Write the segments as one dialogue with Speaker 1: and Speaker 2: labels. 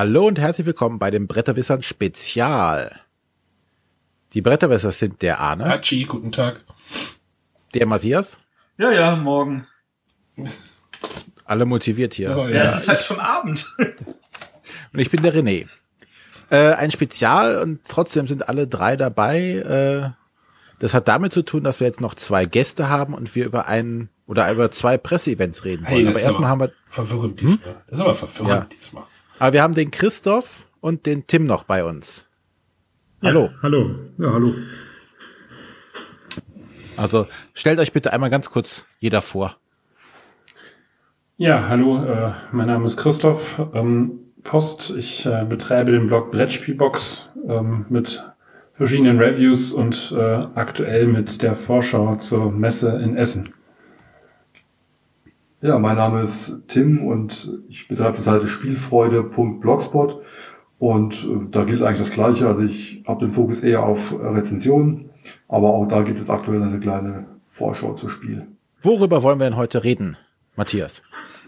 Speaker 1: Hallo und herzlich willkommen bei den Bretterwissern Spezial. Die Bretterwisser sind der Arne.
Speaker 2: Hatschi, guten Tag.
Speaker 1: Der Matthias.
Speaker 3: Ja, ja, morgen.
Speaker 1: Alle motiviert hier.
Speaker 3: Oh, ja. ja, es ist halt schon Abend.
Speaker 1: und ich bin der René. Äh, ein Spezial und trotzdem sind alle drei dabei. Äh, das hat damit zu tun, dass wir jetzt noch zwei Gäste haben und wir über einen oder über zwei Presseevents reden wollen.
Speaker 2: Hey, aber erstmal haben wir verwirrend diesmal. Hm? Das ist aber verwirrend ja. diesmal.
Speaker 1: Aber wir haben den Christoph und den Tim noch bei uns. Hallo. Ja,
Speaker 4: hallo. Ja, hallo.
Speaker 1: Also stellt euch bitte einmal ganz kurz jeder vor.
Speaker 4: Ja, hallo, äh, mein Name ist Christoph ähm, Post. Ich äh, betreibe den Blog Brettspielbox ähm, mit verschiedenen Reviews und äh, aktuell mit der Vorschau zur Messe in Essen.
Speaker 5: Ja, mein Name ist Tim und ich betreibe die Seite Spielfreude.blogspot und äh, da gilt eigentlich das Gleiche. Also ich habe den Fokus eher auf Rezensionen, aber auch da gibt es aktuell eine kleine Vorschau zu Spiel.
Speaker 1: Worüber wollen wir denn heute reden, Matthias?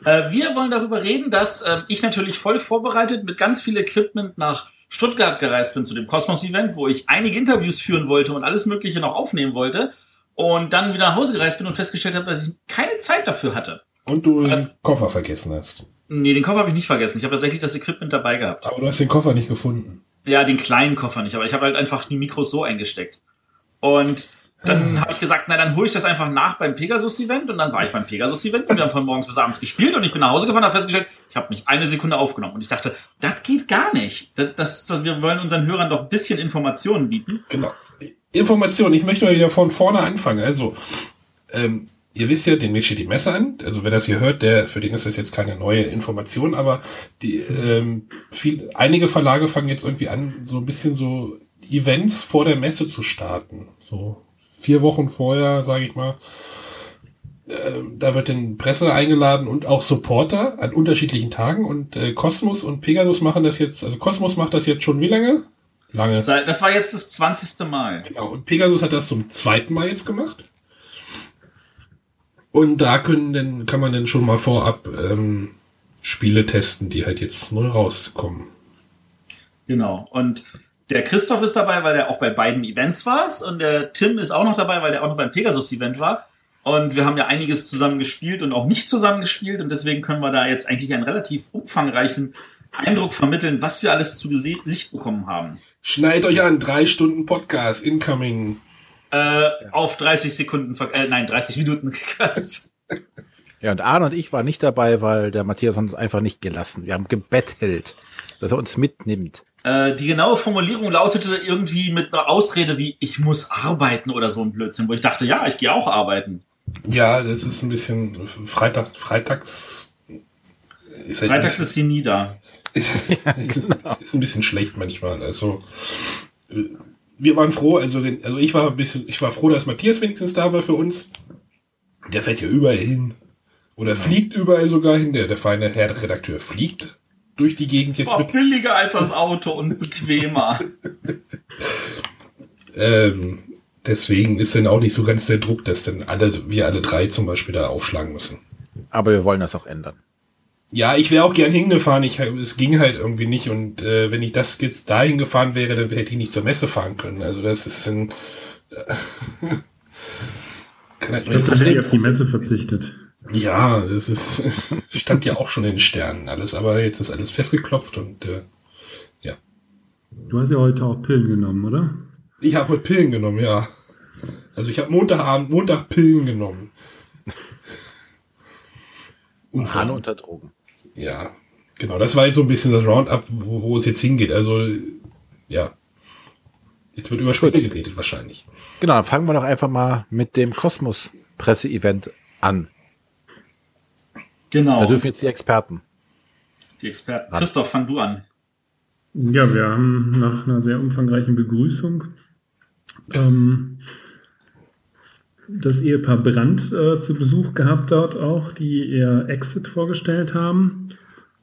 Speaker 3: Äh, wir wollen darüber reden, dass äh, ich natürlich voll vorbereitet mit ganz viel Equipment nach Stuttgart gereist bin zu dem Kosmos-Event, wo ich einige Interviews führen wollte und alles Mögliche noch aufnehmen wollte. Und dann wieder nach Hause gereist bin und festgestellt habe, dass ich keine Zeit dafür hatte.
Speaker 2: Und du den Koffer vergessen hast.
Speaker 3: Nee, den Koffer habe ich nicht vergessen. Ich habe tatsächlich das Equipment dabei gehabt.
Speaker 2: Aber du hast den Koffer nicht gefunden.
Speaker 3: Ja, den kleinen Koffer nicht, aber ich habe halt einfach die Mikros so eingesteckt. Und dann habe ich gesagt, na dann hole ich das einfach nach beim Pegasus-Event und dann war ich beim Pegasus-Event und wir haben von morgens bis abends gespielt und ich bin nach Hause gefahren und habe festgestellt, ich habe nicht eine Sekunde aufgenommen und ich dachte, das geht gar nicht. Das, das, wir wollen unseren Hörern doch ein bisschen Informationen bieten.
Speaker 2: Genau. Informationen, ich möchte mal wieder von vorne anfangen. Also, ähm, ihr wisst ja, demnächst steht die Messe an. Also wer das hier hört, der für den ist das jetzt keine neue Information, aber die ähm, viel, einige Verlage fangen jetzt irgendwie an, so ein bisschen so Events vor der Messe zu starten. So vier Wochen vorher, sage ich mal. Ähm, da wird dann Presse eingeladen und auch Supporter an unterschiedlichen Tagen und äh, Cosmos und Pegasus machen das jetzt, also Cosmos macht das jetzt schon wie lange?
Speaker 3: Lange. Das war jetzt das 20. Mal.
Speaker 2: Genau, und Pegasus hat das zum zweiten Mal jetzt gemacht. Und da können denn, kann man dann schon mal vorab ähm, Spiele testen, die halt jetzt neu rauskommen.
Speaker 3: Genau. Und der Christoph ist dabei, weil er auch bei beiden Events war. Und der Tim ist auch noch dabei, weil er auch noch beim Pegasus-Event war. Und wir haben ja einiges zusammen gespielt und auch nicht zusammen gespielt. Und deswegen können wir da jetzt eigentlich einen relativ umfangreichen Eindruck vermitteln, was wir alles zu Gesicht bekommen haben.
Speaker 2: Schneid euch an, drei Stunden Podcast, incoming
Speaker 3: äh, auf 30 Sekunden, äh, nein, 30 Minuten gekürzt.
Speaker 1: Ja, und Arne und ich waren nicht dabei, weil der Matthias uns einfach nicht gelassen. Wir haben gebettelt, dass er uns mitnimmt.
Speaker 3: Äh, die genaue Formulierung lautete irgendwie mit einer Ausrede wie, ich muss arbeiten oder so ein Blödsinn, wo ich dachte, ja, ich gehe auch arbeiten.
Speaker 2: Ja, das ist ein bisschen Freitag, freitags.
Speaker 3: Ist halt freitags ist sie nie da.
Speaker 2: Ist, genau. ist ein bisschen schlecht manchmal. Also wir waren froh, also, also ich war ein bisschen, ich war froh, dass Matthias wenigstens da war für uns. Der fährt ja überall hin. Oder fliegt überall sogar hin. Der, der feine Herr Redakteur fliegt durch die Gegend
Speaker 3: jetzt mit. billiger als das Auto und bequemer.
Speaker 2: ähm, deswegen ist dann auch nicht so ganz der Druck, dass dann alle, wir alle drei zum Beispiel da aufschlagen müssen.
Speaker 1: Aber wir wollen das auch ändern.
Speaker 2: Ja, ich wäre auch gern hingefahren. Ich, es ging halt irgendwie nicht. Und äh, wenn ich das jetzt dahin gefahren wäre, dann hätte ich nicht zur Messe fahren können. Also das ist ein. Äh,
Speaker 4: kann halt ich glaube, hätte ich auf die Messe verzichtet.
Speaker 2: Ja, das ist stand ja auch schon in den Sternen alles, aber jetzt ist alles festgeklopft und äh, ja.
Speaker 4: Du hast ja heute auch Pillen genommen, oder?
Speaker 2: Ich habe heute Pillen genommen, ja. Also ich habe Montagabend, Montag Pillen genommen.
Speaker 1: Unfall. unter Drogen
Speaker 2: ja, genau, das war jetzt so ein bisschen das Roundup, wo, wo es jetzt hingeht. Also, ja. Jetzt wird über Spiele geredet wahrscheinlich.
Speaker 1: Genau, dann fangen wir doch einfach mal mit dem Kosmos-Presse-Event an. Genau. Da dürfen jetzt die Experten.
Speaker 3: Die Experten. Christoph, fang du an.
Speaker 4: Ja, wir haben nach einer sehr umfangreichen Begrüßung ähm, das Ehepaar Brandt äh, zu Besuch gehabt dort auch, die ihr Exit vorgestellt haben.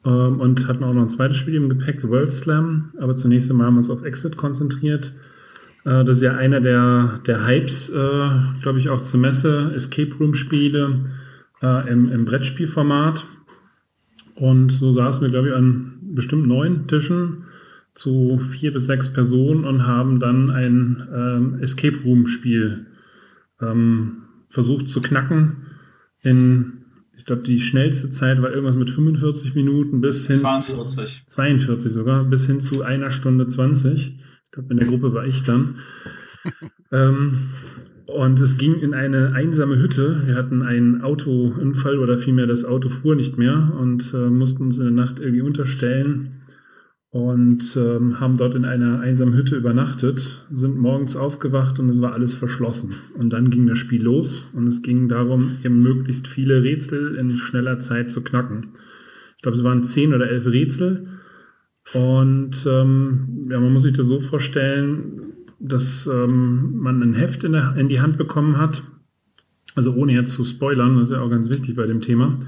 Speaker 4: Ähm, und hatten auch noch ein zweites Spiel im Gepäck, World Slam. Aber zunächst einmal haben wir uns auf Exit konzentriert. Äh, das ist ja einer der, der Hypes, äh, glaube ich, auch zur Messe. Escape Room Spiele äh, im, im Brettspielformat. Und so saßen wir, glaube ich, an bestimmt neun Tischen zu vier bis sechs Personen und haben dann ein ähm, Escape Room Spiel ähm, versucht zu knacken. In, ich glaube, die schnellste Zeit war irgendwas mit 45 Minuten bis hin
Speaker 3: 42.
Speaker 4: 42 sogar, bis hin zu einer Stunde 20. Ich glaube, in der Gruppe war ich dann. ähm, und es ging in eine einsame Hütte. Wir hatten einen Autounfall oder vielmehr das Auto fuhr nicht mehr und äh, mussten uns in der Nacht irgendwie unterstellen und ähm, haben dort in einer einsamen Hütte übernachtet, sind morgens aufgewacht und es war alles verschlossen. Und dann ging das Spiel los und es ging darum, eben möglichst viele Rätsel in schneller Zeit zu knacken. Ich glaube, es waren zehn oder elf Rätsel. Und ähm, ja, man muss sich das so vorstellen, dass ähm, man ein Heft in, der, in die Hand bekommen hat. Also ohne jetzt zu spoilern, das ist ja auch ganz wichtig bei dem Thema.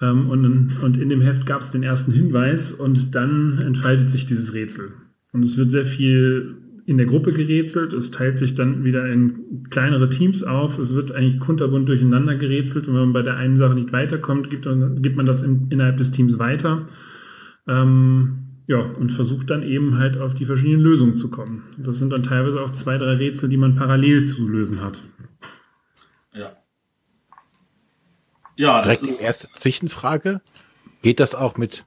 Speaker 4: Ähm, und, in, und in dem Heft gab es den ersten Hinweis und dann entfaltet sich dieses Rätsel. Und es wird sehr viel in der Gruppe gerätselt, es teilt sich dann wieder in kleinere Teams auf, es wird eigentlich kunterbunt durcheinander gerätselt und wenn man bei der einen Sache nicht weiterkommt, gibt, gibt man das in, innerhalb des Teams weiter. Ähm, ja, und versucht dann eben halt auf die verschiedenen Lösungen zu kommen. Das sind dann teilweise auch zwei, drei Rätsel, die man parallel zu lösen hat.
Speaker 3: Ja. Ja,
Speaker 1: Direkt
Speaker 3: das
Speaker 1: die
Speaker 3: ist.
Speaker 1: erste Zwischenfrage. Geht das auch mit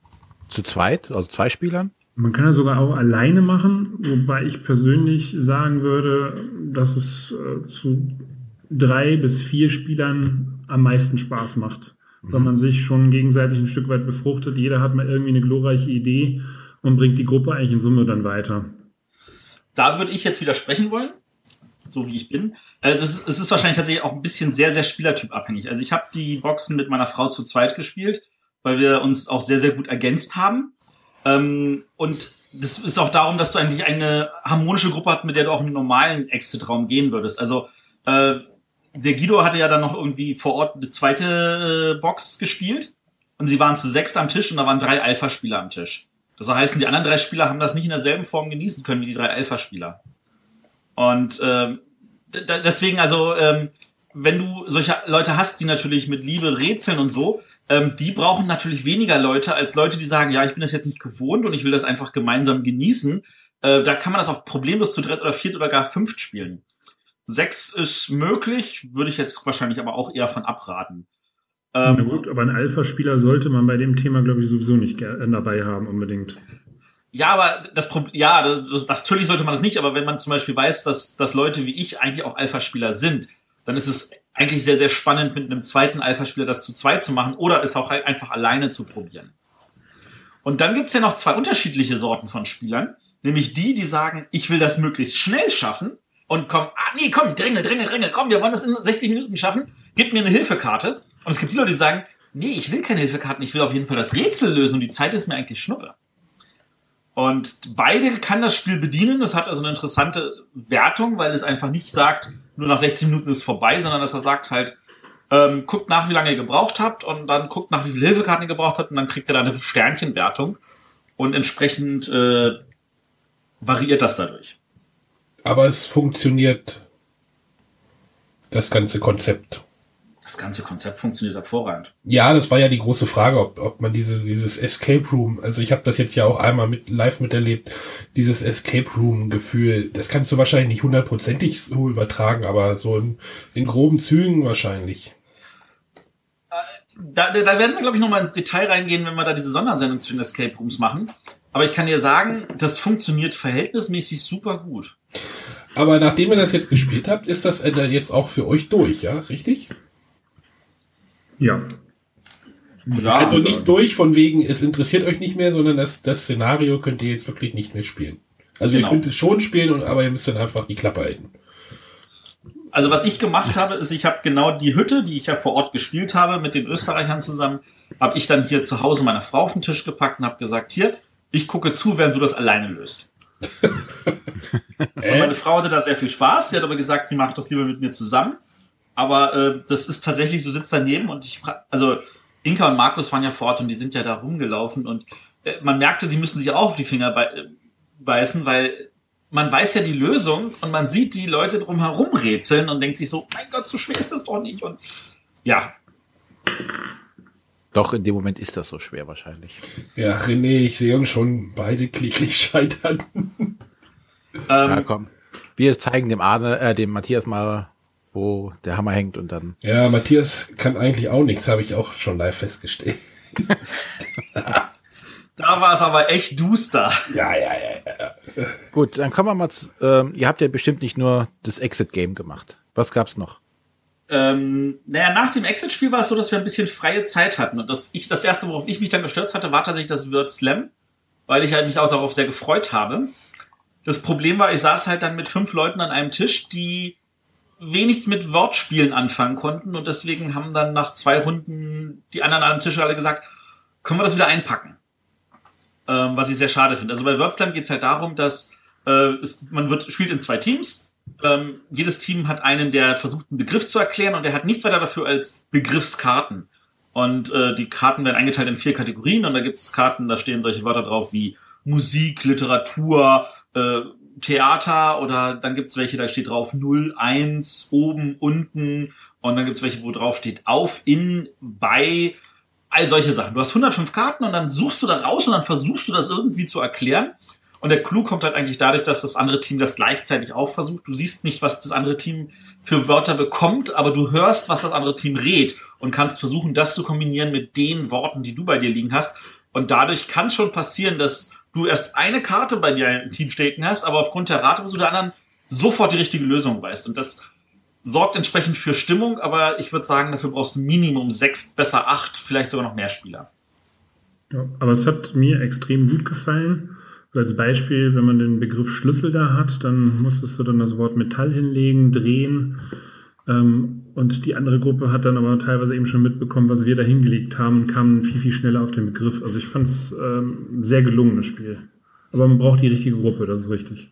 Speaker 1: zu zweit, also zwei Spielern?
Speaker 4: Man kann das sogar auch alleine machen, wobei ich persönlich sagen würde, dass es äh, zu drei bis vier Spielern am meisten Spaß macht. Weil man sich schon gegenseitig ein Stück weit befruchtet. Jeder hat mal irgendwie eine glorreiche Idee und bringt die Gruppe eigentlich in Summe dann weiter.
Speaker 3: Da würde ich jetzt widersprechen wollen, so wie ich bin. Also es ist, es ist wahrscheinlich tatsächlich auch ein bisschen sehr, sehr spielertypabhängig. Also ich habe die Boxen mit meiner Frau zu zweit gespielt, weil wir uns auch sehr, sehr gut ergänzt haben. Ähm, und das ist auch darum, dass du eigentlich eine harmonische Gruppe hast, mit der du auch in einen normalen Exit-Raum gehen würdest. Also äh, der Guido hatte ja dann noch irgendwie vor Ort eine zweite äh, Box gespielt und sie waren zu sechst am Tisch und da waren drei Alpha-Spieler am Tisch. Das heißt, die anderen drei Spieler haben das nicht in derselben Form genießen können wie die drei Alpha-Spieler. Und ähm, deswegen, also, ähm, wenn du solche Leute hast, die natürlich mit Liebe rätseln und so, ähm, die brauchen natürlich weniger Leute als Leute, die sagen, ja, ich bin das jetzt nicht gewohnt und ich will das einfach gemeinsam genießen. Äh, da kann man das auch problemlos zu dritt oder viert oder gar fünft spielen. Sechs ist möglich, würde ich jetzt wahrscheinlich aber auch eher von abraten.
Speaker 4: Na
Speaker 3: Ähm,
Speaker 4: gut, aber einen Alpha-Spieler sollte man bei dem Thema, glaube ich, sowieso nicht ger- dabei haben unbedingt.
Speaker 3: Ja, aber das Problem, ja, das, das, natürlich sollte man das nicht, aber wenn man zum Beispiel weiß, dass, dass Leute wie ich eigentlich auch Alpha-Spieler sind, dann ist es eigentlich sehr, sehr spannend, mit einem zweiten Alpha-Spieler das zu zweit zu machen oder es auch halt einfach alleine zu probieren. Und dann gibt's ja noch zwei unterschiedliche Sorten von Spielern, nämlich die, die sagen, ich will das möglichst schnell schaffen und komm, ah nee, komm, drängel, drängel, drängel, komm, wir wollen das in 60 Minuten schaffen, gib mir eine Hilfekarte. Und es gibt die Leute, die sagen, nee, ich will keine Hilfekarten, ich will auf jeden Fall das Rätsel lösen und die Zeit ist mir eigentlich Schnuppe. Und beide kann das Spiel bedienen. Das hat also eine interessante Wertung, weil es einfach nicht sagt, nur nach 60 Minuten ist vorbei, sondern dass er sagt halt, ähm, guckt nach, wie lange ihr gebraucht habt und dann guckt nach, wie viele Hilfekarten ihr gebraucht habt und dann kriegt ihr da eine Sternchenwertung und entsprechend äh, variiert das dadurch.
Speaker 2: Aber es funktioniert das ganze Konzept.
Speaker 3: Das ganze Konzept funktioniert hervorragend.
Speaker 2: Ja, das war ja die große Frage, ob, ob man diese, dieses Escape Room, also ich habe das jetzt ja auch einmal mit live miterlebt, dieses Escape Room Gefühl, das kannst du wahrscheinlich nicht hundertprozentig so übertragen, aber so in, in groben Zügen wahrscheinlich.
Speaker 3: Da, da werden wir, glaube ich, nochmal ins Detail reingehen, wenn wir da diese Sondersendung zu den Escape Rooms machen. Aber ich kann dir sagen, das funktioniert verhältnismäßig super gut.
Speaker 2: Aber nachdem ihr das jetzt gespielt habt, ist das äh, jetzt auch für euch durch, ja, richtig?
Speaker 4: Ja.
Speaker 3: Ja,
Speaker 2: also nicht durch von wegen, es interessiert euch nicht mehr, sondern das, das Szenario könnt ihr jetzt wirklich nicht mehr spielen. Also
Speaker 3: Genau.
Speaker 2: ihr könnt es schon spielen, und, aber ihr müsst dann einfach die Klappe halten.
Speaker 3: Also was ich gemacht habe, ist, ich habe genau die Hütte, die ich ja vor Ort gespielt habe, mit den Österreichern zusammen, habe ich dann hier zu Hause meiner Frau auf den Tisch gepackt und habe gesagt, hier, ich gucke zu, während du das alleine löst. Und meine Frau hatte da sehr viel Spaß. Sie hat aber gesagt, sie macht das lieber mit mir zusammen. Aber äh, das ist tatsächlich, du sitzt daneben und ich frage, also Inka und Markus waren ja vor Ort und die sind ja da rumgelaufen und äh, man merkte, die müssen sich auch auf die Finger bei, äh, beißen, weil man weiß ja die Lösung und man sieht die Leute drumherum rätseln und denkt sich so, mein Gott, so schwer ist das doch nicht. Und ja,
Speaker 1: Doch, in dem Moment ist das so schwer wahrscheinlich.
Speaker 2: Ja, René, ich sehe uns schon beide kläglich scheitern.
Speaker 3: Ähm,
Speaker 1: Ja, komm. Wir zeigen dem Arne, äh, dem Matthias mal, wo der Hammer hängt und dann.
Speaker 2: Ja, Matthias kann eigentlich auch nichts, habe ich auch schon live festgestellt.
Speaker 3: da war es aber echt duster.
Speaker 2: Ja, ja, ja, ja.
Speaker 1: Gut, dann kommen wir mal zu, ähm, ihr habt ja bestimmt nicht nur das Exit-Game gemacht. Was gab's noch?
Speaker 3: Ähm, naja, nach dem Exit-Spiel war es so, dass wir ein bisschen freie Zeit hatten. Und das, ich, das erste, worauf ich mich dann gestürzt hatte, war tatsächlich das Word Slam, weil ich halt mich auch darauf sehr gefreut habe. Das Problem war, ich saß halt dann mit fünf Leuten an einem Tisch, die wenig mit Wortspielen anfangen konnten und deswegen haben dann nach zwei Runden die anderen an einem Tisch alle gesagt, können wir das wieder einpacken? Ähm, was ich sehr schade finde. Also bei WordSlam geht es halt darum, dass äh, es, man wird, spielt in zwei Teams. Ähm, jedes Team hat einen, der versucht, einen Begriff zu erklären und der hat nichts weiter dafür als Begriffskarten. Und äh, die Karten werden eingeteilt in vier Kategorien und da gibt es Karten, da stehen solche Wörter drauf wie Musik, Literatur, äh, Theater oder dann gibt's welche, da steht drauf 0, 1, oben, unten und dann gibt's welche, wo drauf steht auf, in, bei, all solche Sachen. Du hast 105 Karten und dann suchst du da raus und dann versuchst du das irgendwie zu erklären. Und der Clou kommt halt eigentlich dadurch, dass das andere Team das gleichzeitig auch versucht. Du siehst nicht, was das andere Team für Wörter bekommt, aber du hörst, was das andere Team redet und kannst versuchen, das zu kombinieren mit den Worten, die du bei dir liegen hast. Und dadurch kann es schon passieren, dass du erst eine Karte bei dir im Team stecken hast, aber aufgrund der Rateversuche der anderen sofort die richtige Lösung weißt. Und das sorgt entsprechend für Stimmung, aber ich würde sagen, dafür brauchst du Minimum sechs, besser acht, vielleicht sogar noch mehr Spieler.
Speaker 4: Ja, aber es hat mir extrem gut gefallen. Als Beispiel, wenn man den Begriff Schlüssel da hat, dann musstest du dann das Wort Metall hinlegen, drehen. Ähm, und die andere Gruppe hat dann aber teilweise eben schon mitbekommen, was wir da hingelegt haben und kam viel, viel schneller auf den Begriff. Also ich fand es ähm, sehr gelungenes Spiel. Aber man braucht die richtige Gruppe, das ist richtig.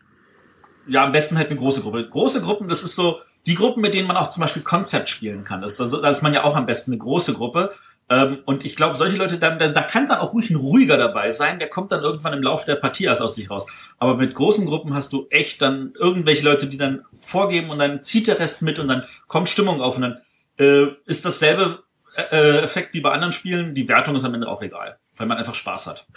Speaker 3: Ja, am besten halt eine große Gruppe. Große Gruppen, das ist so die Gruppen, mit denen man auch zum Beispiel Konzept spielen kann. Das ist, also, da ist man ja auch am besten eine große Gruppe. Ähm, und ich glaube, solche Leute, da, da kann dann auch ruhig ein ruhiger dabei sein. Der kommt dann irgendwann im Laufe der Partie erst aus sich raus. Aber mit großen Gruppen hast du echt dann irgendwelche Leute, die dann vorgeben und dann zieht der Rest mit und dann kommt Stimmung auf und dann äh, ist dasselbe äh, Effekt wie bei anderen Spielen. Die Wertung ist am Ende auch egal, weil man einfach Spaß hat.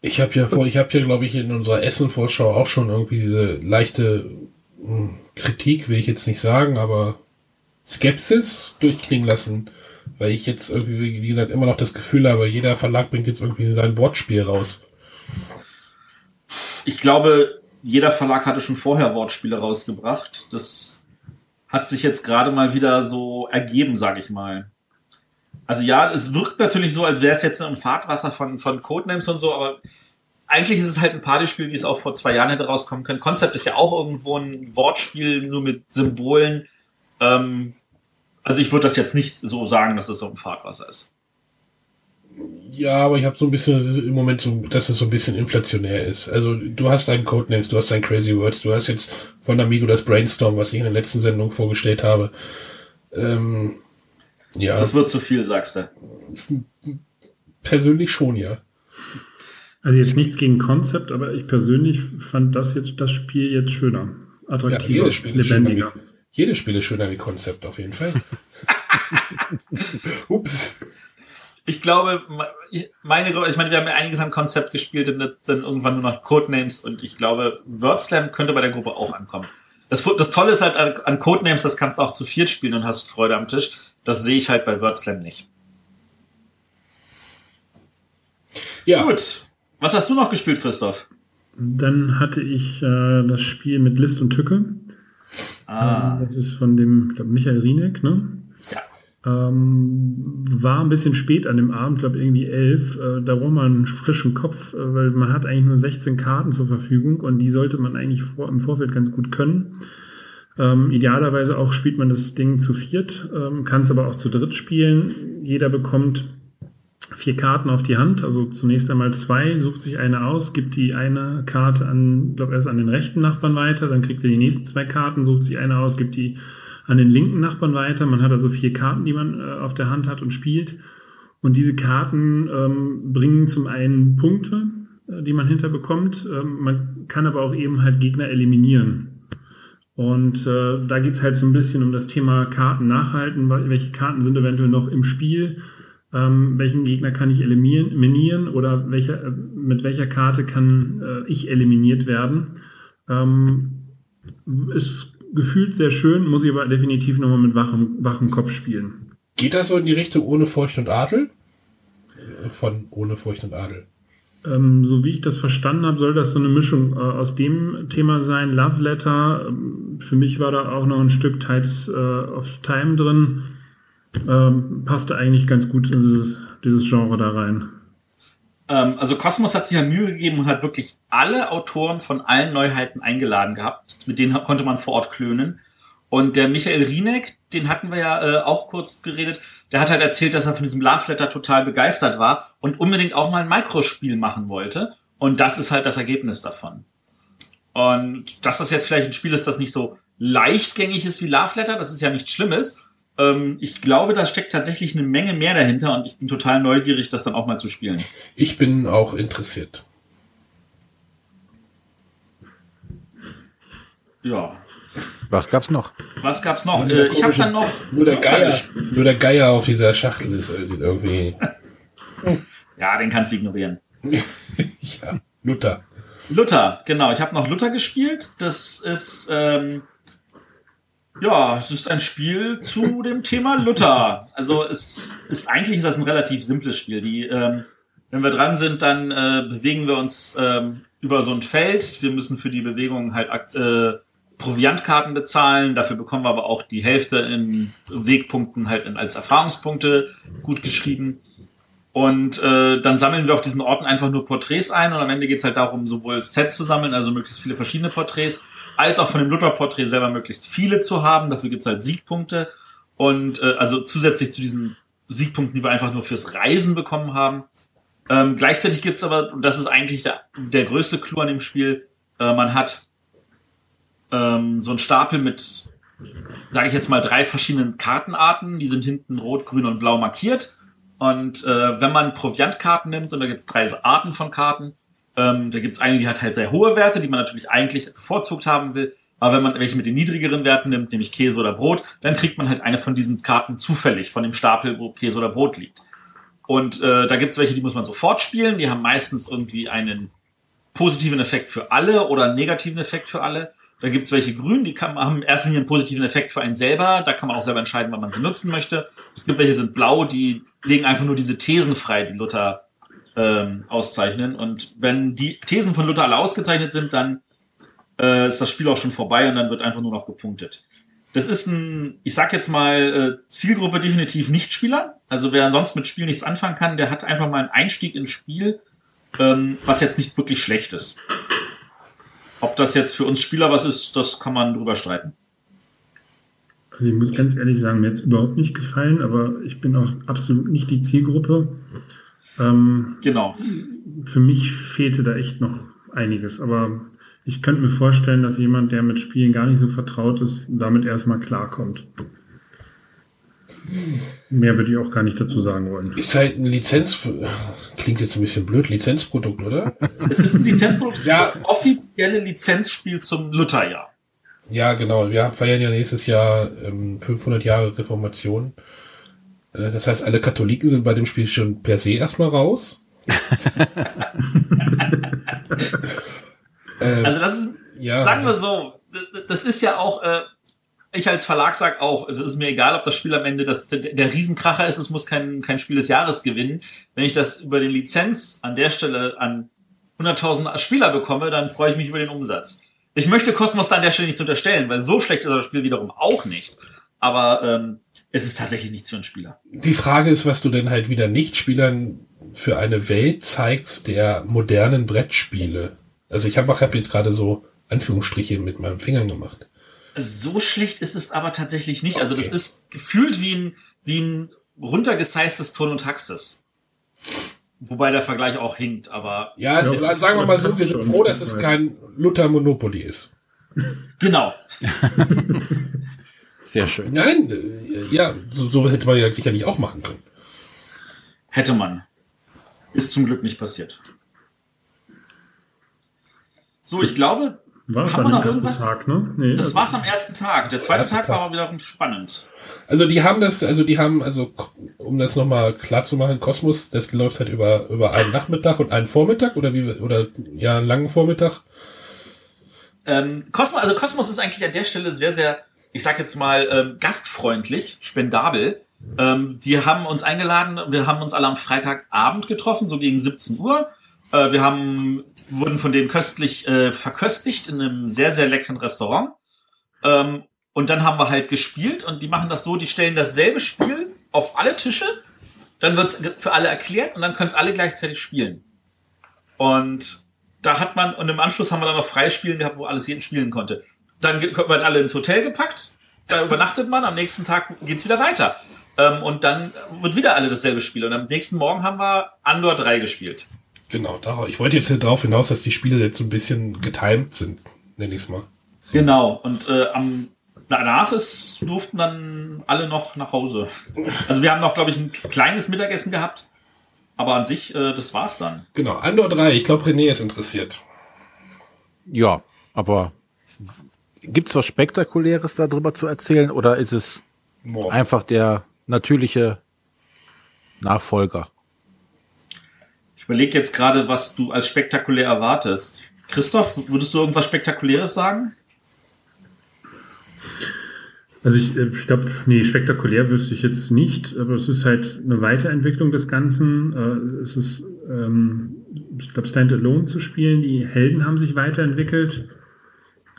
Speaker 2: Ich habe ja vor, ich habe ja, glaube ich, in unserer Essen-Vorschau auch schon irgendwie diese leichte mh, Kritik, will ich jetzt nicht sagen, aber Skepsis durchklingen lassen, weil ich jetzt irgendwie, wie gesagt, immer noch das Gefühl habe, jeder Verlag bringt jetzt irgendwie sein Wortspiel raus.
Speaker 3: Ich glaube, jeder Verlag hatte schon vorher Wortspiele rausgebracht. Das hat sich jetzt gerade mal wieder so ergeben, sage ich mal. Also ja, es wirkt natürlich so, als wäre es jetzt ein Fahrtwasser von, von Codenames und so, aber eigentlich ist es halt ein Partyspiel, wie es auch vor zwei Jahren hätte rauskommen können. Konzept ist ja auch irgendwo ein Wortspiel, nur mit Symbolen. Ähm, also ich würde das jetzt nicht so sagen, dass es so ein Fahrtwasser ist.
Speaker 2: Ja, aber ich habe so ein bisschen im Moment so, dass es so ein bisschen inflationär ist. Also du hast deinen Codenames, du hast dein Crazy Words, du hast jetzt von Amigo das Brainstorm, was ich in der letzten Sendung vorgestellt habe. Ähm, ja.
Speaker 3: Das wird zu viel, sagst du.
Speaker 2: Persönlich schon, ja.
Speaker 4: Also jetzt nichts gegen Konzept, aber ich persönlich fand das jetzt das Spiel jetzt schöner,
Speaker 2: ja
Speaker 4: attraktiver,
Speaker 2: schöner
Speaker 4: lebendiger.
Speaker 2: wie, jedes Spiel ist schöner wie Konzept, auf jeden Fall. Ups.
Speaker 3: Ich glaube, meine, ich meine, wir haben ja einiges an Konzept gespielt und dann irgendwann nur noch Codenames und ich glaube, WordSlam könnte bei der Gruppe auch ankommen. Das, das Tolle ist halt an, an Codenames, das kannst du auch zu viert spielen und hast Freude am Tisch. Das sehe ich halt bei WordSlam nicht.
Speaker 2: Ja,
Speaker 3: Gut. Was hast du noch gespielt, Christoph?
Speaker 4: Dann hatte ich äh, das Spiel mit List und Tücke.
Speaker 3: Ah,
Speaker 4: Ähm, Das ist von dem, ich glaube, Michael Rieneck, ne?
Speaker 3: ja.
Speaker 4: Ähm, war ein bisschen spät an dem Abend, glaube irgendwie elf. Äh, da braucht man einen frischen Kopf, äh, weil man hat eigentlich nur 16 Karten zur Verfügung und die sollte man eigentlich vor, im Vorfeld ganz gut können. Ähm, idealerweise auch spielt man das Ding zu viert, ähm, kann es aber auch zu dritt spielen. Jeder bekommt vier Karten auf die Hand, also zunächst einmal zwei, sucht sich eine aus, gibt die eine Karte an, glaube erst an den rechten Nachbarn weiter, dann kriegt er die nächsten zwei Karten, sucht sich eine aus, gibt die an den linken Nachbarn weiter. Man hat also vier Karten, die man äh, auf der Hand hat und spielt. Und diese Karten ähm, bringen zum einen Punkte, äh, die man hinterbekommt. Ähm, man kann aber auch eben halt Gegner eliminieren. Und äh, da geht's halt so ein bisschen um das Thema Karten nachhalten. Welche Karten sind eventuell noch im Spiel? Ähm, welchen Gegner kann ich eliminieren oder welcher, äh, mit welcher Karte kann äh, ich eliminiert werden? Ähm, ist gefühlt sehr schön, muss ich aber definitiv nochmal mit wachem, wachem Kopf spielen.
Speaker 2: Geht das so in die Richtung ohne Furcht und Adel? Von ohne Furcht und Adel.
Speaker 4: Ähm, so wie ich das verstanden habe, soll das so eine Mischung äh, aus dem Thema sein. Love Letter, ähm, für mich war da auch noch ein Stück Tides äh, of Time drin. Ähm, passte eigentlich ganz gut in dieses, dieses Genre da rein.
Speaker 3: Ähm, also Cosmos hat sich ja Mühe gegeben und hat wirklich alle Autoren von allen Neuheiten eingeladen gehabt. Mit denen konnte man vor Ort klönen. Und der Michael Rieneck, den hatten wir ja äh, auch kurz geredet, der hat halt erzählt, dass er von diesem Love Letter total begeistert war und unbedingt auch mal ein Mikrospiel machen wollte. Und das ist halt das Ergebnis davon. Und dass das jetzt vielleicht ein Spiel ist, das nicht so leichtgängig ist wie Love Letter, das ist ja nichts Schlimmes. Ähm, ich glaube, da steckt tatsächlich eine Menge mehr dahinter und ich bin total neugierig, das dann auch mal zu spielen.
Speaker 2: Ich bin auch interessiert.
Speaker 3: Ja,
Speaker 1: was gab's noch?
Speaker 3: Was gab's noch? Äh, ich habe dann noch.
Speaker 2: Nur der, Geier, nur der Geier auf dieser Schachtel ist irgendwie.
Speaker 3: ja, den kannst du ignorieren.
Speaker 2: ja, Luther.
Speaker 3: Luther, genau. Ich habe noch Luther gespielt. Das ist ähm, ja, es ist ein Spiel zu dem Thema Luther. Also es ist eigentlich ist das ein relativ simples Spiel. Die, ähm, wenn wir dran sind, dann äh, bewegen wir uns ähm, über so ein Feld. Wir müssen für die Bewegung halt äh, Proviantkarten bezahlen. Dafür bekommen wir aber auch die Hälfte in Wegpunkten halt in, als Erfahrungspunkte gut geschrieben. Und äh, dann sammeln wir auf diesen Orten einfach nur Porträts ein und am Ende geht's halt darum, sowohl Sets zu sammeln, also möglichst viele verschiedene Porträts, als auch von dem Luther-Porträt selber möglichst viele zu haben. Dafür gibt's halt Siegpunkte. Und äh, also zusätzlich zu diesen Siegpunkten, die wir einfach nur fürs Reisen bekommen haben. Ähm, gleichzeitig gibt's aber, und das ist eigentlich der, der größte Clou an dem Spiel, äh, man hat ähm, so ein Stapel mit, sage ich jetzt mal, drei verschiedenen Kartenarten. Die sind hinten rot, grün und blau markiert. Und äh, wenn man Proviantkarten nimmt, und da gibt es drei Arten von Karten, ähm, da gibt es eine, die hat halt sehr hohe Werte, die man natürlich eigentlich bevorzugt haben will. Aber wenn man welche mit den niedrigeren Werten nimmt, nämlich Käse oder Brot, dann kriegt man halt eine von diesen Karten zufällig von dem Stapel, wo Käse oder Brot liegt. Und äh, da gibt es welche, die muss man sofort spielen. Die haben meistens irgendwie einen positiven Effekt für alle oder einen negativen Effekt für alle. Da gibt es welche grün, die kann, haben Linie einen positiven Effekt für einen selber. Da kann man auch selber entscheiden, wann man sie nutzen möchte. Es gibt welche, sind blau, die legen einfach nur diese Thesen frei, die Luther ähm, auszeichnen. Und wenn die Thesen von Luther alle ausgezeichnet sind, dann äh, ist das Spiel auch schon vorbei und dann wird einfach nur noch gepunktet. Das ist ein, ich sag jetzt mal, äh, Zielgruppe definitiv Nichtspieler. Also wer ansonsten mit Spiel nichts anfangen kann, der hat einfach mal einen Einstieg ins Spiel, ähm, was jetzt nicht wirklich schlecht ist. Ob das jetzt für uns Spieler was ist, das kann man drüber streiten.
Speaker 4: Also ich muss ganz ehrlich sagen, mir hat es überhaupt nicht gefallen, aber ich bin auch absolut nicht die Zielgruppe.
Speaker 3: Ähm, genau.
Speaker 4: Für mich fehlte da echt noch einiges, aber ich könnte mir vorstellen, dass jemand, der mit Spielen gar nicht so vertraut ist, damit erstmal klarkommt. Mehr würde ich auch gar nicht dazu sagen wollen.
Speaker 2: Ist halt ein Lizenz, klingt jetzt ein bisschen blöd, Lizenzprodukt, oder?
Speaker 3: Es ist ein Lizenzprodukt, ja. das offizielle Lizenzspiel zum Lutherjahr.
Speaker 2: Ja, genau. Wir feiern ja nächstes Jahr ähm, 500 Jahre Reformation. Äh, das heißt, alle Katholiken sind bei dem Spiel schon per se erstmal raus.
Speaker 3: ähm, also das ist, ja, sagen wir so, das ist ja auch, äh, ich als Verlag sag auch, es ist mir egal, ob das Spiel am Ende das, der, der Riesenkracher ist, es muss kein, kein Spiel des Jahres gewinnen. Wenn ich das über den Lizenz an der Stelle an 100.000 Spieler bekomme, dann freue ich mich über den Umsatz. Ich möchte Cosmos da an der Stelle nicht unterstellen, weil so schlecht ist das Spiel wiederum auch nicht. Aber ähm, es ist tatsächlich nichts für einen Spieler.
Speaker 2: Die Frage ist, was du denn halt wieder Nicht-Spielern für eine Welt zeigst der modernen Brettspiele. Also ich habe hab jetzt gerade so Anführungsstriche mit meinen Fingern gemacht.
Speaker 3: So schlecht ist es aber tatsächlich nicht. Okay. Also das ist gefühlt wie ein, wie ein runtergeseistes Ton und Taxis. Wobei der Vergleich auch hinkt, aber.
Speaker 2: Ja, also ja sagen wir mal so, wir sind froh, dass es kein Luther Monopoly ist.
Speaker 3: Genau.
Speaker 1: Sehr schön.
Speaker 2: Nein, äh, ja, so, so hätte man ja sicherlich auch machen können.
Speaker 3: Hätte man. Ist zum Glück nicht passiert. So, ich glaube,
Speaker 4: War es
Speaker 3: Haben
Speaker 4: am
Speaker 3: wir noch
Speaker 4: ersten
Speaker 3: irgendwas?
Speaker 4: Tag, ne? Nee,
Speaker 3: Das
Speaker 4: also-
Speaker 3: war's am ersten Tag. Der zweite Tag
Speaker 2: Tag.
Speaker 3: war aber wiederum spannend.
Speaker 2: Also die haben das, also die haben, also um das nochmal klar zu machen, Kosmos, das läuft halt über, über einen Nachmittag und einen Vormittag oder wie, oder ja, einen langen Vormittag.
Speaker 3: Ähm, Cosmos, also Cosmos ist eigentlich an der Stelle sehr, sehr, ich sag jetzt mal, ähm, gastfreundlich, spendabel. Ähm, die haben uns eingeladen, wir haben uns alle am Freitagabend getroffen, so gegen 17 Uhr. Äh, wir haben, wurden von denen köstlich äh, verköstigt in einem sehr, sehr leckeren Restaurant. Ähm, und dann haben wir halt gespielt und die machen das so, die stellen dasselbe Spiel auf alle Tische, dann wird's für alle erklärt und dann können es alle gleichzeitig spielen. Und da hat man, und im Anschluss haben wir dann noch freie Spielen gehabt, wo alles jeden spielen konnte. Dann wird alle ins Hotel gepackt, da übernachtet man, am nächsten Tag geht's wieder weiter. Ähm, und dann wird wieder alle dasselbe Spiel. Und am nächsten Morgen haben wir Andor 3 gespielt.
Speaker 2: Genau, darauf. Ich wollte jetzt hier darauf hinaus, dass die Spiele jetzt so ein bisschen getimed sind, nenne ich es mal.
Speaker 3: Genau. Und äh, am danach ist, durften dann alle noch nach Hause. Also wir haben noch, glaube ich, ein kleines Mittagessen gehabt. Aber an sich, äh, das war's dann.
Speaker 2: Genau, Andor 3, ich glaube René ist interessiert.
Speaker 1: Ja, aber gibt's was Spektakuläres darüber zu erzählen oder ist es
Speaker 2: Morgen.
Speaker 1: einfach der natürliche Nachfolger?
Speaker 3: Ich überlege jetzt gerade, was du als spektakulär erwartest. Christoph, würdest du irgendwas Spektakuläres sagen?
Speaker 4: Also ich, äh, ich glaube, nee, spektakulär wüsste ich jetzt nicht, aber es ist halt eine Weiterentwicklung des Ganzen. Äh, Es ist, ähm, ich glaube, Standalone zu spielen. Die Helden haben sich weiterentwickelt.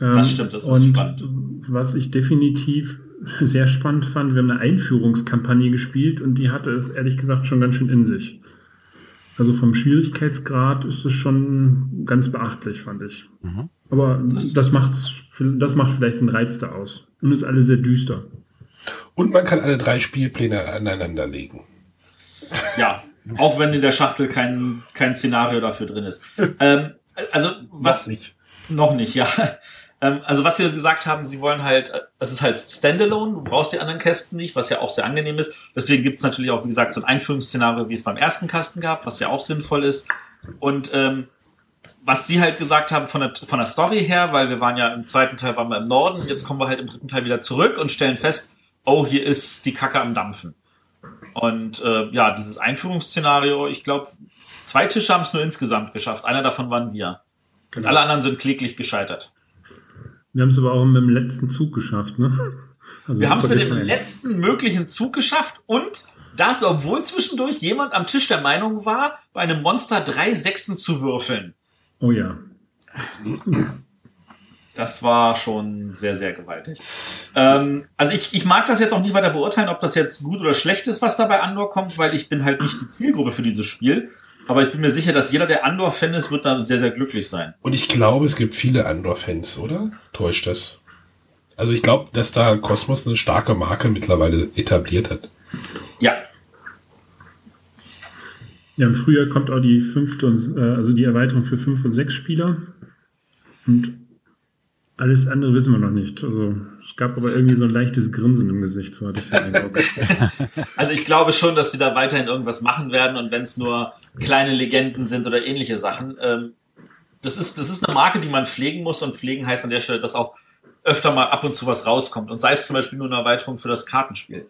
Speaker 4: Ähm,
Speaker 3: Das stimmt, das ist
Speaker 4: und
Speaker 3: spannend.
Speaker 4: was ich definitiv sehr spannend fand, wir haben eine Einführungskampagne gespielt und die hatte es ehrlich gesagt schon ganz schön in sich. Also vom Schwierigkeitsgrad ist es schon ganz beachtlich, fand ich.
Speaker 1: Mhm.
Speaker 4: Aber das, macht's, das macht vielleicht den Reiz da aus. Und ist alles sehr düster.
Speaker 2: Und man kann alle drei Spielpläne aneinander legen.
Speaker 3: Ja, auch wenn in der Schachtel kein, kein Szenario dafür drin ist. Ähm, also was
Speaker 2: Noch nicht.
Speaker 3: noch nicht, ja. Ähm, also was sie gesagt haben, sie wollen halt, es ist halt Standalone, du brauchst die anderen Kästen nicht, was ja auch sehr angenehm ist. Deswegen gibt's natürlich auch, wie gesagt, so ein Einführungsszenario, wie es beim ersten Kasten gab, was ja auch sinnvoll ist. Und ähm, was sie halt gesagt haben von der, von der Story her, weil wir waren ja im zweiten Teil waren wir im Norden, jetzt kommen wir halt im dritten Teil wieder zurück und stellen fest, oh, hier ist die Kacke am Dampfen. Und äh, ja, dieses Einführungsszenario, ich glaube, zwei Tische haben es nur insgesamt geschafft. Einer davon waren wir. Und alle anderen sind kläglich gescheitert.
Speaker 4: Wir haben es aber auch mit dem letzten Zug geschafft, ne? Also
Speaker 3: Wir haben es mit dem letzten möglichen Zug geschafft und das, obwohl zwischendurch jemand am Tisch der Meinung war, bei einem Monster drei Sechsen zu würfeln.
Speaker 4: Oh ja.
Speaker 3: Das war schon sehr, sehr gewaltig. Ähm, also ich, ich mag das jetzt auch nicht weiter beurteilen, ob das jetzt gut oder schlecht ist, was da bei Andor kommt, weil ich bin halt nicht die Zielgruppe für dieses Spiel. Aber ich bin mir sicher, dass jeder, der Andor-Fan ist, wird da sehr, sehr glücklich sein.
Speaker 2: Und ich glaube, es gibt viele Andor-Fans, oder? Täuscht das? Also ich glaube, dass da Kosmos eine starke Marke mittlerweile etabliert hat.
Speaker 3: Ja,
Speaker 4: Ja, im Frühjahr kommt auch die fünfte und, äh, also die Erweiterung für fünf und sechs Spieler. Und alles andere wissen wir noch nicht. Also es gab aber irgendwie so ein leichtes Grinsen im Gesicht, so hatte ich den Eindruck.
Speaker 3: Also ich glaube schon, dass sie da weiterhin irgendwas machen werden und wenn es nur kleine Legenden sind oder ähnliche Sachen. Ähm, das, ist, das ist eine Marke, die man pflegen muss und pflegen heißt an der Stelle, dass auch öfter mal ab und zu was rauskommt und sei es zum Beispiel nur eine Erweiterung für das Kartenspiel.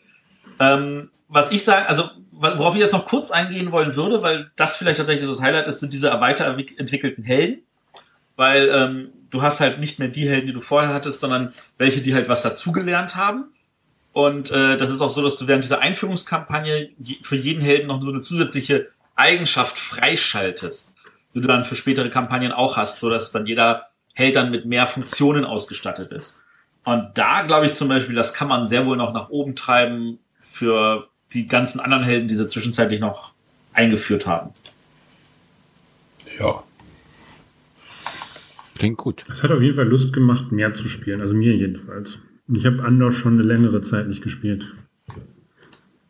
Speaker 3: Ähm, was ich sage, also worauf ich jetzt noch kurz eingehen wollen würde, weil das vielleicht tatsächlich so das Highlight ist, sind diese weiterentwickelten Helden, weil ähm, du hast halt nicht mehr die Helden, die du vorher hattest, sondern welche, die halt was dazugelernt haben. Und äh, das ist auch so, dass du während dieser Einführungskampagne für jeden Helden noch so eine zusätzliche Eigenschaft freischaltest, die du dann für spätere Kampagnen auch hast, so dass dann jeder Held dann mit mehr Funktionen ausgestattet ist. Und da glaube ich zum Beispiel, das kann man sehr wohl noch nach oben treiben für die ganzen anderen Helden, die sie zwischenzeitlich noch eingeführt haben.
Speaker 2: Ja.
Speaker 1: Klingt gut.
Speaker 4: Es hat auf jeden Fall Lust gemacht, mehr zu spielen. Also mir jedenfalls. Und ich habe Andor schon eine längere Zeit nicht gespielt.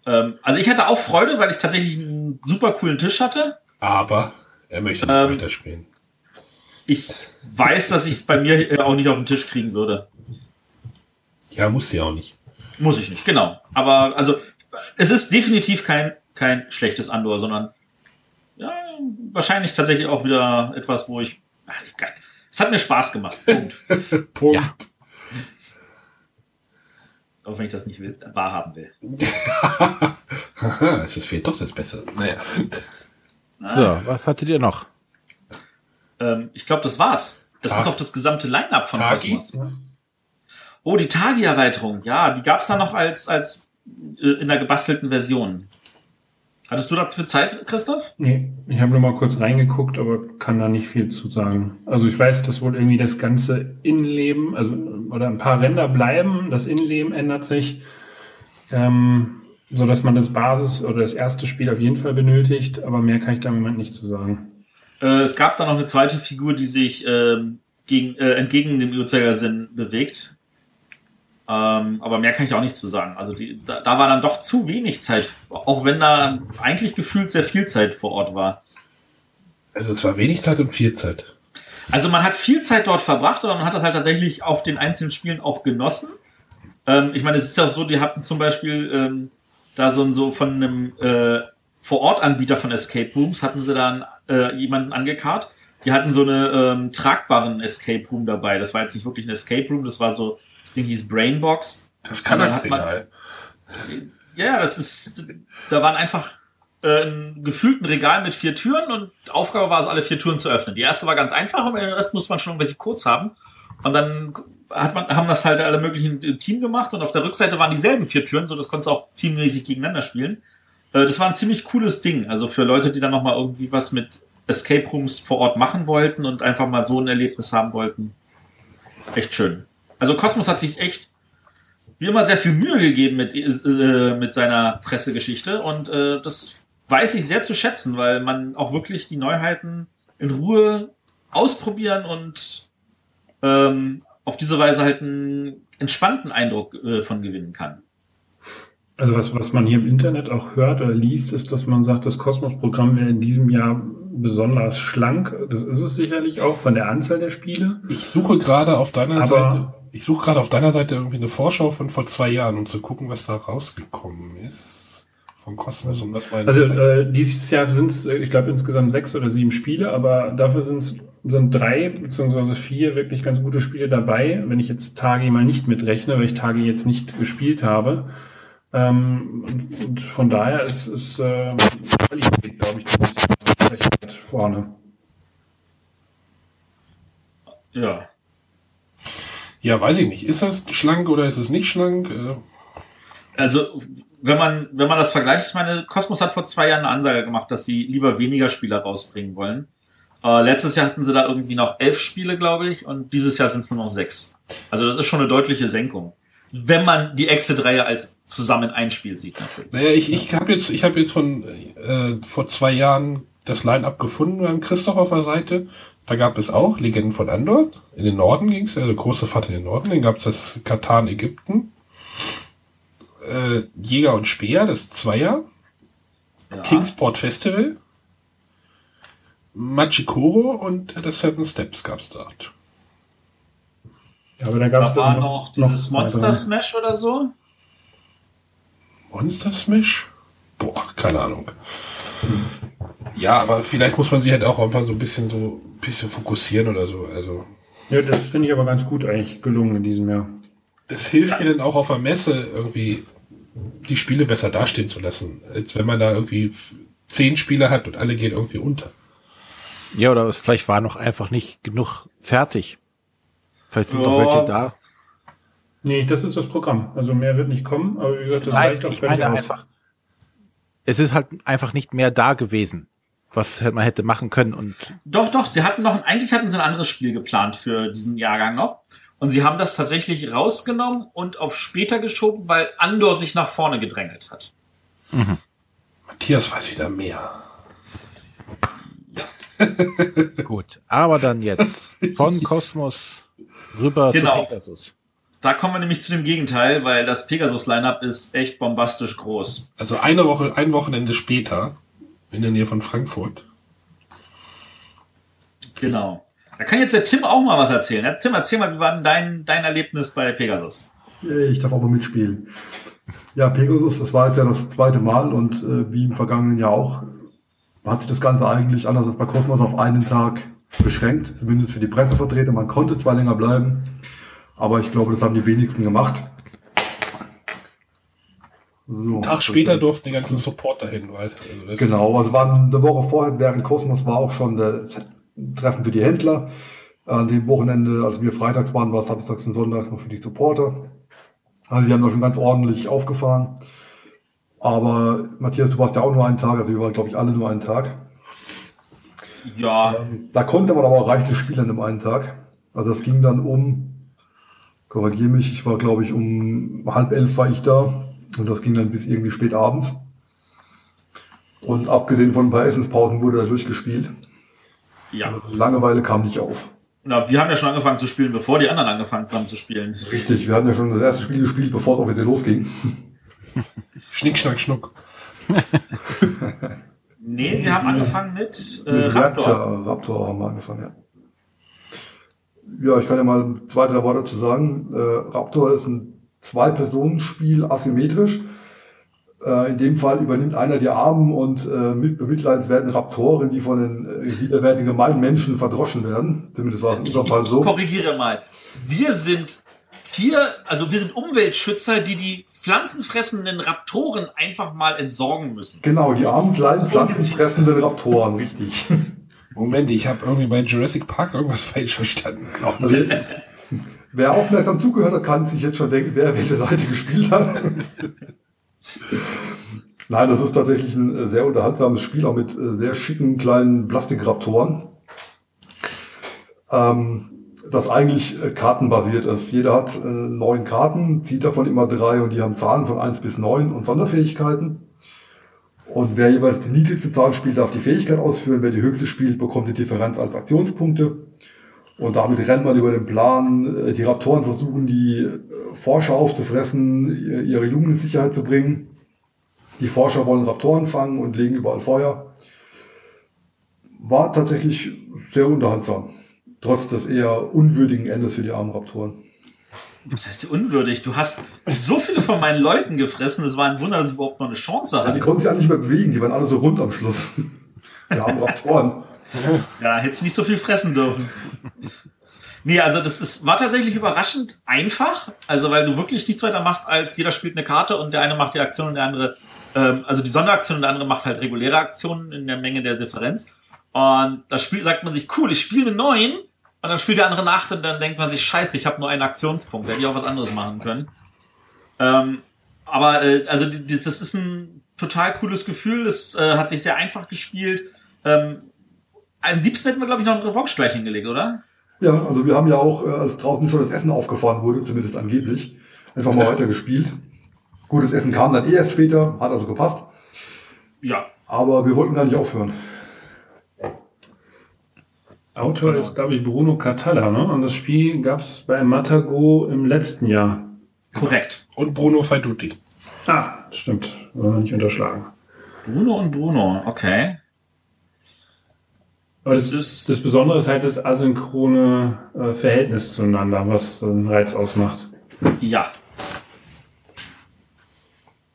Speaker 3: Ähm, also ich hatte auch Freude, weil ich tatsächlich einen super coolen Tisch hatte.
Speaker 2: Aber er möchte nicht
Speaker 3: Ähm,
Speaker 2: weiterspielen.
Speaker 3: Ich weiß, dass ich es bei mir äh, auch nicht auf den Tisch kriegen würde.
Speaker 2: Ja, muss sie auch nicht.
Speaker 3: Muss ich nicht, genau. Aber also es ist definitiv kein, kein schlechtes Andor, sondern ja, wahrscheinlich tatsächlich auch wieder etwas, wo ich. Ach, ich Es hat mir Spaß gemacht. Punkt.
Speaker 2: Punkt.
Speaker 1: Ja.
Speaker 3: Auch wenn ich das nicht will, wahrhaben will.
Speaker 2: Es ist fehlt doch das Bessere. Naja.
Speaker 1: So, was hattet ihr noch?
Speaker 3: Ähm, ich glaube, das war's. Das
Speaker 2: Tag-
Speaker 3: ist auch das gesamte Line-Up von
Speaker 2: Tagi?
Speaker 3: Cosmos. Oh, die Tagi-Erweiterung. Ja, die gab's da noch als, als äh, in der gebastelten Version. Hattest du dafür Zeit, Christoph?
Speaker 4: Nee, ich habe nur mal kurz reingeguckt, aber kann da nicht viel zu sagen. Also ich weiß, dass wohl irgendwie das ganze Innenleben, also oder ein paar Ränder bleiben, das Innenleben ändert sich, ähm, so dass man das Basis oder das erste Spiel auf jeden Fall benötigt, aber mehr kann ich da im Moment nicht zu sagen.
Speaker 3: Äh, es gab da noch eine zweite Figur, die sich ähm, gegen, äh, entgegen dem Uhrzeigersinn bewegt. Ähm, aber mehr kann ich auch nicht zu sagen. Also die, da, da war dann doch zu wenig Zeit, auch wenn da eigentlich gefühlt sehr viel Zeit vor Ort war.
Speaker 2: Also zwar wenig Zeit und viel Zeit.
Speaker 3: Also man hat viel Zeit dort verbracht, aber man hat das halt tatsächlich auf den einzelnen Spielen auch genossen. Ähm, ich meine, es ist ja auch so, die hatten zum Beispiel ähm, da so, ein- so von einem äh, Vor-Ort-Anbieter von Escape Rooms hatten sie dann äh, jemanden angekarrt. Die hatten so eine ähm, tragbaren Escape Room dabei. Das war jetzt nicht wirklich ein Escape Room, das war so, das Ding hieß Brainbox.
Speaker 2: Das
Speaker 3: Und dann hat
Speaker 2: Kallax-Regal.
Speaker 3: Ja, das ist, da waren einfach äh, ein gefühlten Regal mit vier Türen und Aufgabe war es, alle vier Türen zu öffnen. Die erste war ganz einfach, aber den Rest musste man schon irgendwelche Codes haben. Und dann hat man, haben das halt alle möglichen im Team gemacht und auf der Rückseite waren dieselben vier Türen, so das konntest du auch teammäßig gegeneinander spielen. Äh, das war ein ziemlich cooles Ding. Also für Leute, die dann nochmal irgendwie was mit Escape Rooms vor Ort machen wollten und einfach mal so ein Erlebnis haben wollten. Echt schön. Also Cosmos hat sich echt wie immer sehr viel Mühe gegeben mit, äh, mit seiner Pressegeschichte und äh, das weiß ich sehr zu schätzen, weil man auch wirklich die Neuheiten in Ruhe ausprobieren und ähm, auf diese Weise halt einen entspannten Eindruck äh, von gewinnen kann.
Speaker 4: Also was, was man hier im Internet auch hört oder liest, ist, dass man sagt, das Kosmos-Programm wäre in diesem Jahr besonders schlank. Das ist es sicherlich auch von der Anzahl der Spiele.
Speaker 2: Ich suche gerade auf deiner
Speaker 4: Aber-
Speaker 2: Seite, ich suche gerade auf deiner Seite irgendwie eine Vorschau von vor zwei Jahren, um zu gucken, was da rausgekommen ist von Cosmos, um das mal
Speaker 4: Also äh, dieses Jahr sind es, ich glaube, insgesamt sechs oder sieben Spiele, aber dafür sind's, sind drei beziehungsweise vier wirklich ganz gute Spiele dabei, wenn ich jetzt Tagi mal nicht mitrechne, weil ich Tagi jetzt nicht gespielt habe. Ähm, und, und von daher ist, ist äh, Qualität, glaube ich, weit vorne.
Speaker 3: Ja.
Speaker 2: Ja, weiß ich nicht. Ist das schlank oder ist es nicht schlank? Äh,
Speaker 3: Also, wenn man, wenn man das vergleicht, ich meine, Cosmos hat vor zwei Jahren eine Ansage gemacht, dass sie lieber weniger Spieler rausbringen wollen. Äh, letztes Jahr hatten sie da irgendwie noch elf Spiele, glaube ich, und dieses Jahr sind es nur noch sechs. Also das ist schon eine deutliche Senkung. Wenn man die Exit-Reihe als zusammen ein Spiel sieht, natürlich.
Speaker 2: Naja, ich, ich habe jetzt, ich habe jetzt von äh, vor zwei Jahren das Line-Up gefunden beim Christoph auf der Seite. Da gab es auch Legenden von Andor. In den Norden ging es, also große Fahrt in den Norden. Dann gab es das Katan Ägypten. Äh, Jäger und Speer, das Zweier.
Speaker 3: Ja.
Speaker 2: Kingsport Festival. Machikoro und das Seven Steps gab es dort.
Speaker 4: Ja, aber da gab es
Speaker 3: Da war noch dieses
Speaker 4: zwei,
Speaker 3: Monster. Smash oder so.
Speaker 2: Monster Smash? Boah, keine Ahnung. Ja, aber vielleicht muss man sich halt auch einfach so ein bisschen so ein bisschen fokussieren oder so. Also
Speaker 4: Ja, das finde ich aber ganz gut eigentlich gelungen in diesem Jahr.
Speaker 2: das hilft dir dann auch auf der Messe irgendwie die Spiele besser dastehen zu lassen, als wenn man da irgendwie zehn Spiele hat und alle gehen irgendwie unter.
Speaker 1: Ja, oder es vielleicht war noch einfach nicht genug fertig. Vielleicht sind noch
Speaker 3: Ja.
Speaker 1: welche da.
Speaker 4: Nee, das ist das Programm. Also mehr wird nicht kommen, aber wie gesagt, das
Speaker 1: Nein,
Speaker 4: reicht auch
Speaker 1: ich meine einfach, es ist halt einfach nicht mehr da gewesen, was man hätte machen können und
Speaker 3: Doch, doch, sie hatten noch, eigentlich hatten sie ein anderes Spiel geplant für diesen Jahrgang noch. Und sie haben das tatsächlich rausgenommen und auf später geschoben, weil Andor sich nach vorne gedrängelt hat.
Speaker 2: Matthias weiß wieder mehr.
Speaker 1: gut. Aber dann jetzt von Kosmos rüber
Speaker 3: Genau.
Speaker 1: zu Pegasus.
Speaker 3: Da kommen wir nämlich zu dem Gegenteil, weil das Pegasus-Line-Up ist echt bombastisch groß.
Speaker 2: Also eine Woche, ein Wochenende später in der Nähe von Frankfurt.
Speaker 3: Genau. Da kann jetzt der Tim auch mal was erzählen. Tim, erzähl mal, wie war denn dein, dein Erlebnis bei Pegasus?
Speaker 5: Äh, Ich darf auch mal mitspielen. Ja, Pegasus, das war jetzt ja das zweite Mal und äh, wie im vergangenen Jahr auch, hat sich das Ganze eigentlich anders als bei Cosmos auf einen Tag beschränkt, zumindest für die Pressevertreter. Man konnte zwar länger bleiben, aber ich glaube, das haben die wenigsten gemacht.
Speaker 2: So, Einen Tag später durften die ganzen Supporter hin. Weil,
Speaker 5: also genau, also waren eine Woche vorher, während Kosmos war auch schon der Treffen für die Händler. An dem Wochenende, als wir freitags waren, war es samstags und sonntags noch für die Supporter. Also die haben da schon ganz ordentlich aufgefahren. Aber Matthias, du warst ja auch nur einen Tag, also wir waren, glaube ich, alle nur einen Tag.
Speaker 3: Ja.
Speaker 5: Da konnte man aber auch reichlich spielen an dem einen Tag. Also das ging dann um, korrigiere mich, ich war, glaube ich, um halb elf war ich da. Und das ging dann bis irgendwie spät abends. Und abgesehen von ein paar Essenspausen wurde da durchgespielt.
Speaker 3: Ja.
Speaker 5: Also Langeweile kam nicht auf.
Speaker 3: Na, wir haben ja schon angefangen zu spielen, bevor die anderen angefangen haben zu spielen.
Speaker 5: Richtig, wir hatten ja schon das erste Spiel gespielt, bevor es offiziell losging.
Speaker 2: Schnick, schnack, schnuck.
Speaker 3: nee, wir haben angefangen mit, äh, mit Raptor.
Speaker 5: Raptor. Raptor haben wir angefangen, ja. Ja, ich kann ja mal zwei, drei Worte dazu sagen. Äh, Raptor ist ein Zwei-Personen-Spiel asymmetrisch. Äh, in dem Fall übernimmt einer die armen und äh, mit bemitleidenswerten Raptoren, die von den äh, widerwärtigen gemeinen Menschen verdroschen werden. Zumindest war es in unserem Fall so.
Speaker 3: Ich korrigiere mal. Wir sind Tier, also wir sind Umweltschützer, die die pflanzenfressenden Raptoren einfach mal entsorgen müssen.
Speaker 5: Genau, die armen kleinen pflanzenfressenden Raptoren, richtig.
Speaker 2: Moment, ich habe irgendwie bei Jurassic Park irgendwas falsch verstanden, glaube
Speaker 5: ich. Wer aufmerksam zugehört hat, kann sich jetzt schon denken, wer welche Seite gespielt hat. Nein, das ist tatsächlich ein äh, sehr unterhaltsames Spiel, auch mit äh, sehr schicken kleinen Plastikraptoren. Ähm, das eigentlich äh, kartenbasiert ist. Jeder hat äh, neun Karten, zieht davon immer drei und die haben Zahlen von eins bis neun und Sonderfähigkeiten. Und wer jeweils die niedrigste Zahl spielt, darf die Fähigkeit ausführen. Wer die höchste spielt, bekommt die Differenz als Aktionspunkte. Und damit rennt man über den Plan. Äh, die Raptoren versuchen, die äh, Forscher aufzufressen, ihre Jungen in Sicherheit zu bringen. Die Forscher wollen Raptoren fangen und legen überall Feuer. War tatsächlich sehr unterhaltsam. Trotz des eher unwürdigen Endes für die armen Raptoren.
Speaker 3: Was heißt unwürdig? Du hast so viele von meinen Leuten gefressen, es war ein Wunder, dass ich überhaupt noch eine Chance hatte.
Speaker 5: Ja, die konnten sich alle nicht mehr bewegen, die waren alle so rund am Schluss. Die armen Raptoren.
Speaker 3: Ja, hättest nicht so viel fressen dürfen. Nee, also das ist, war tatsächlich überraschend einfach. Also, weil du wirklich nichts weiter machst, als jeder spielt eine Karte und der eine macht die Aktion und der andere, ähm, also die Sonderaktion und der andere macht halt reguläre Aktionen in der Menge der Differenz. Und das Spiel sagt man sich, cool, ich spiele eine 9 und dann spielt der andere nach und dann denkt man sich, scheiße, ich habe nur einen Aktionspunkt, hätte ich auch was anderes machen können. Ähm, aber äh, also das ist ein total cooles Gefühl, es äh, hat sich sehr einfach gespielt. Ähm, am liebsten hätten wir, glaube ich, noch einen Revanche gleich hingelegt, oder?
Speaker 5: Ja, also wir haben ja auch, äh, als draußen schon das Essen aufgefahren wurde, zumindest angeblich, einfach mal weiter gespielt. Gut, das Essen kam dann eh erst später, hat also gepasst.
Speaker 3: Ja.
Speaker 5: Aber wir wollten gar nicht aufhören.
Speaker 4: Autor ist, glaube ich, Bruno Catalla, ne? Und das Spiel gab es bei Matago im letzten Jahr.
Speaker 3: Korrekt.
Speaker 2: Und Bruno Faiduti.
Speaker 4: Ah, stimmt. Nicht unterschlagen.
Speaker 3: Bruno und Bruno, okay.
Speaker 4: Aber das, ist das Besondere ist halt das asynchrone äh, Verhältnis zueinander, was einen Reiz ausmacht.
Speaker 3: Ja.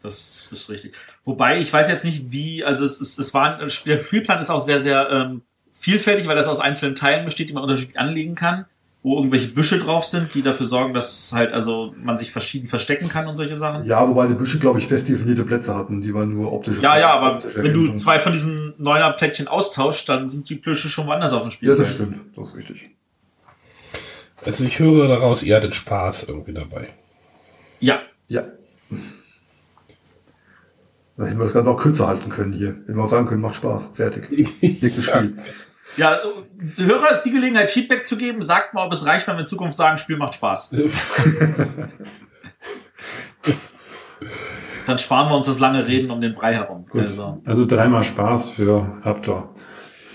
Speaker 3: Das ist richtig. Wobei, ich weiß jetzt nicht, wie, also es, es, es war, der Spielplan ist auch sehr, sehr ähm, vielfältig, weil das aus einzelnen Teilen besteht, die man unterschiedlich anlegen kann wo irgendwelche Büsche drauf sind, die dafür sorgen, dass halt also man sich verschieden verstecken kann und solche Sachen.
Speaker 5: Ja, wobei die Büsche, glaube ich, fest definierte Plätze hatten, die waren nur optisch.
Speaker 3: Ja, ja, aber wenn du zwei von diesen neuner Plättchen austauschst, dann sind die Büsche schon woanders auf dem Spielfeld.
Speaker 5: Ja, das stimmt, das ist richtig.
Speaker 2: Also ich höre daraus, ihr hattet Spaß irgendwie dabei.
Speaker 3: Ja.
Speaker 5: Ja. Dann hätten wir das Ganze auch kürzer halten können hier. Hätten wir auch sagen können, macht Spaß. Fertig. Nächstes Spiel.
Speaker 3: Ja, Hörer ist die Gelegenheit, Feedback zu geben. Sagt mal, ob es reicht, wenn wir in Zukunft sagen, Spiel macht Spaß. Dann sparen wir uns das lange Reden um den Brei herum.
Speaker 4: Also. also dreimal Spaß für Raptor.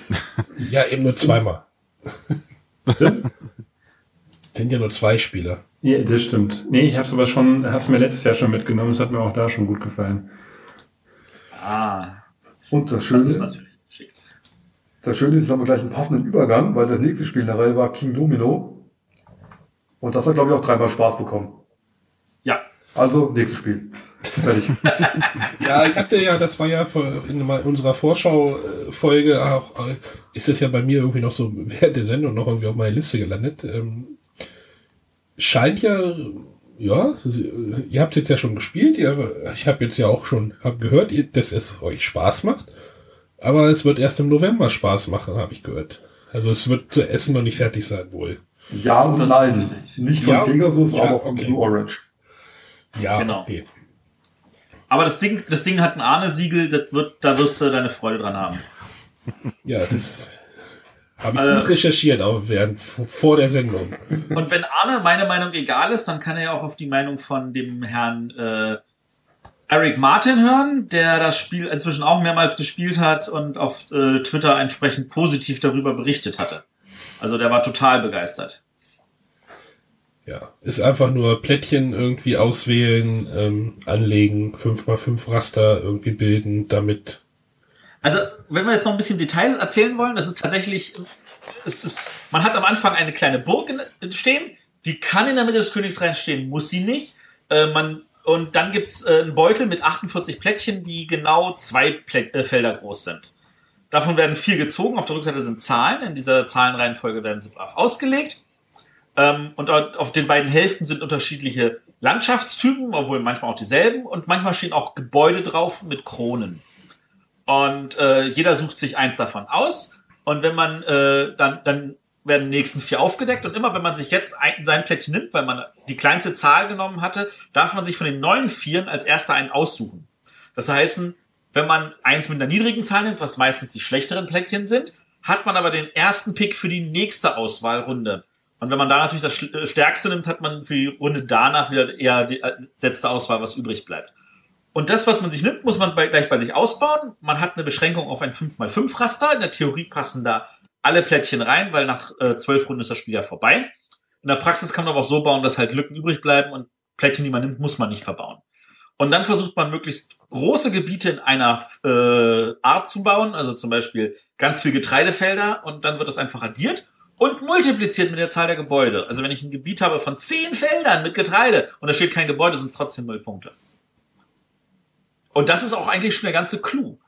Speaker 2: Ja, eben nur zweimal. Sind ja nur zwei Spieler.
Speaker 4: Ja, das stimmt. Nee, ich habe es aber schon, hab's mir letztes Jahr schon mitgenommen. Es hat mir auch da schon gut gefallen.
Speaker 3: Ah.
Speaker 5: Und das Schöne
Speaker 3: das ist natürlich
Speaker 5: das Schöne ist, jetzt haben wir gleich einen passenden Übergang, weil das nächste Spiel in der Reihe war King Domino. Und das hat, glaube ich, auch dreimal Spaß bekommen.
Speaker 3: Ja.
Speaker 5: Also, nächstes Spiel. Fertig.
Speaker 2: Ja, ich hatte ja, das war ja in unserer Vorschau-Folge auch, äh, ist es ja bei mir irgendwie noch so während der Sendung noch irgendwie auf meiner Liste gelandet. Ähm, scheint ja, ja, ihr habt jetzt ja schon gespielt, ihr, ich habe jetzt ja auch schon hab gehört, dass es euch Spaß macht, aber es wird erst im November Spaß machen, habe ich gehört. Also es wird zu Essen noch nicht fertig sein wohl.
Speaker 5: Ja und
Speaker 3: Das
Speaker 5: nein. Nicht von
Speaker 2: Ja,
Speaker 5: Pegasus,
Speaker 2: ja,
Speaker 5: aber von
Speaker 2: okay.
Speaker 5: Blue Orange.
Speaker 2: Ja,
Speaker 3: Genau.
Speaker 2: okay.
Speaker 3: Aber das Ding, das Ding hat ein Ahne-Siegel, das wird, da wirst du deine Freude dran haben.
Speaker 2: Ja, das habe ich
Speaker 3: Äh,
Speaker 2: gut recherchiert, auch während vor der Sendung.
Speaker 3: Und wenn Arne meine Meinung egal ist, dann kann er ja auch auf die Meinung von dem Herrn äh, Eric Martin hören, der das Spiel inzwischen auch mehrmals gespielt hat und auf äh, Twitter entsprechend positiv darüber berichtet hatte. Also der war total begeistert.
Speaker 2: Ja, ist einfach nur Plättchen irgendwie auswählen, ähm, anlegen, 5x5 Raster irgendwie bilden, damit.
Speaker 3: Also, wenn wir jetzt noch ein bisschen Detail erzählen wollen, das ist tatsächlich, es ist, man hat am Anfang eine kleine Burg stehen, die kann in der Mitte des Königsreichs stehen, muss sie nicht. Äh, man, und dann gibt's äh, einen Beutel mit 48 Plättchen, die genau zwei Plä äh, Felder groß sind. Davon werden vier gezogen, auf der Rückseite sind Zahlen, in dieser Zahlenreihenfolge werden sie brav ausgelegt. Ähm, und auf den beiden Hälften sind unterschiedliche Landschaftstypen, obwohl manchmal auch dieselben, und manchmal stehen auch Gebäude drauf mit Kronen. Und äh, jeder sucht sich eins davon aus. Und wenn man äh, dann, dann werden die nächsten vier aufgedeckt. Und immer wenn man sich jetzt ein, sein Plättchen nimmt, weil man die kleinste Zahl genommen hatte, darf man sich von den neuen Vieren als erster einen aussuchen. Das heißt, wenn man eins mit einer niedrigen Zahl nimmt, was meistens die schlechteren Plättchen sind, hat man aber den ersten Pick für die nächste Auswahlrunde. Und wenn man da natürlich das äh, Stärkste nimmt, hat man für die Runde danach wieder eher die äh, letzte Auswahl, was übrig bleibt. Und das, was man sich nimmt, muss man bei, gleich bei sich ausbauen. Man hat eine Beschränkung auf ein 5x5 Raster. In der Theorie passen da alle Plättchen rein, weil nach äh, zwölf Runden ist das Spiel ja vorbei. In der Praxis kann man aber auch so bauen, dass halt Lücken übrig bleiben und Plättchen, die man nimmt, muss man nicht verbauen. Und dann versucht man möglichst große Gebiete in einer äh, Art zu bauen, also zum Beispiel ganz viel Getreidefelder und dann wird das einfach addiert und multipliziert mit der Zahl der Gebäude. Also wenn ich ein Gebiet habe von zehn Feldern mit Getreide und da steht kein Gebäude, sind es trotzdem null Punkte. Und das ist auch eigentlich schon der ganze Clou.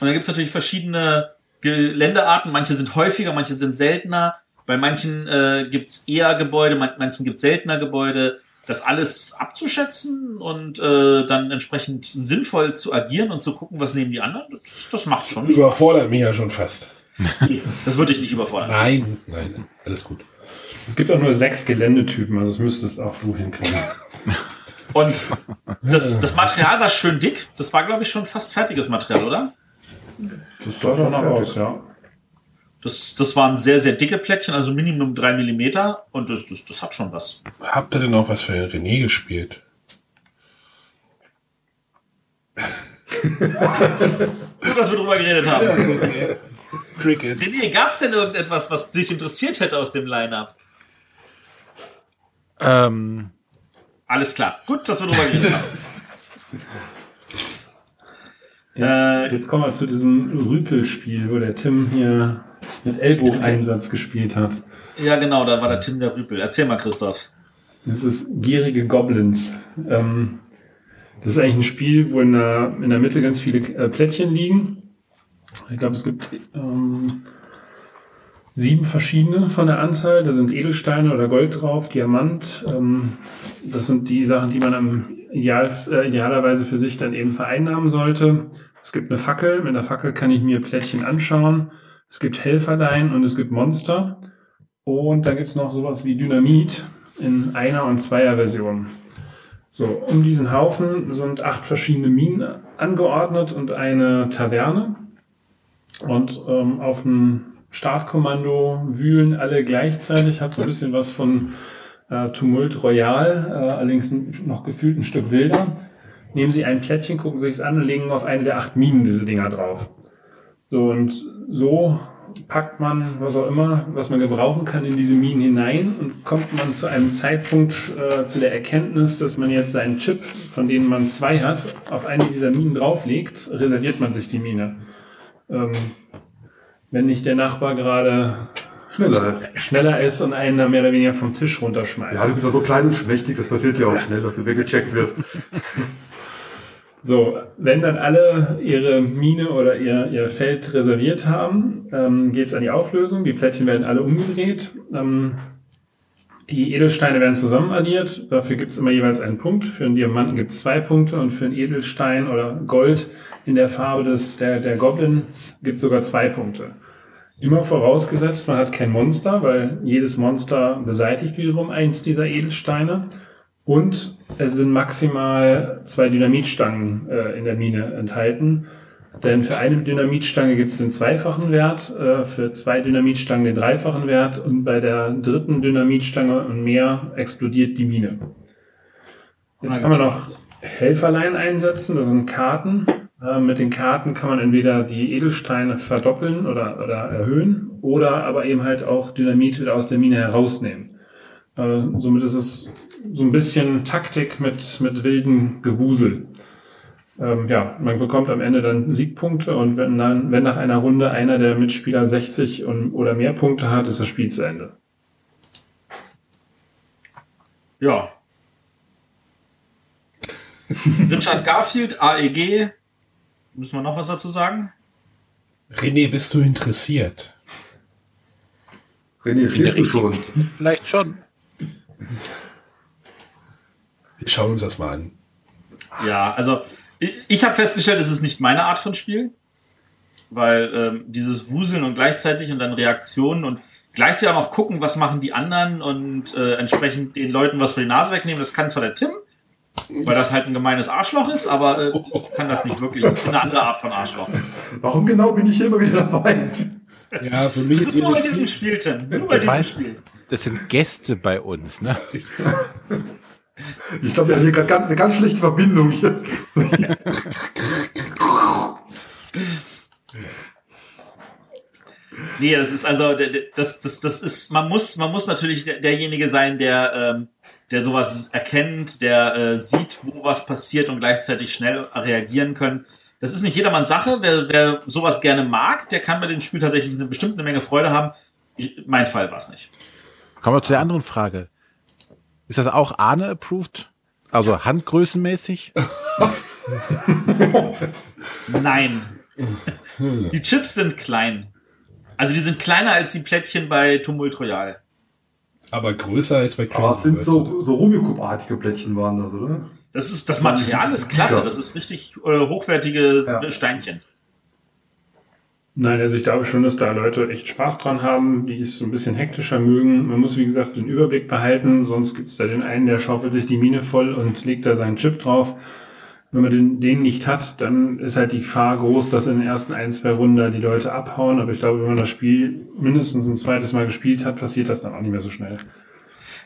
Speaker 3: Und dann gibt es natürlich verschiedene Geländearten. Manche sind häufiger, manche sind seltener. Bei manchen äh, gibt es eher Gebäude, man, manchen gibt es seltener Gebäude. Das alles abzuschätzen und äh, dann entsprechend sinnvoll zu agieren und zu gucken, was nehmen die anderen, das, das macht schon.
Speaker 2: Überfordert mich ja schon fast.
Speaker 3: Das würde ich nicht überfordern.
Speaker 2: Nein, nein, nein, alles gut.
Speaker 4: Es gibt auch nur sechs Geländetypen, also das müsstest auch du hinkriegen.
Speaker 3: Und das, das Material war schön dick. Das war, glaube ich, schon fast fertiges Material, oder?
Speaker 4: Das sah doch noch aus, ja.
Speaker 3: Das, das waren sehr, sehr dicke Plättchen, also Minimum drei Millimeter. Und das, das, das hat schon was.
Speaker 2: Habt ihr denn auch was für René gespielt?
Speaker 3: Gut, dass wir drüber geredet haben.
Speaker 2: Cricket.
Speaker 3: René, gab es denn irgendetwas, was dich interessiert hätte aus dem Line-Up?
Speaker 1: Ähm,
Speaker 3: Alles klar. Gut, dass wir drüber geredet haben. Äh,
Speaker 4: Jetzt kommen wir zu diesem Rüpelspiel, wo der Tim hier mit Ellbogeneinsatz gespielt hat.
Speaker 3: ja, genau, da war der Tim der Rüpel. Erzähl mal, Christoph.
Speaker 4: Das ist Gierige Goblins. Ähm, das ist eigentlich ein Spiel, wo in der, in der Mitte ganz viele äh, Plättchen liegen. Ich glaube, es gibt ähm, sieben verschiedene von der Anzahl. Da sind Edelsteine oder Gold drauf, Diamant. Ähm, das sind die Sachen, die man am Ideals, äh, idealerweise für sich dann eben vereinnahmen sollte. Es gibt eine Fackel. Mit der Fackel kann ich mir Plättchen anschauen. Es gibt Helferlein und es gibt Monster. Und da gibt es noch sowas wie Dynamit in einer und zweier Version. So, um diesen Haufen sind acht verschiedene Minen angeordnet und eine Taverne. Und ähm, auf dem Startkommando wühlen alle gleichzeitig, hat so ein bisschen was von äh, Tumult Royal, äh, allerdings noch gefühlt ein Stück wilder. Nehmen Sie ein Plättchen, gucken Sie es an und legen auf eine der acht Minen diese Dinger drauf. So, und so packt man, was auch immer, was man gebrauchen kann, in diese Minen hinein und kommt man zu einem Zeitpunkt äh, zu der Erkenntnis, dass man jetzt seinen Chip, von denen man zwei hat, auf eine dieser Minen drauflegt, reserviert man sich die Mine. Ähm, wenn nicht der Nachbar gerade
Speaker 5: Schneller ist.
Speaker 4: schneller ist und einen da mehr oder weniger vom Tisch runterschmeißt.
Speaker 5: Ja, du bist ja so klein und schmächtig, das passiert ja auch schnell, dass du weggecheckt wirst.
Speaker 4: So, wenn dann alle ihre Mine oder ihr, ihr Feld reserviert haben, ähm, geht es an die Auflösung. Die Plättchen werden alle umgedreht. Ähm, die Edelsteine werden zusammen addiert. Dafür gibt es immer jeweils einen Punkt. Für einen Diamanten gibt es zwei Punkte und für einen Edelstein oder Gold in der Farbe des, der, der Goblins gibt es sogar zwei Punkte. Immer vorausgesetzt, man hat kein Monster, weil jedes Monster beseitigt wiederum eins dieser Edelsteine. Und es sind maximal zwei Dynamitstangen äh, in der Mine enthalten. Denn für eine Dynamitstange gibt es den zweifachen Wert, äh, für zwei Dynamitstangen den dreifachen Wert und bei der dritten Dynamitstange und mehr explodiert die Mine. Jetzt kann man noch Helferlein einsetzen, das sind Karten. Äh, mit den Karten kann man entweder die Edelsteine verdoppeln oder, oder erhöhen oder aber eben halt auch Dynamit wieder aus der Mine herausnehmen. Äh, somit ist es so ein bisschen Taktik mit, mit wilden Gewusel ähm, ja, man bekommt am Ende dann Siegpunkte und wenn, dann, wenn nach einer Runde einer der Mitspieler 60 und, oder mehr Punkte hat, ist das Spiel zu Ende.
Speaker 3: Ja. Richard Garfield, AEG. Müssen wir noch was dazu sagen?
Speaker 2: René, bist du interessiert?
Speaker 5: René, schläfst du schon?
Speaker 1: Vielleicht schon.
Speaker 2: Wir schauen uns das mal an.
Speaker 3: Ja, also ich, ich habe festgestellt, es ist nicht meine Art von Spiel, weil ähm, dieses Wuseln und gleichzeitig und dann Reaktionen und gleichzeitig auch noch gucken, was machen die anderen und äh, entsprechend den Leuten was für die Nase wegnehmen, das kann zwar der Tim, weil das halt ein gemeines Arschloch ist, aber äh, ich kann das nicht wirklich. Ich bin eine andere Art von Arschloch.
Speaker 5: Warum genau bin ich hier immer wieder dabei?
Speaker 2: Ja, für mich
Speaker 3: Das ist nur bei diesem
Speaker 2: Spiel-
Speaker 3: Tim. Nur bei diesem
Speaker 1: weißt,
Speaker 3: Spiel.
Speaker 1: das sind Gäste bei uns, ne?
Speaker 5: Ich glaube, wir haben hier gerade eine ganz schlechte Verbindung hier.
Speaker 3: Nee, das ist also, das, das, das ist, man muss, man muss natürlich der- derjenige sein, der, ähm, der sowas erkennt, der äh, sieht, wo was passiert und gleichzeitig schnell reagieren können. Das ist nicht jedermanns Sache. Wer, wer sowas gerne mag, der kann bei dem Spiel tatsächlich eine bestimmte Menge Freude haben. Ich, mein Fall war es nicht.
Speaker 1: Kommen wir zu der anderen Frage. Ist das auch Arne approved? Also handgrößenmäßig?
Speaker 3: Nein. Die Chips sind klein. Also die sind kleiner als die Plättchen bei Tumult Royal.
Speaker 2: Aber größer als bei
Speaker 5: Aber es
Speaker 2: Crazy
Speaker 5: sind
Speaker 2: Birds,
Speaker 5: so, so Rummikub-artige Plättchen waren das, oder?
Speaker 3: Das ist, das Material ist klasse.
Speaker 5: Ja.
Speaker 3: Das ist richtig äh, hochwertige
Speaker 5: Ja.
Speaker 3: Steinchen.
Speaker 4: Nein, also ich glaube schon, dass da Leute echt Spaß dran haben, die es so ein bisschen hektischer mögen. Man muss, wie gesagt, den Überblick behalten, sonst gibt es da den einen, der schaufelt sich die Mine voll und legt da seinen Chip drauf. Wenn man den, den nicht hat, dann ist halt die Gefahr groß, dass in den ersten ein, zwei Runden da die Leute abhauen. Aber ich glaube, wenn man das Spiel mindestens ein zweites Mal gespielt hat, passiert das dann auch nicht mehr so schnell.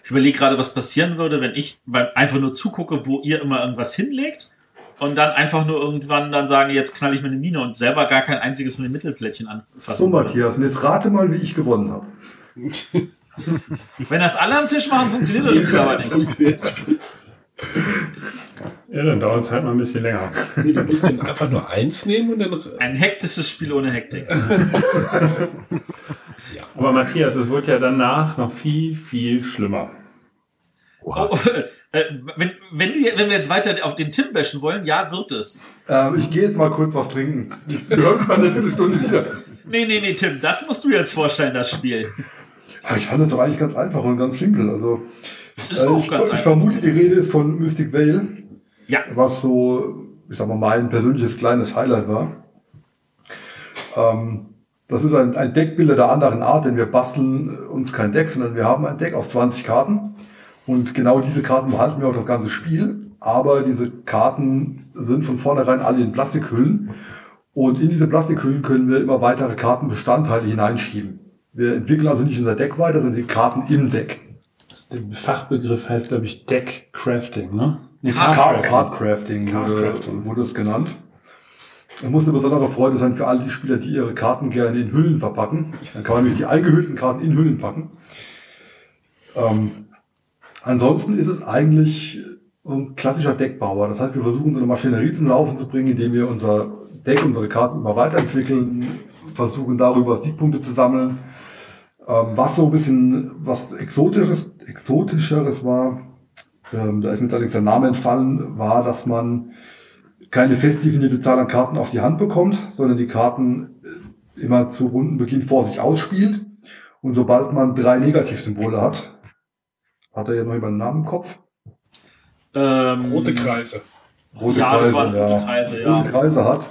Speaker 3: Ich überlege gerade, was passieren würde, wenn ich einfach nur zugucke, wo ihr immer irgendwas hinlegt und dann einfach nur irgendwann dann sagen, jetzt knall ich mir eine Mine und selber gar kein einziges von den Mittelplättchen anfassen.
Speaker 5: So. Matthias, und jetzt rate mal, wie ich gewonnen habe.
Speaker 3: Wenn das alle am Tisch machen, funktioniert das Spiel aber nicht.
Speaker 4: Ja, dann dauert es halt mal ein bisschen länger.
Speaker 2: Nee, du musst den einfach nur eins nehmen und dann.
Speaker 3: Ein hektisches Spiel ohne Hektik.
Speaker 4: Aber Matthias, es wird ja danach noch viel, viel schlimmer.
Speaker 3: Oh, äh, wenn, wenn, du, wenn wir jetzt weiter auf den Tim bashen wollen, ja, wird es.
Speaker 5: Ähm, ich gehe jetzt mal kurz was trinken. Wir hören in einer Viertelstunde wieder.
Speaker 3: Nee, nee, nee, Tim, das musst du jetzt vorstellen, das Spiel.
Speaker 5: Ja, ich fand das doch eigentlich ganz einfach und ganz simpel. Also,
Speaker 3: ist
Speaker 5: äh,
Speaker 3: auch
Speaker 5: ich,
Speaker 3: ganz
Speaker 5: ich
Speaker 3: einfach.
Speaker 5: vermute, die Rede ist von Mystic Vale,
Speaker 3: Ja,
Speaker 5: was so, ich sag mal, mein persönliches kleines Highlight war. Ähm, das ist ein, ein Deckbilder der anderen Art, denn wir basteln uns kein Deck, sondern wir haben ein Deck aus 20 Karten. Und genau diese Karten behalten wir auch das ganze Spiel. Aber diese Karten sind von vornherein alle in Plastikhüllen. Und in diese Plastikhüllen können wir immer weitere Kartenbestandteile hineinschieben. Wir entwickeln also nicht unser Deck weiter, sondern die Karten im Deck.
Speaker 4: Der Fachbegriff heißt, glaube ich, Deck-Crafting, ne? Nee,
Speaker 3: Card-
Speaker 5: Card, Cardcrafting wurde,
Speaker 4: Cardcrafting.
Speaker 5: wurde es genannt. Es muss eine besondere Freude sein für alle die Spieler, die ihre Karten gerne in Hüllen verpacken. Dann kann man nämlich die eingehüllten Karten in Hüllen packen. Ähm, ansonsten ist es eigentlich ein klassischer Deckbauer. Das heißt, wir versuchen so eine Maschinerie zum Laufen zu bringen, indem wir unser Deck, unsere Karten immer weiterentwickeln, versuchen darüber Siegpunkte zu sammeln. Ähm, was so ein bisschen was Exotisches, Exotischeres war, ähm, da ist mir jetzt allerdings der Name entfallen, war, dass man keine fest definierte Zahl an Karten auf die Hand bekommt, sondern die Karten immer zu Rundenbeginn vor sich ausspielt. Und sobald man drei Negativsymbole hat, hat er ja noch jemanden Namen im Kopf?
Speaker 3: Ähm,
Speaker 2: Rote Kreise.
Speaker 5: Rote
Speaker 3: Ja, das waren rote
Speaker 5: ja.
Speaker 3: Kreise, ja.
Speaker 5: Rote Kreise hat,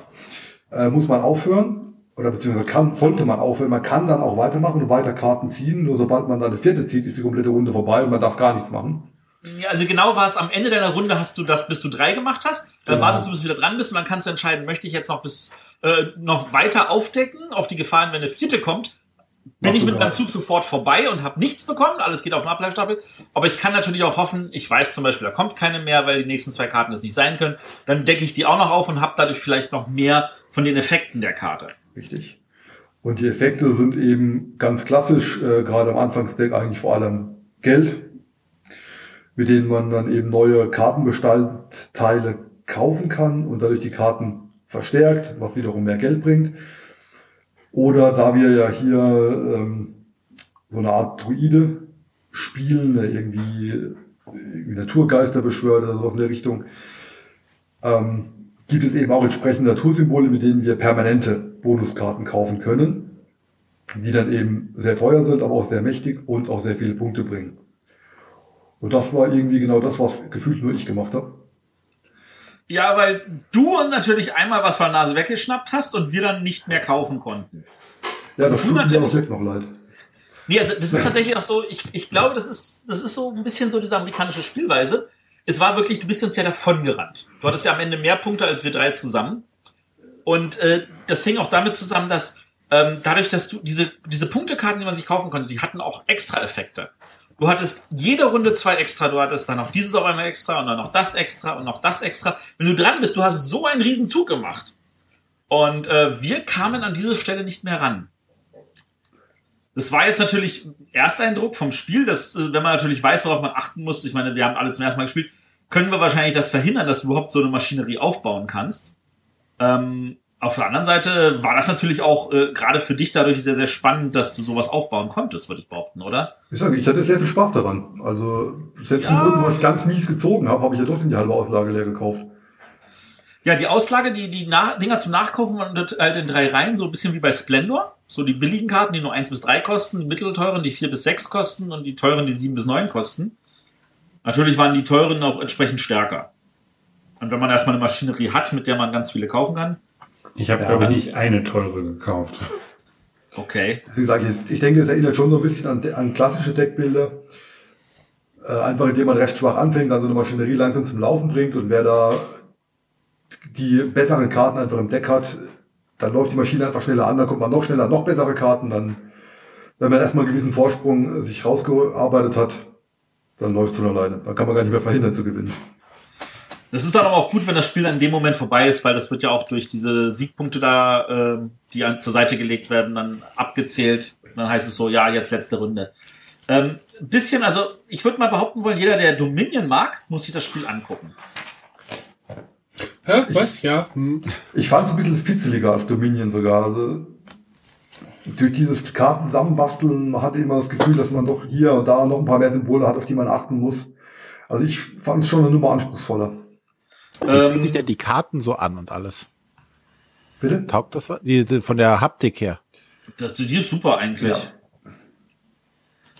Speaker 5: äh, muss man aufhören. Oder beziehungsweise kann, sollte man aufhören. Man kann dann auch weitermachen und weiter Karten ziehen. Nur sobald man dann eine vierte zieht, ist die komplette Runde vorbei und man darf gar nichts machen.
Speaker 3: Ja, also genau war es am Ende deiner Runde hast du das, bis du drei gemacht hast. Dann
Speaker 5: Genau.
Speaker 3: wartest du, bis du wieder dran bist und dann kannst du entscheiden, möchte ich jetzt noch bis äh, noch weiter aufdecken auf die Gefahren, wenn eine vierte kommt. Bin
Speaker 5: Mach
Speaker 3: ich mit meinem Zug sofort vorbei und habe nichts bekommen, alles geht auf den Ableitstapel. Aber ich kann natürlich auch hoffen, ich weiß zum Beispiel, da kommt keine mehr, weil die nächsten zwei Karten es nicht sein können. Dann decke ich die auch noch auf und habe dadurch vielleicht noch mehr von den Effekten der Karte.
Speaker 5: Richtig. Und die Effekte sind eben ganz klassisch, äh, gerade am Anfangsdeck eigentlich vor allem Geld, mit denen man dann eben neue Kartenbestandteile kaufen kann und dadurch die Karten verstärkt, was wiederum mehr Geld bringt. Oder da wir ja hier ähm, so eine Art Druide spielen, der irgendwie, irgendwie Naturgeister beschwört oder so in der Richtung, ähm, gibt es eben auch entsprechende Natursymbole, mit denen wir permanente Bonuskarten kaufen können, die dann eben sehr teuer sind, aber auch sehr mächtig und auch sehr viele Punkte bringen. Und das war irgendwie genau das, was gefühlt nur ich gemacht habe.
Speaker 3: Ja, weil du natürlich einmal was von der Nase weggeschnappt hast und wir dann nicht mehr kaufen konnten.
Speaker 5: Ja, das tut mir auch jetzt noch leid.
Speaker 3: Nee, also das ist tatsächlich auch so, ich, ich glaube, das ist, das ist so ein bisschen so diese amerikanische Spielweise. Es war wirklich, du bist uns ja davon gerannt. Du hattest ja am Ende mehr Punkte als wir drei zusammen. Und äh, das hing auch damit zusammen, dass ähm, dadurch, dass du diese, diese Punktekarten, die man sich kaufen konnte, die hatten auch extra Effekte. Du hattest jede Runde zwei extra, du hattest dann noch dieses auf einmal extra und dann noch das extra und noch das extra. Wenn du dran bist, du hast so einen riesen Zug gemacht. Und äh, wir kamen an diese Stelle nicht mehr ran. Das war jetzt natürlich Ersteindruck vom Spiel, dass, äh, wenn man natürlich weiß, worauf man achten muss, ich meine, wir haben alles zum ersten Mal gespielt, können wir wahrscheinlich das verhindern, dass du überhaupt so eine Maschinerie aufbauen kannst. Ähm, auf der anderen Seite war das natürlich auch äh, gerade für dich dadurch sehr, sehr spannend, dass du sowas aufbauen konntest, würde ich behaupten, oder?
Speaker 5: Ich sage, ich hatte sehr viel Spaß daran. Also selbst
Speaker 3: Ja.
Speaker 5: in Runden, wo ich ganz mies gezogen habe, habe ich ja trotzdem die halbe Auslage leer gekauft.
Speaker 3: Ja, die Auslage, die, die Nach Dinger zum Nachkaufen waren halt in drei Reihen, so ein bisschen wie bei Splendor. So die billigen Karten, die nur eins bis drei kosten, die mittelteuren, die vier bis sechs kosten und die teuren, die sieben bis neun kosten. Natürlich waren die teuren auch entsprechend stärker. Und wenn man erstmal eine Maschinerie hat, mit der man ganz viele kaufen kann,
Speaker 4: Ich habe,
Speaker 1: Ja.
Speaker 4: glaube ich, nicht eine teure gekauft.
Speaker 3: okay.
Speaker 5: Wie gesagt, ich, ich denke, es erinnert schon so ein bisschen an, an klassische Deckbilder. Äh, einfach indem man recht schwach anfängt, dann so eine Maschinerie langsam zum Laufen bringt und wer da die besseren Karten einfach im Deck hat, dann läuft die Maschine einfach schneller an, dann kommt man noch schneller, noch bessere Karten, dann, wenn man erstmal einen gewissen Vorsprung sich rausgearbeitet hat, dann läuft es von alleine. Dann kann man gar nicht mehr verhindern zu gewinnen.
Speaker 3: Das ist dann aber auch gut, wenn das Spiel dann in dem Moment vorbei ist, weil das wird ja auch durch diese Siegpunkte da, äh, die an, zur Seite gelegt werden, dann abgezählt. Dann heißt es so, ja, jetzt letzte Runde. Ähm, ein bisschen, also ich würde mal behaupten wollen, jeder, der Dominion mag, muss sich das Spiel angucken.
Speaker 2: Hä? Was? Ja. Hm.
Speaker 5: Ich fand es ein bisschen fitzeliger als Dominion sogar. Also, durch dieses Karten zusammenbasteln, man hatte immer das Gefühl, dass man doch hier und da noch ein paar mehr Symbole hat, auf die man achten muss. Also ich fand es schon eine Nummer anspruchsvoller.
Speaker 1: Wie fühlen
Speaker 3: Ähm,
Speaker 1: sich denn die Karten so an und alles?
Speaker 5: Bitte?
Speaker 1: Taugt das was? Die, die, von der Haptik her.
Speaker 3: das, die ist super eigentlich.
Speaker 5: Ja.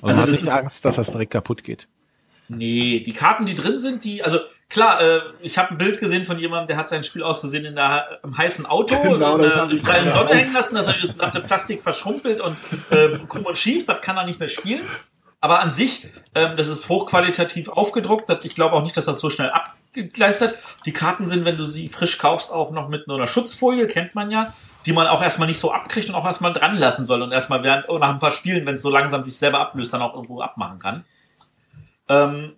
Speaker 1: Also,
Speaker 3: Also das ist-
Speaker 1: Angst, dass das direkt kaputt geht.
Speaker 3: Nee, die Karten, die drin sind, die, also klar, äh, ich habe ein Bild gesehen von jemandem, der hat sein Spiel aus Versehen in der, im heißen Auto
Speaker 2: Genau,
Speaker 3: in der
Speaker 2: ich
Speaker 3: prallen
Speaker 2: gerade
Speaker 3: Sonne hängen lassen, dass er das gesamte Plastik verschrumpelt und äh, krumm und schief, das kann er nicht mehr spielen. Aber an sich, ähm, das ist hochqualitativ aufgedruckt. Ich glaube auch nicht, dass das so schnell abgeleistet. Die Karten sind, wenn du sie frisch kaufst, auch noch mit einer Schutzfolie, kennt man ja, die man auch erstmal nicht so abkriegt und auch erstmal dran lassen soll und erstmal während, oh, nach ein paar Spielen, wenn es so langsam sich selber ablöst, dann auch irgendwo abmachen kann. Ähm,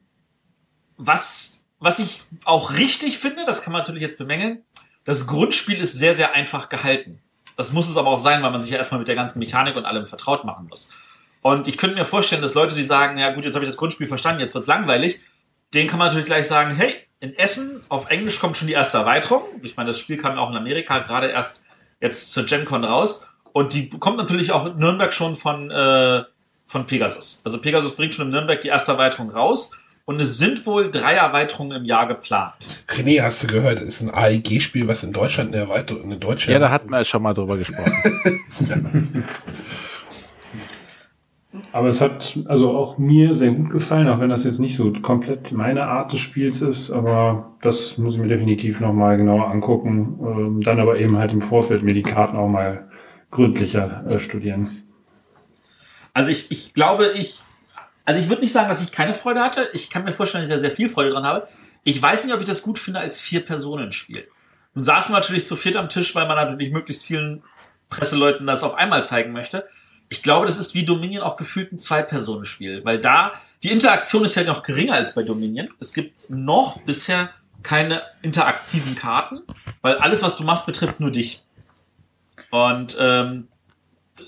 Speaker 3: was, was ich auch richtig finde, das kann man natürlich jetzt bemängeln, das Grundspiel ist sehr, sehr einfach gehalten. Das muss es aber auch sein, weil man sich ja erstmal mit der ganzen Mechanik und allem vertraut machen muss. Und ich könnte mir vorstellen, dass Leute, die sagen, ja gut, jetzt habe ich das Grundspiel verstanden, jetzt wird's langweilig, denen kann man natürlich gleich sagen, hey, in Essen auf Englisch kommt schon die erste Erweiterung. Ich meine, das Spiel kam auch in Amerika gerade erst jetzt zur GenCon raus. Und die kommt natürlich auch in Nürnberg schon von, äh, von Pegasus. Also Pegasus bringt schon in Nürnberg die erste Erweiterung raus. und es sind wohl drei Erweiterungen im Jahr geplant.
Speaker 2: René, hast du gehört, das ist ein AEG-Spiel, was in Deutschland eine Erweiterung, eine deutsche.
Speaker 1: Ja, da hatten wir schon mal drüber gesprochen.
Speaker 4: Aber es hat also auch mir sehr gut gefallen, auch wenn das jetzt nicht so komplett meine Art des Spiels ist, aber das muss ich mir definitiv nochmal genauer angucken. Ähm, dann aber eben halt im Vorfeld mir die Karten auch mal gründlicher äh, studieren.
Speaker 3: Also ich, ich glaube, ich, also ich würde nicht sagen, dass ich keine Freude hatte. Ich kann mir vorstellen, dass ich da sehr viel Freude dran habe. Ich weiß nicht, ob ich das gut finde als Vier-Personen-Spiel. Nun saßen wir natürlich zu viert am Tisch, weil man natürlich möglichst vielen Presseleuten das auf einmal zeigen möchte. Ich glaube, das ist wie Dominion auch gefühlt ein Zwei-Personen-Spiel, weil da die Interaktion ist ja noch geringer als bei Dominion. Es gibt noch bisher keine interaktiven Karten, weil alles, was du machst, betrifft nur dich. Und ähm,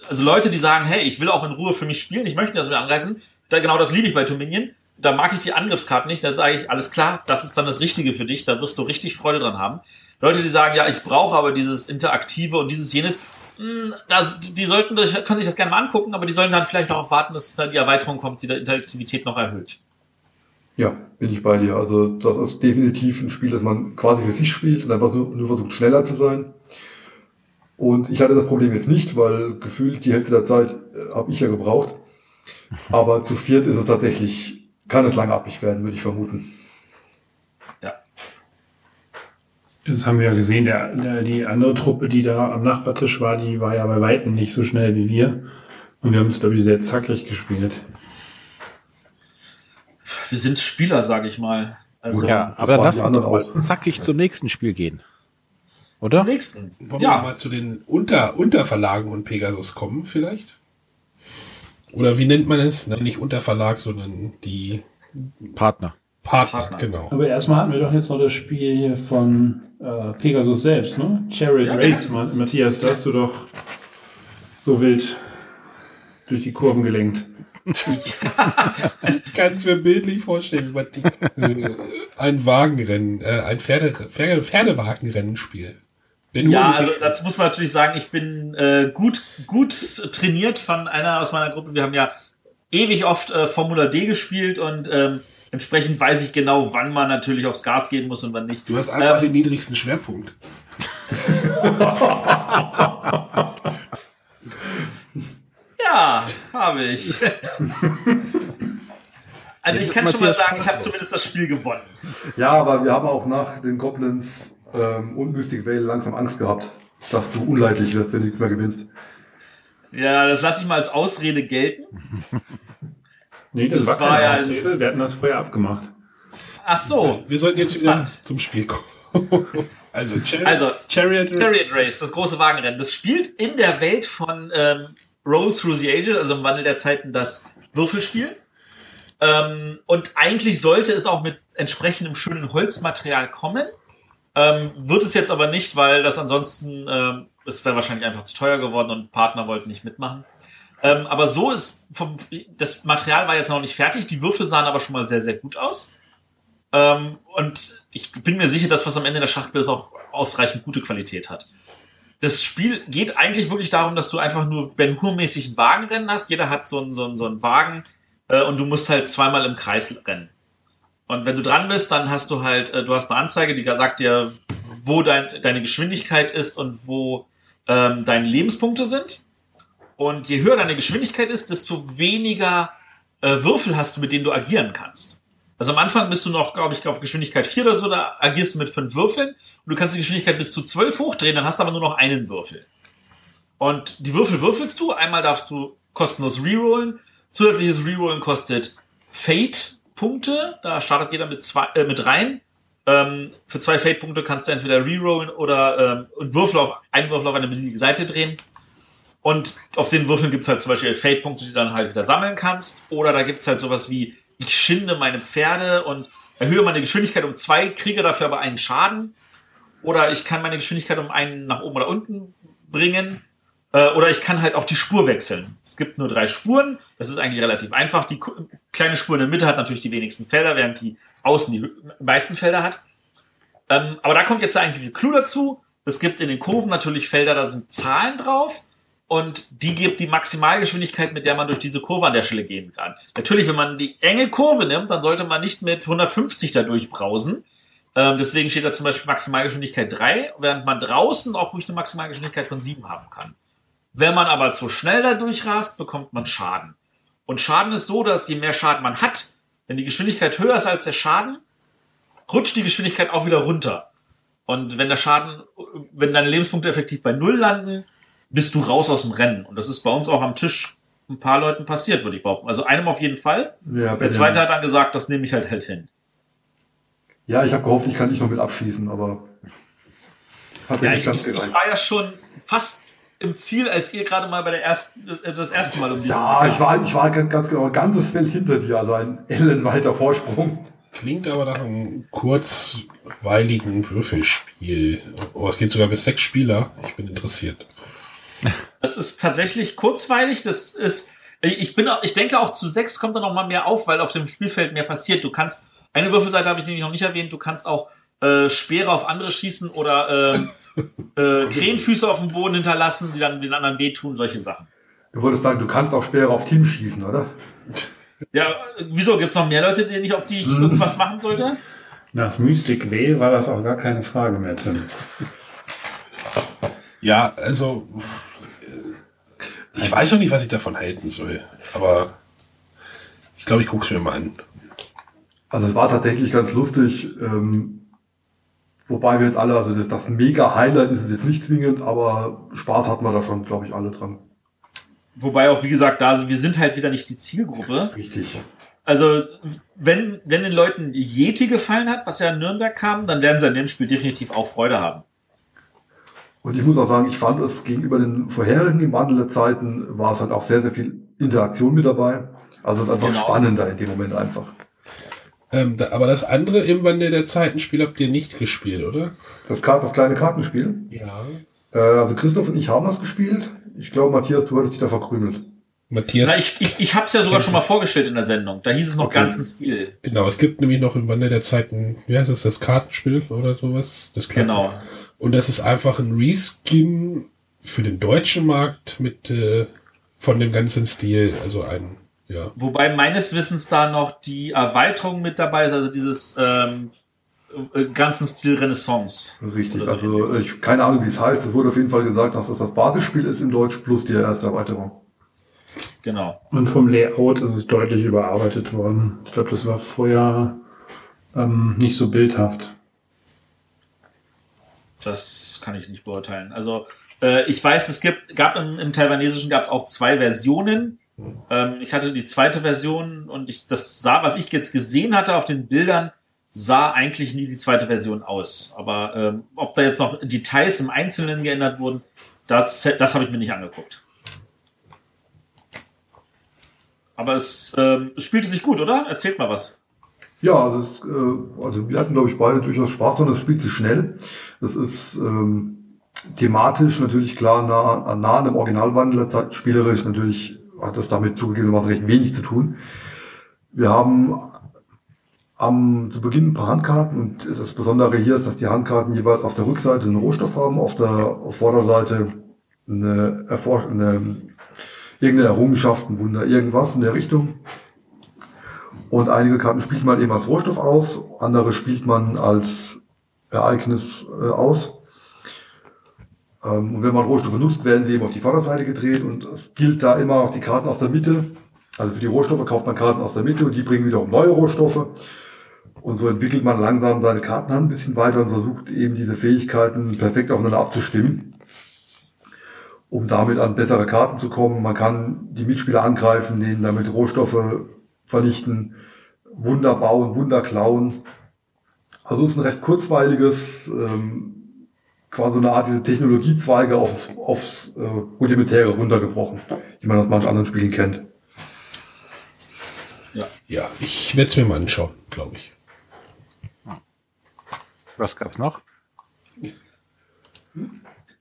Speaker 3: also Leute, die sagen, hey, ich will auch in Ruhe für mich spielen, ich möchte dass wir angreifen, da genau das liebe ich bei Dominion. Da mag ich die Angriffskarten nicht, dann sage ich, alles klar, das ist dann das Richtige für dich, da wirst du richtig Freude dran haben. Leute, die sagen, ja, ich brauche aber dieses Interaktive und dieses jenes, das, die sollten, können sich das gerne mal angucken, aber die sollen dann vielleicht darauf warten, dass dann die Erweiterung kommt, die der Interaktivität noch erhöht.
Speaker 5: Ja, bin ich bei dir. Also das ist definitiv ein Spiel, das man quasi für sich spielt und einfach nur, nur versucht, schneller zu sein. Und ich hatte das Problem jetzt nicht, weil gefühlt die Hälfte der Zeit äh, habe ich ja gebraucht. Aber zu viert ist es tatsächlich, kann es langatmig werden, würde ich vermuten.
Speaker 4: Das haben wir ja gesehen, der, der, die andere Truppe, die da am Nachbartisch war, die war ja bei Weitem nicht so schnell wie wir. Und wir haben es, glaube ich, sehr zackig gespielt.
Speaker 3: Wir sind Spieler, sage ich mal. Also
Speaker 1: ja, aber lass uns doch mal zackig zum nächsten Spiel gehen. Oder?
Speaker 3: zum nächsten.
Speaker 2: Wollen wir
Speaker 3: Ja,
Speaker 2: mal zu den Unter Unterverlagen von Pegasus kommen, vielleicht? Oder wie nennt man es? Nein, nicht Unterverlag, sondern die
Speaker 1: Partner.
Speaker 2: Partner,
Speaker 3: Partner.
Speaker 2: genau.
Speaker 4: Aber erstmal hatten wir doch jetzt noch das Spiel hier von äh, Pegasus selbst, ne? Chariot
Speaker 3: Ja,
Speaker 4: Race, Ma- Matthias, da hast du doch so wild durch die Kurven gelenkt.
Speaker 2: Ich kann es mir bildlich vorstellen, was die, äh, ein Wagenrennen, äh, ein Pferde, Pferde, Pferdewagenrennenspiel. Ben
Speaker 3: ja, also dazu muss man natürlich sagen, ich bin äh, gut, gut trainiert von einer aus meiner Gruppe. Wir haben ja ewig oft äh, Formula D gespielt und ähm, entsprechend weiß ich genau, wann man natürlich aufs Gas gehen muss und wann nicht.
Speaker 2: du hast einfach
Speaker 3: Ähm,
Speaker 2: den niedrigsten Schwerpunkt.
Speaker 3: Ja, habe ich. Also ich kann schon mal sagen, ich habe zumindest das Spiel gewonnen.
Speaker 5: Ja, aber wir haben auch nach den Goblins ähm, und Mystic Vale langsam Angst gehabt, dass du unleidlich wirst, wenn du nichts mehr gewinnst.
Speaker 3: Ja, das lasse ich mal als Ausrede gelten.
Speaker 4: Nee, das,
Speaker 3: Das
Speaker 4: war,
Speaker 3: war ja-
Speaker 4: Ausrede, wir hatten das vorher abgemacht.
Speaker 3: Ach so.
Speaker 2: Wir sollten jetzt wieder zum Spiel kommen. Also, Chariot,
Speaker 3: Also,
Speaker 2: Chariot,
Speaker 3: Chariot Race, das große Wagenrennen. Das spielt in der Welt von ähm, Roll Through the Ages, also im Wandel der Zeiten, das Würfelspiel. Ähm, und eigentlich sollte es auch mit entsprechendem schönen Holzmaterial kommen. Ähm, wird es jetzt aber nicht, weil das ansonsten, ähm, es wäre wahrscheinlich einfach zu teuer geworden und Partner wollten nicht mitmachen. Ähm, aber so ist, vom, das Material war jetzt noch nicht fertig, die Würfel sahen aber schon mal sehr, sehr gut aus. Ähm, und ich bin mir sicher, dass was am Ende der Schachtel ist auch ausreichend gute Qualität hat. Das Spiel geht eigentlich wirklich darum, dass du einfach nur Ben Hur-mäßig ein Wagenrennen hast. Jeder hat so einen, so einen, so einen Wagen äh, und du musst halt zweimal im Kreis rennen. Und wenn du dran bist, dann hast du halt, äh, du hast eine Anzeige, die sagt dir, wo dein, deine Geschwindigkeit ist und wo ähm, deine Lebenspunkte sind. Und je höher deine Geschwindigkeit ist, desto weniger äh, Würfel hast du, mit denen du agieren kannst. Also am Anfang bist du noch, glaube ich, auf Geschwindigkeit 4 oder so, da agierst du mit fünf Würfeln und du kannst die Geschwindigkeit bis zu 12 hochdrehen, dann hast du aber nur noch einen Würfel. Und die Würfel würfelst du, einmal darfst du kostenlos rerollen, zusätzliches Rerollen kostet Fate-Punkte, da startet jeder mit, zwei, äh, mit rein. Ähm, für zwei Fate-Punkte kannst du entweder rerollen oder ähm, und Würfel auf, einen Würfel auf eine beliebige Seite drehen. Und auf den Würfeln gibt's halt zum Beispiel Fate-Punkte, die du dann halt wieder sammeln kannst. Oder da gibt's halt sowas wie, ich schinde meine Pferde und erhöhe meine Geschwindigkeit um zwei, kriege dafür aber einen Schaden. Oder ich kann meine Geschwindigkeit um einen nach oben oder unten bringen. Äh, Oder ich kann halt auch die Spur wechseln. Es gibt nur drei Spuren. Das ist eigentlich relativ einfach. Die kleine Spur in der Mitte hat natürlich die wenigsten Felder, während die außen die meisten Felder hat. Ähm, aber da kommt jetzt der eigentliche Clou dazu. Es gibt in den Kurven natürlich Felder, da sind Zahlen drauf. Und die gibt die Maximalgeschwindigkeit, mit der man durch diese Kurve an der Stelle gehen kann. Natürlich, wenn man die enge Kurve nimmt, dann sollte man nicht mit 150 da durchbrausen. Ähm, deswegen steht da zum Beispiel Maximalgeschwindigkeit 3, während man draußen auch ruhig eine Maximalgeschwindigkeit von 7 haben kann. Wenn man aber zu schnell da durchrast, bekommt man Schaden. Und Schaden ist so, dass je mehr Schaden man hat, wenn die Geschwindigkeit höher ist als der Schaden, rutscht die Geschwindigkeit auch wieder runter. Und wenn der Schaden, wenn deine Lebenspunkte effektiv bei Null landen, bist du raus aus dem Rennen. Und das ist bei uns auch am Tisch ein paar Leuten passiert, würde ich behaupten. Also einem auf jeden Fall.
Speaker 5: Ja,
Speaker 3: Der zweite hat dann gesagt, das nehme ich halt halt hin.
Speaker 5: ja ich habe gehofft, ich kann dich noch mit abschießen, aber hat
Speaker 3: Ja,
Speaker 5: nicht
Speaker 3: ich,
Speaker 5: ganz
Speaker 3: ich,
Speaker 5: gereicht.
Speaker 3: war ja schon fast im Ziel, als ihr gerade mal bei der ersten, äh, das erste Mal um die
Speaker 5: Ja, ich war, ich war ganz ganz genau ein ganzes Feld hinter dir, also ein ellenweiter Vorsprung.
Speaker 2: Klingt aber nach einem kurzweiligen Würfelspiel. Oh, es geht sogar bis sechs Spieler. Ich bin interessiert.
Speaker 3: Das ist tatsächlich kurzweilig. Das ist, ich bin, auch- ich denke auch zu sechs kommt da noch mal mehr auf, weil auf dem Spielfeld mehr passiert. Du kannst, eine Würfelseite habe ich nämlich noch nicht erwähnt, du kannst auch äh, Speere auf andere schießen oder äh, äh, Krähenfüße auf dem Boden hinterlassen, die dann den anderen wehtun, solche Sachen.
Speaker 5: Du wolltest sagen, du kannst auch Speere auf Team schießen, oder?
Speaker 3: Ja, wieso? Gibt's noch mehr Leute, denen ich auf die ich irgendwas machen sollte?
Speaker 4: Nach Mystic Vale war das auch gar keine Frage mehr, Tim.
Speaker 2: Ja, also ich weiß noch nicht, was ich davon halten soll. Aber ich glaube, ich gucke es mir mal an.
Speaker 5: Also es war tatsächlich ganz lustig. Ähm, wobei wir jetzt alle, also das, das Mega-Highlight ist es jetzt nicht zwingend, aber Spaß hatten wir da schon, glaube ich, alle dran.
Speaker 3: Wobei auch, wie gesagt, da wir sind halt wieder nicht die Zielgruppe.
Speaker 5: Richtig.
Speaker 3: Also, wenn, wenn den Leuten Yeti gefallen hat, was ja in Nürnberg kam, dann werden sie an dem Spiel definitiv auch Freude haben.
Speaker 5: Und ich muss auch sagen, ich fand es gegenüber den vorherigen im Wandel der Zeiten war es halt auch sehr, sehr viel Interaktion mit dabei. Also es ist einfach
Speaker 3: Genau.
Speaker 5: spannender in dem Moment einfach.
Speaker 2: Ähm, da, aber das andere im Wandel der Zeitenspiel habt ihr nicht gespielt, oder?
Speaker 5: Das, das kleine Kartenspiel.
Speaker 2: Ja.
Speaker 5: Äh, also Christoph und ich haben das gespielt. Ich glaube, Matthias, du hattest dich da verkrümelt.
Speaker 2: Matthias,
Speaker 3: Na, ich ich, ich habe es ja sogar schon mal vorgestellt in der Sendung. Da hieß es noch
Speaker 5: Okay.
Speaker 3: ganzen Stil.
Speaker 2: genau, es gibt nämlich noch im Wandel der Zeiten, wie heißt das, das Kartenspiel oder sowas? Das Karten-
Speaker 3: Genau.
Speaker 2: Und das ist einfach ein Reskin für den deutschen Markt mit äh, von dem ganzen Stil, also ein, ja.
Speaker 3: Wobei meines Wissens da noch die Erweiterung mit dabei ist, also dieses ähm, äh, ganzen Stil Renaissance.
Speaker 5: Richtig.
Speaker 3: So
Speaker 5: Also ich keine Ahnung, wie es heißt. Es wurde auf jeden Fall gesagt, dass das das Basisspiel ist in Deutsch plus die erste Erweiterung.
Speaker 3: Genau.
Speaker 4: Und vom Layout ist es deutlich überarbeitet worden. Ich glaube, das war vorher ähm, nicht so bildhaft.
Speaker 3: Das kann ich nicht beurteilen. Also äh, ich weiß, es gibt, gab im, im Taiwanesischen gab es auch zwei Versionen. Ähm, ich hatte die zweite Version und ich das sah, was ich jetzt gesehen hatte auf den Bildern, sah eigentlich nie die zweite Version aus. Aber ähm, ob da jetzt noch Details im Einzelnen geändert wurden, das, das habe ich mir nicht angeguckt. Aber es, ähm, es spielte sich gut, oder? Erzählt mal was.
Speaker 5: Ja, das, äh, also wir hatten, glaube ich, beide durchaus Spaß und es spielt sich schnell. Das ist ähm, thematisch natürlich klar nah, nah an dem Zeit, spielerisch natürlich hat das damit zugegebenermaßen recht wenig zu tun. Wir haben am, zu Beginn ein paar Handkarten und das Besondere hier ist, dass die Handkarten jeweils auf der Rückseite einen Rohstoff haben, auf der Vorderseite eine, Erforsch eine irgendeine Errungenschaft, ein Wunder, irgendwas in der Richtung. Und einige Karten spielt man eben als Rohstoff aus, andere spielt man als Ereignis äh, aus. Ähm, und wenn man Rohstoffe nutzt, werden sie eben auf die Vorderseite gedreht und es gilt da immer auch die Karten aus der Mitte. Also für die Rohstoffe kauft man Karten aus der Mitte und die bringen wiederum neue Rohstoffe. Und so entwickelt man langsam seine Kartenhand ein bisschen weiter und versucht eben diese Fähigkeiten perfekt aufeinander abzustimmen, um damit an bessere Karten zu kommen. Man kann die Mitspieler angreifen, denen damit Rohstoffe vernichten, Wunder bauen, Wunder klauen. Also es ist ein recht kurzweiliges, ähm, quasi eine Art diese Technologiezweige aufs, aufs äh, Rudimentäre runtergebrochen, wie man aus manchen anderen Spielen kennt.
Speaker 2: Ja, ich werde es mir mal anschauen, glaube ich.
Speaker 1: Was gab's noch?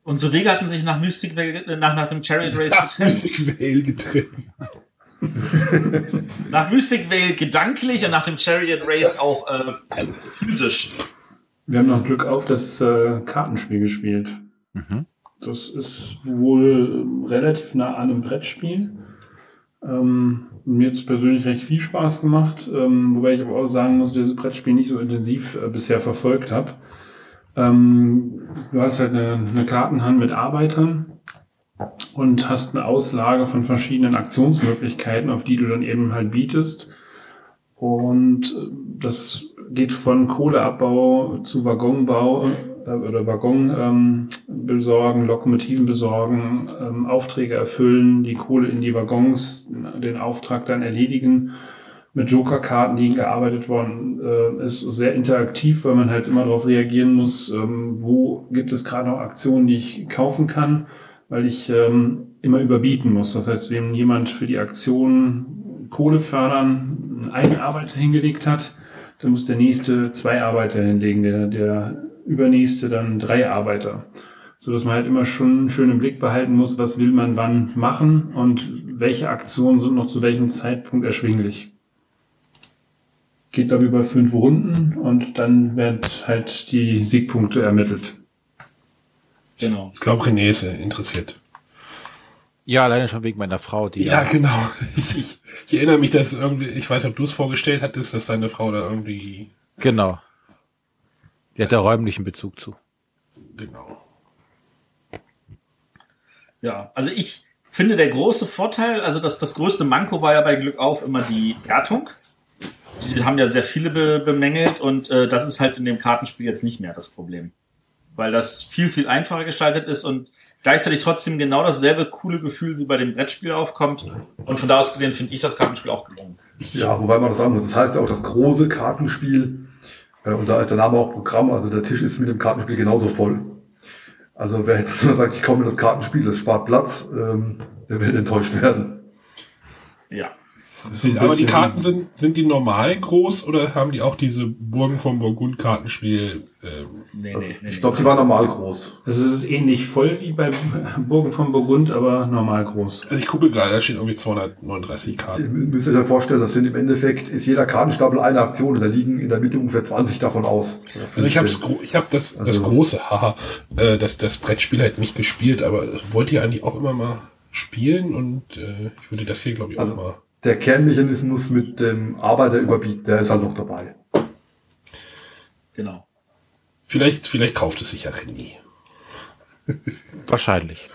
Speaker 3: Unsere Wege hatten sich nach Mystic Vale- nach, nach dem Chariot Race
Speaker 2: Ach,
Speaker 3: getrennt.
Speaker 2: Music Vale getrennt.
Speaker 3: Nach Mystic Vale gedanklich und nach dem Chariot Race auch äh, physisch.
Speaker 4: Wir haben noch Glück auf das äh, Kartenspiel gespielt.
Speaker 1: Mhm.
Speaker 4: Das ist wohl relativ nah an einem Brettspiel. Ähm, mir hat es persönlich recht viel Spaß gemacht, ähm, wobei ich aber auch sagen muss, dass ich dieses Brettspiel nicht so intensiv äh, bisher verfolgt habe. Ähm, du hast halt eine, eine Kartenhand mit Arbeitern und hast eine Auslage von verschiedenen Aktionsmöglichkeiten, auf die du dann eben halt bietest. Und äh, das geht von Kohleabbau zu Waggonbau äh, oder Waggon ähm, besorgen, Lokomotiven besorgen, ähm, Aufträge erfüllen, die Kohle in die Waggons, den Auftrag dann erledigen. Mit Joker-Karten, die gearbeitet worden äh, ist, sehr interaktiv, weil man halt immer darauf reagieren muss, ähm, wo gibt es gerade noch Aktionen, die ich kaufen kann, weil ich ähm, immer überbieten muss. Das heißt, wenn jemand für die Aktion Kohle fördern einen Arbeiter hingelegt hat, dann muss der nächste zwei Arbeiter hinlegen, der, der übernächste dann drei Arbeiter. So dass man halt immer schon schön im Blick behalten muss, was will man wann machen und welche Aktionen sind noch zu welchem Zeitpunkt erschwinglich. Geht glaube über fünf Runden und dann werden halt die Siegpunkte ermittelt.
Speaker 2: Genau. Ich glaube, René ist interessiert.
Speaker 1: Ja, alleine schon wegen meiner Frau, die.
Speaker 2: Ja, ja genau. Ich, ich, ich, erinnere mich, dass irgendwie, ich weiß, ob du es vorgestellt hattest, dass deine Frau da irgendwie.
Speaker 1: Genau. Die hat da räumlichen Bezug zu.
Speaker 2: Genau.
Speaker 3: Ja, also ich finde der große Vorteil, also das, das größte Manko war ja bei Glück auf immer die Wertung. Die haben ja sehr viele be bemängelt und äh, das ist halt in dem Kartenspiel jetzt nicht mehr das Problem. Weil das viel, viel einfacher gestaltet ist und gleichzeitig trotzdem genau dasselbe coole Gefühl wie bei dem Brettspiel aufkommt. Und von da aus gesehen finde ich das Kartenspiel auch gelungen.
Speaker 5: Ja, wobei man das sagen muss, das heißt ja auch das große Kartenspiel, äh, und da ist der Name auch Programm, also der Tisch ist mit dem Kartenspiel genauso voll. Also wer jetzt nur sagt, ich komme in das Kartenspiel, das spart Platz, ähm, der wird enttäuscht werden.
Speaker 3: Ja.
Speaker 2: Sind, aber die Karten sind, sind die normal groß oder haben die auch diese Burgen vom Burgund-Kartenspiel?
Speaker 5: Ähm, nee, nee, nee, ich glaube, die waren normal groß.
Speaker 4: Also es ist ähnlich voll wie bei Burgen von Burgund, aber normal groß.
Speaker 2: Also ich gucke gerade, da steht irgendwie 239 Karten.
Speaker 5: Ihr müsst euch ja vorstellen, das sind im Endeffekt, ist jeder Kartenstapel eine Aktion und da liegen in der Mitte ungefähr 20 davon aus.
Speaker 2: Also ich habe ich hab das, das also, große, haha, äh, das, das Brettspiel halt nicht gespielt, aber wollt ihr eigentlich auch immer mal spielen und äh, ich würde das hier, glaube ich, auch also, mal
Speaker 5: der Kernmechanismus mit dem Arbeiter überbieten, der ist halt noch dabei.
Speaker 3: Genau.
Speaker 2: Vielleicht, vielleicht kauft es sich ja René.
Speaker 1: Wahrscheinlich.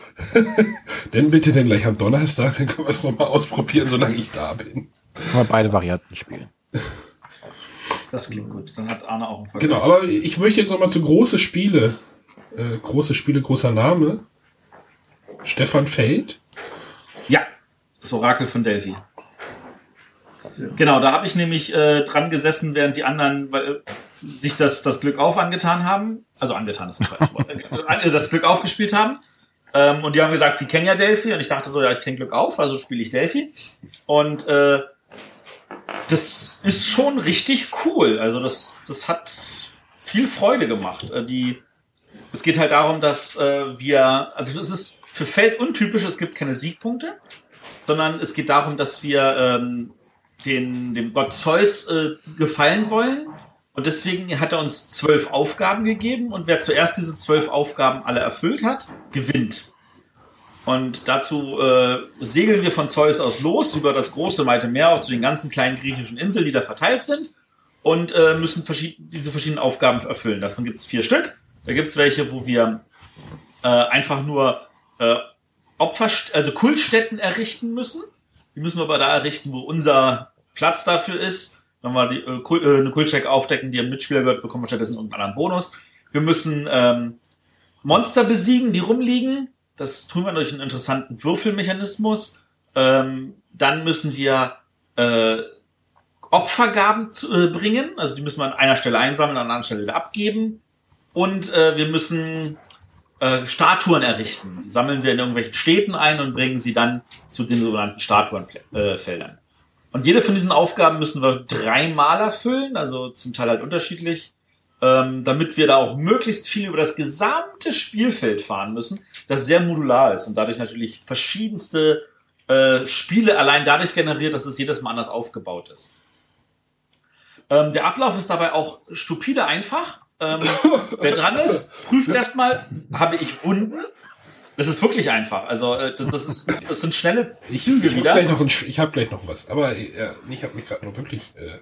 Speaker 2: denn bitte denn gleich am Donnerstag, dann können wir es nochmal ausprobieren, solange ich da bin.
Speaker 1: Können wir beide Varianten spielen.
Speaker 3: Das klingt gut. Dann hat Arne auch einen Vergleich.
Speaker 2: Genau, aber ich möchte jetzt nochmal zu große Spiele. Äh, große Spiele, großer Name. Stefan Feld.
Speaker 3: Ja, das Orakel von Delphi. Genau, da habe ich nämlich äh, dran gesessen, während die anderen weil, äh, sich das, das Glück auf angetan haben. Also angetan ist ein falsches Wort. Äh, das Glück aufgespielt haben. Ähm, und die haben gesagt, sie kennen ja Delphi. Und ich dachte so, ja, ich kenne Glück auf, also spiele ich Delphi. Und äh, das ist schon richtig cool. Also das, das hat viel Freude gemacht. Äh, die, es geht halt darum, dass äh, wir, also es ist für Feld untypisch, es gibt keine Siegpunkte, sondern es geht darum, dass wir ähm, den, dem Gott Zeus äh, gefallen wollen. Und deswegen hat er uns zwölf Aufgaben gegeben und wer zuerst diese zwölf Aufgaben alle erfüllt hat, gewinnt. Und dazu äh, segeln wir von Zeus aus los über das große weite Meer auch zu den ganzen kleinen griechischen Inseln, die da verteilt sind und äh, müssen verschied diese verschiedenen Aufgaben erfüllen. Davon gibt es vier Stück. Da gibt es welche, wo wir äh, einfach nur äh, Opfer, also Kultstätten errichten müssen. Die müssen wir aber da errichten, wo unser Platz dafür ist. Wenn wir die, äh, Kult, äh, eine Kultcheck aufdecken, die ein Mitspieler gehört, bekommen wir stattdessen irgendeinen anderen Bonus. Wir müssen ähm, Monster besiegen, die rumliegen. Das tun wir durch einen interessanten Würfelmechanismus. Ähm, dann müssen wir äh, Opfergaben zu, äh, bringen. Also die müssen wir an einer Stelle einsammeln, an einer anderen Stelle wieder abgeben. Und äh, wir müssen äh, Statuen errichten. Die sammeln wir in irgendwelchen Städten ein und bringen sie dann zu den sogenannten Statuenfeldern. Und jede von diesen Aufgaben müssen wir dreimal erfüllen, also zum Teil halt unterschiedlich, ähm, damit wir da auch möglichst viel über das gesamte Spielfeld fahren müssen, das sehr modular ist und dadurch natürlich verschiedenste äh, Spiele allein dadurch generiert, dass es jedes Mal anders aufgebaut ist. Ähm, der Ablauf ist dabei auch stupide einfach. Ähm, wer dran ist, prüft erstmal, habe ich Wunden? Das ist wirklich einfach. Also äh, das, ist, das sind schnelle
Speaker 2: Ich,
Speaker 3: Züge
Speaker 2: ich habe
Speaker 3: wieder.
Speaker 2: gleich, noch ein ich hab gleich noch was. Aber äh, ich habe mich gerade nur wirklich. Äh,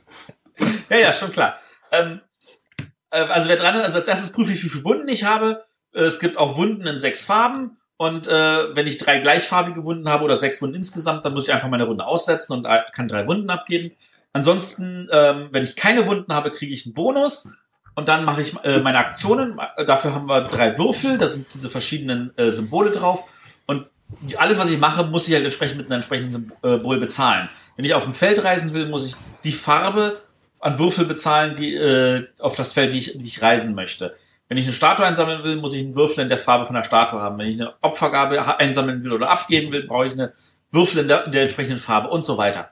Speaker 3: Ja, ja, schon klar. Ähm, äh, also wer dran ist, also als erstes prüfe ich, wie viele Wunden ich habe. Es gibt auch Wunden in sechs Farben. Und äh, wenn ich drei gleichfarbige Wunden habe oder sechs Wunden insgesamt, dann muss ich einfach meine Runde aussetzen und kann drei Wunden abgeben. Ansonsten, ähm, wenn ich keine Wunden habe, kriege ich einen Bonus. Und dann mache ich äh, meine Aktionen. Äh, Dafür haben wir drei Würfel. Da sind diese verschiedenen äh, Symbole drauf. Und alles, was ich mache, muss ich halt entsprechend mit einem entsprechenden Symbol bezahlen. Wenn ich auf ein Feld reisen will, muss ich die Farbe an Würfel bezahlen, die äh, auf das Feld, wie ich, wie ich reisen möchte. Wenn ich eine Statue einsammeln will, muss ich einen Würfel in der Farbe von der Statue haben. Wenn ich eine Opfergabe einsammeln will oder abgeben will, brauche ich eine Würfel in der, in der entsprechenden Farbe und so weiter.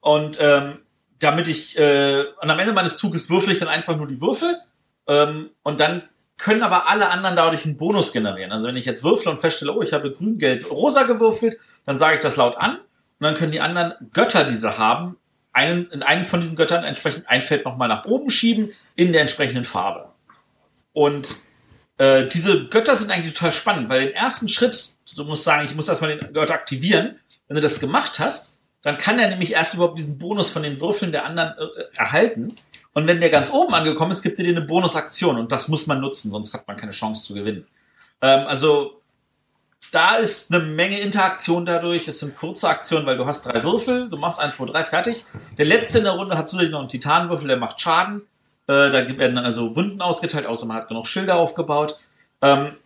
Speaker 3: Und ähm, damit ich, äh, und am Ende meines Zuges würfel ich dann einfach nur die Würfel ähm, und dann können aber alle anderen dadurch einen Bonus generieren. Also wenn ich jetzt würfle und feststelle, oh, ich habe grün, gelb, rosa gewürfelt, dann sage ich das laut an und dann können die anderen Götter, die sie haben, einen, in einen von diesen Göttern entsprechend ein Feld nochmal nach oben schieben in der entsprechenden Farbe. Und äh, diese Götter sind eigentlich total spannend, weil den ersten Schritt, du musst sagen, ich muss erstmal den Gott aktivieren. Wenn du das gemacht hast, dann kann er nämlich erst überhaupt diesen Bonus von den Würfeln der anderen äh, erhalten. Und wenn der ganz oben angekommen ist, gibt er dir eine Bonusaktion und das muss man nutzen, sonst hat man keine Chance zu gewinnen. Ähm, also da ist eine Menge Interaktion dadurch. Es sind kurze Aktionen, weil du hast drei Würfel, du machst eins, zwei, drei, fertig. Der letzte in der Runde hat zusätzlich noch einen Titanwürfel, der macht Schaden. Äh, da werden dann also Wunden ausgeteilt, außer man hat genug Schilder aufgebaut. Ähm,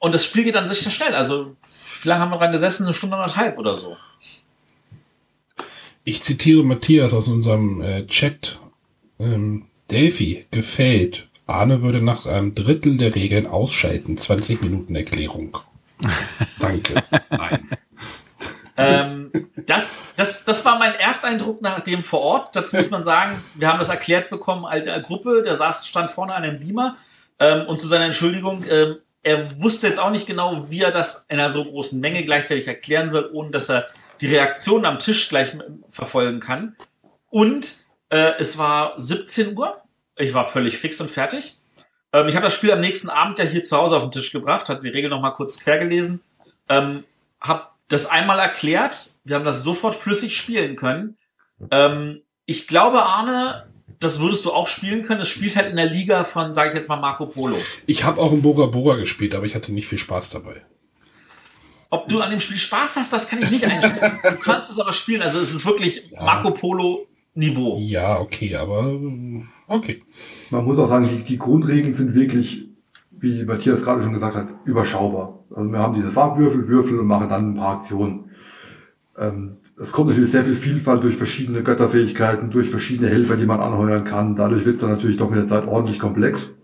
Speaker 3: und das Spiel geht dann sicher schnell. Also, wie lange haben wir dran gesessen? Eine Stunde anderthalb oder so.
Speaker 2: Ich zitiere Matthias aus unserem äh, Chat. Ähm, Delphi gefällt. Arne würde nach einem Drittel der Regeln ausschalten. 20 Minuten Erklärung. Danke. Nein.
Speaker 3: ähm, das, das, das war mein Ersteindruck nach dem vor Ort. Dazu muss man sagen, wir haben das erklärt bekommen, eine Gruppe, der saß, stand vorne an einem Beamer ähm, und zu seiner Entschuldigung, ähm, er wusste jetzt auch nicht genau, wie er das in einer so großen Menge gleichzeitig erklären soll, ohne dass er die Reaktion am Tisch gleich verfolgen kann. Und äh, es war 17 Uhr. Ich war völlig fix und fertig. Ähm, ich habe das Spiel am nächsten Abend ja hier zu Hause auf den Tisch gebracht, hatte die Regel noch mal kurz quer gelesen, ähm, habe das einmal erklärt. Wir haben das sofort flüssig spielen können. Ähm, ich glaube, Arne, das würdest du auch spielen können. Es spielt halt in der Liga von, sage ich jetzt mal, Marco Polo.
Speaker 2: Ich habe auch in Bora Bora gespielt, aber ich hatte nicht viel Spaß dabei.
Speaker 3: Ob du an dem Spiel Spaß hast, das kann ich nicht einschätzen. Du kannst es aber spielen. Also es ist wirklich Marco Polo Niveau.
Speaker 2: Ja, okay, aber okay.
Speaker 5: Man muss auch sagen, die, die Grundregeln sind wirklich, wie Matthias gerade schon gesagt hat, überschaubar. Also wir haben diese Farbwürfel, Würfel und machen dann ein paar Aktionen. Ähm, es kommt natürlich sehr viel Vielfalt durch verschiedene Götterfähigkeiten, durch verschiedene Helfer, die man anheuern kann. Dadurch wird es dann natürlich doch mit der Zeit ordentlich komplex.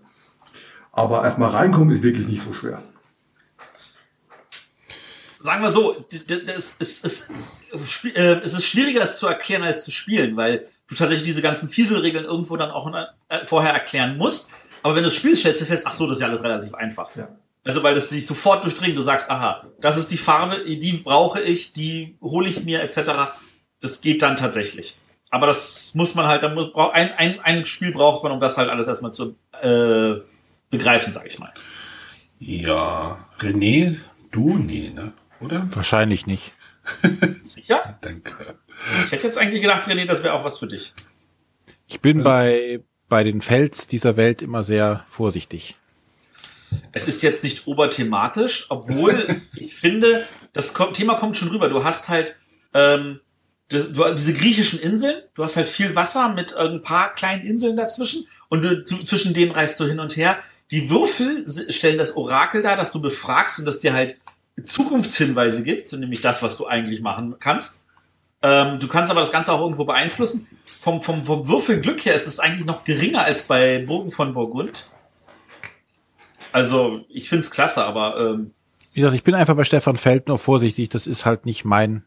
Speaker 5: Aber erstmal reinkommen ist wirklich nicht so schwer.
Speaker 3: Sagen wir so, das ist, ist, sp- äh, es ist schwieriger, es zu erklären, als zu spielen, weil du tatsächlich diese ganzen Fieselregeln irgendwo dann auch äh, vorher erklären musst. Aber wenn du spielst, stellst du fest, ach so, das ist ja alles relativ einfach.
Speaker 5: Ja.
Speaker 3: Also, weil das sich sofort durchdringt. Du sagst, aha, das ist die Farbe, die brauche ich, die hole ich mir, etc. Das geht dann tatsächlich. Aber das muss man halt, da muss, brauch, ein, ein, ein Spiel braucht man, um das halt alles erstmal zu äh, begreifen, sag ich mal.
Speaker 2: Ja, René, du? Nee, ne? Oder?
Speaker 1: Wahrscheinlich nicht.
Speaker 3: Sicher?
Speaker 2: Danke.
Speaker 3: Ich hätte jetzt eigentlich gedacht, René, das wäre auch was für dich.
Speaker 1: Ich bin bei, bei den Fels dieser Welt immer sehr vorsichtig.
Speaker 3: Es ist jetzt nicht oberthematisch, obwohl ich finde, das Thema kommt schon rüber. Du hast halt ähm, diese griechischen Inseln, du hast halt viel Wasser mit ein paar kleinen Inseln dazwischen und du, zwischen denen reist du hin und her. Die Würfel stellen das Orakel dar, das du befragst und das dir halt Zukunftshinweise gibt, nämlich das, was du eigentlich machen kannst. Ähm, du kannst aber das Ganze auch irgendwo beeinflussen. Vom, vom, vom Würfelglück her ist es eigentlich noch geringer als bei Burgen von Burgund. Also, ich find's klasse, aber ähm,
Speaker 1: Wie gesagt, ich bin einfach bei Stefan Feld nur vorsichtig. Das ist halt nicht mein.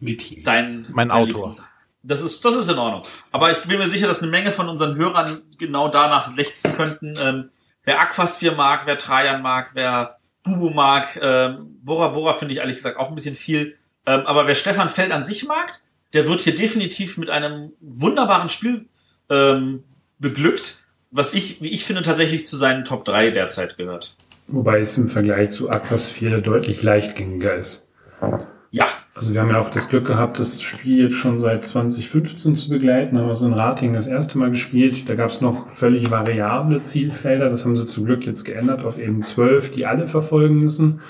Speaker 2: Mädchen.
Speaker 3: dein,
Speaker 1: Mein
Speaker 3: dein
Speaker 1: Autor.
Speaker 3: Lieblings- Das ist, das ist in Ordnung. Aber ich bin mir sicher, dass eine Menge von unseren Hörern genau danach lechzen könnten. Ähm, wer Aquasphere mag, wer Trajan mag, wer Bubu mag, ähm, Bora Bora finde ich ehrlich gesagt auch ein bisschen viel. Ähm, aber wer Stefan Feld an sich mag, der wird hier definitiv mit einem wunderbaren Spiel ähm, beglückt, was ich, wie ich finde, tatsächlich zu seinen Top 3 derzeit gehört.
Speaker 4: Wobei es im Vergleich zu Aquas 4 deutlich leichtgängiger ist.
Speaker 3: Ja,
Speaker 4: Also wir haben ja auch das Glück gehabt, das Spiel jetzt schon seit 2015 zu begleiten. Haben wir so ein Rating das erste Mal gespielt. Da gab es noch völlig variable Zielfelder. Das haben sie zum Glück jetzt geändert auf eben zwölf, die alle verfolgen müssen.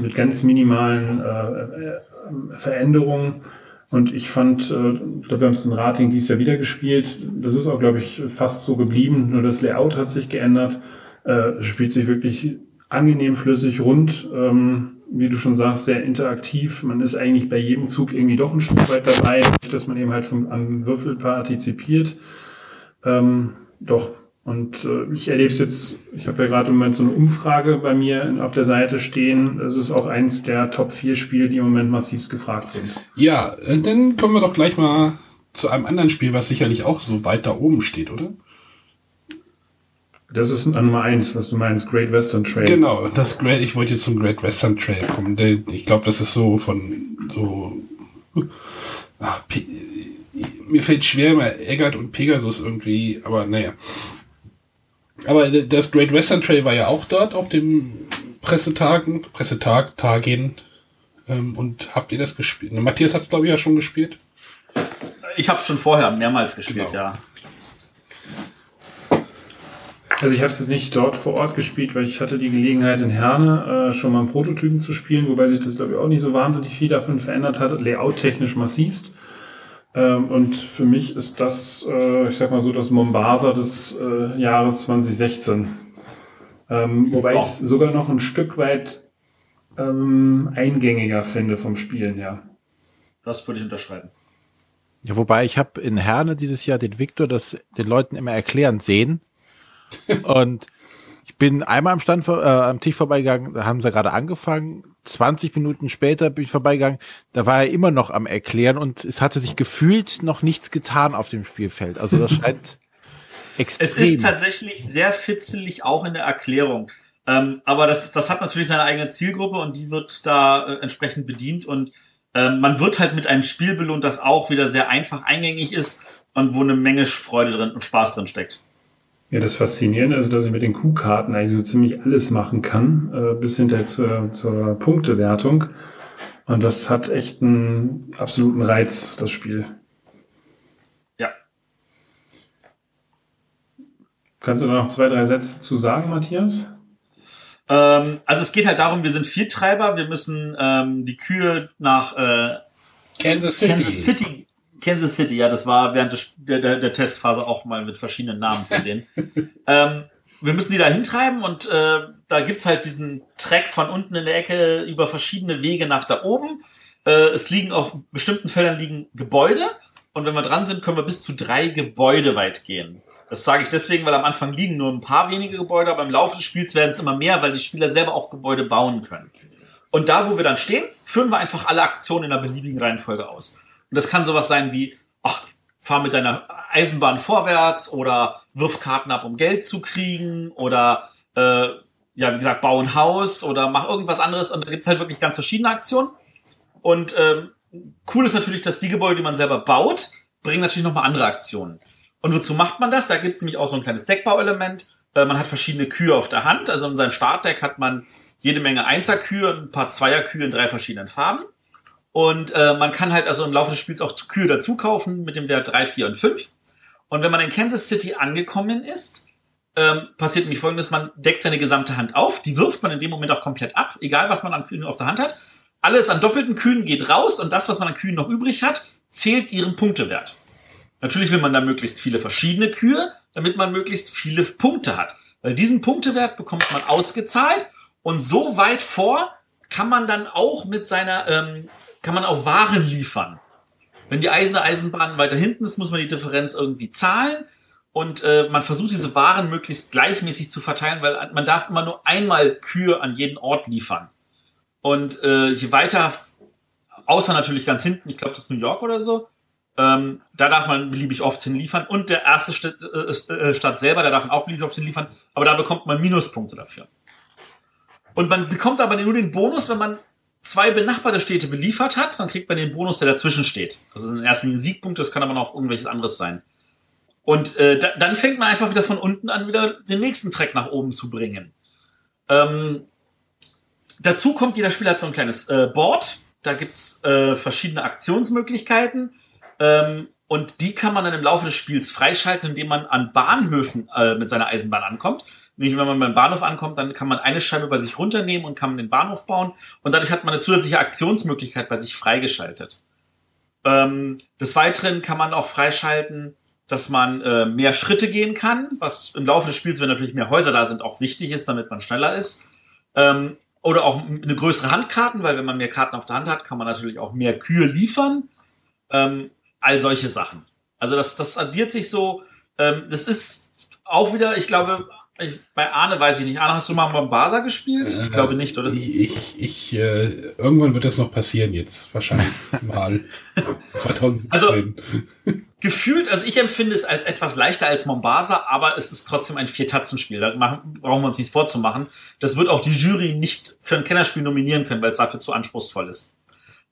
Speaker 4: Mit, ganz minimalen äh, äh, Veränderungen. Und ich fand, äh, glaube, wir haben es in Rating dies Jahr wieder gespielt. Das ist auch, glaube ich, fast so geblieben. Nur das Layout hat sich geändert. Äh, spielt sich wirklich angenehm flüssig rund. Ähm, wie du schon sagst, sehr interaktiv. Man ist eigentlich bei jedem Zug irgendwie doch ein Stück weit dabei, dass man eben halt vom, am Würfel partizipiert. Ähm, doch. Und äh, ich erlebe es jetzt, ich habe ja gerade im Moment so eine Umfrage bei mir auf der Seite stehen. Es ist auch eins der Top 4 Spiele, die im Moment massiv gefragt sind.
Speaker 2: Ja, äh, dann kommen wir doch gleich mal zu einem anderen Spiel, was sicherlich auch so weit da oben steht, oder?
Speaker 4: Das ist an Nummer eins, was du meinst, Great Western Trail.
Speaker 2: Genau, das Great, ich wollte jetzt zum Great Western Trail kommen. Ich glaube, das ist so von so. Ach, mir fällt schwer immer Eggert und Pegasus irgendwie, aber naja. Aber das Great Western Trail war ja auch dort auf dem Pressetagen, Pressetag, Tagen. Ähm, und habt ihr das gespielt? Matthias hat es, glaube ich, ja schon gespielt.
Speaker 3: ich habe schon vorher mehrmals gespielt,
Speaker 2: Genau.
Speaker 3: ja.
Speaker 4: Also ich habe es jetzt nicht dort vor Ort gespielt, weil ich hatte die Gelegenheit in Herne äh, schon mal einen Prototypen zu spielen, wobei sich das glaube ich auch nicht so wahnsinnig viel davon verändert hat, layout-technisch massivst. Ähm, und für mich ist das, äh, ich sag mal so, das Mombasa des äh, Jahres 2016. Ähm, wobei
Speaker 3: Ja.
Speaker 4: ich es sogar noch ein Stück weit ähm, eingängiger finde vom Spielen her.
Speaker 3: Das würde ich unterschreiben.
Speaker 1: Ja, wobei ich habe in Herne dieses Jahr den Viktor das den Leuten immer erklärend sehen. Und ich bin einmal am Stand äh, am Tisch vorbeigegangen, da haben sie gerade angefangen. 20 Minuten später bin ich vorbeigegangen, da war er immer noch am Erklären und es hatte sich gefühlt noch nichts getan auf dem Spielfeld. Also das scheint extrem.
Speaker 3: Es ist tatsächlich sehr fitzelig auch in der Erklärung. Ähm, aber das, das hat natürlich seine eigene Zielgruppe und die wird da äh, entsprechend bedient. Und ähm, man wird halt mit einem Spiel belohnt, das auch wieder sehr einfach eingängig ist und wo eine Menge Freude drin und Spaß drin steckt.
Speaker 4: Ja, das Faszinierende ist, dass ich mit den Q-Karten eigentlich so ziemlich alles machen kann, äh, bis hinter zur, zur Punktewertung. Und das hat echt einen absoluten Reiz, das Spiel.
Speaker 3: Ja.
Speaker 4: Kannst du da noch zwei, drei Sätze zu sagen, Matthias?
Speaker 3: Ähm, also es geht halt darum, wir sind Viertreiber, wir müssen ähm, die Kühe nach äh,
Speaker 2: Kansas City.
Speaker 3: Kansas City. Kansas City, ja, das war während der, der, der Testphase auch mal mit verschiedenen Namen versehen. ähm, wir müssen die da hintreiben und äh, da gibt's halt diesen Track von unten in der Ecke über verschiedene Wege nach da oben. Äh, es liegen auf bestimmten Feldern liegen Gebäude und wenn wir dran sind, können wir bis zu drei Gebäude weit gehen. Das sage ich deswegen, weil am Anfang liegen nur ein paar wenige Gebäude, aber im Laufe des Spiels werden es immer mehr, weil die Spieler selber auch Gebäude bauen können. Und da, wo wir dann stehen, führen wir einfach alle Aktionen in einer beliebigen Reihenfolge aus. Und das kann sowas sein wie, ach, fahr mit deiner Eisenbahn vorwärts oder wirf Karten ab, um Geld zu kriegen oder, äh, ja, wie gesagt, bau ein Haus oder mach irgendwas anderes. Und da gibt's halt wirklich ganz verschiedene Aktionen. Und ähm, cool ist natürlich, dass die Gebäude, die man selber baut, bringen natürlich nochmal andere Aktionen. Und wozu macht man das? Da gibt's nämlich auch so ein kleines Deckbauelement. Äh, man hat verschiedene Kühe auf der Hand. Also in seinem Startdeck hat man jede Menge Einserkühe, ein paar Zweierkühe in drei verschiedenen Farben. Und äh, man kann halt also im Laufe des Spiels auch Kühe dazu kaufen mit dem Wert 3, 4 und 5. Und wenn man in Kansas City angekommen ist, ähm, passiert nämlich folgendes, man deckt seine gesamte Hand auf, die wirft man in dem Moment auch komplett ab, egal was man an Kühen auf der Hand hat. Alles an doppelten Kühen geht raus und das, was man an Kühen noch übrig hat, zählt ihren Punktewert. Natürlich will man da möglichst viele verschiedene Kühe, damit man möglichst viele Punkte hat. Weil diesen Punktewert bekommt man ausgezahlt und so weit vor kann man dann auch mit seiner, ähm, kann man auch Waren liefern. Wenn die eiserne Eisenbahn weiter hinten ist, muss man die Differenz irgendwie zahlen und äh, man versucht diese Waren möglichst gleichmäßig zu verteilen, weil man darf immer nur einmal Kühe an jeden Ort liefern. Und äh, je weiter, außer natürlich ganz hinten, ich glaube, das ist New York oder so, ähm, da darf man beliebig oft hinliefern. Und der erste Stadt, äh, äh, Stadt selber, da darf man auch beliebig oft hinliefern, aber da bekommt man Minuspunkte dafür. Und man bekommt aber nur den Bonus, wenn man zwei benachbarte Städte beliefert hat, dann kriegt man den Bonus, der dazwischen steht. Das ist in erster Linie Siegpunkte, das kann aber noch irgendwelches anderes sein. Und äh, da, dann fängt man einfach wieder von unten an, wieder den nächsten Track nach oben zu bringen. Ähm, dazu kommt, jeder Spieler hat so ein kleines äh, Board. Da gibt's äh, verschiedene Aktionsmöglichkeiten. Ähm, und die kann man dann im Laufe des Spiels freischalten, indem man an Bahnhöfen äh, mit seiner Eisenbahn ankommt. Nämlich, wenn man beim Bahnhof ankommt, dann kann man eine Scheibe bei sich runternehmen und kann den Bahnhof bauen. Und dadurch hat man eine zusätzliche Aktionsmöglichkeit bei sich freigeschaltet. Ähm, des Weiteren kann man auch freischalten, dass man äh, mehr Schritte gehen kann, was im Laufe des Spiels, wenn natürlich mehr Häuser da sind, auch wichtig ist, damit man schneller ist. Ähm, oder auch eine größere Handkarten, weil wenn man mehr Karten auf der Hand hat, kann man natürlich auch mehr Kühe liefern. Ähm, all solche Sachen. Also das, das addiert sich so. Ähm, das ist auch wieder, ich glaube, ich, bei Arne weiß ich nicht. Arne, hast du mal Mombasa gespielt? Ich glaube nicht, oder?
Speaker 2: Ich, ich, ich äh, irgendwann wird das noch passieren jetzt, wahrscheinlich mal 2017.
Speaker 3: Also gefühlt, also ich empfinde es als etwas leichter als Mombasa, aber es ist trotzdem ein Vier-Tatzen-Spiel. Da machen, brauchen wir uns nichts vorzumachen. Das wird auch die Jury nicht für ein Kennerspiel nominieren können, weil es dafür zu anspruchsvoll ist.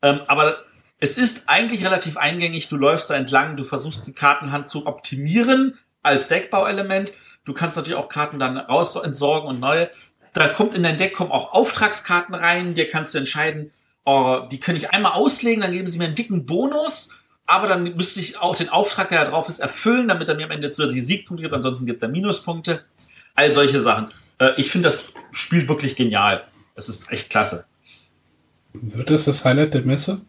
Speaker 3: Ähm, aber es ist eigentlich relativ eingängig. Du läufst da entlang, du versuchst die Kartenhand zu optimieren als Deckbauelement Du kannst natürlich auch Karten dann raus entsorgen und neue. Da kommt in dein Deck kommen auch Auftragskarten rein. Dir kannst du entscheiden, oh, die kann ich einmal auslegen, dann geben sie mir einen dicken Bonus. Aber dann müsste ich auch den Auftrag, der da drauf ist, erfüllen, damit er mir am Ende zusätzliche Siegpunkte gibt. Ansonsten gibt er Minuspunkte. All solche Sachen. Äh, ich finde das Spiel wirklich genial. Es ist echt klasse.
Speaker 2: Wird das das Highlight der Messe?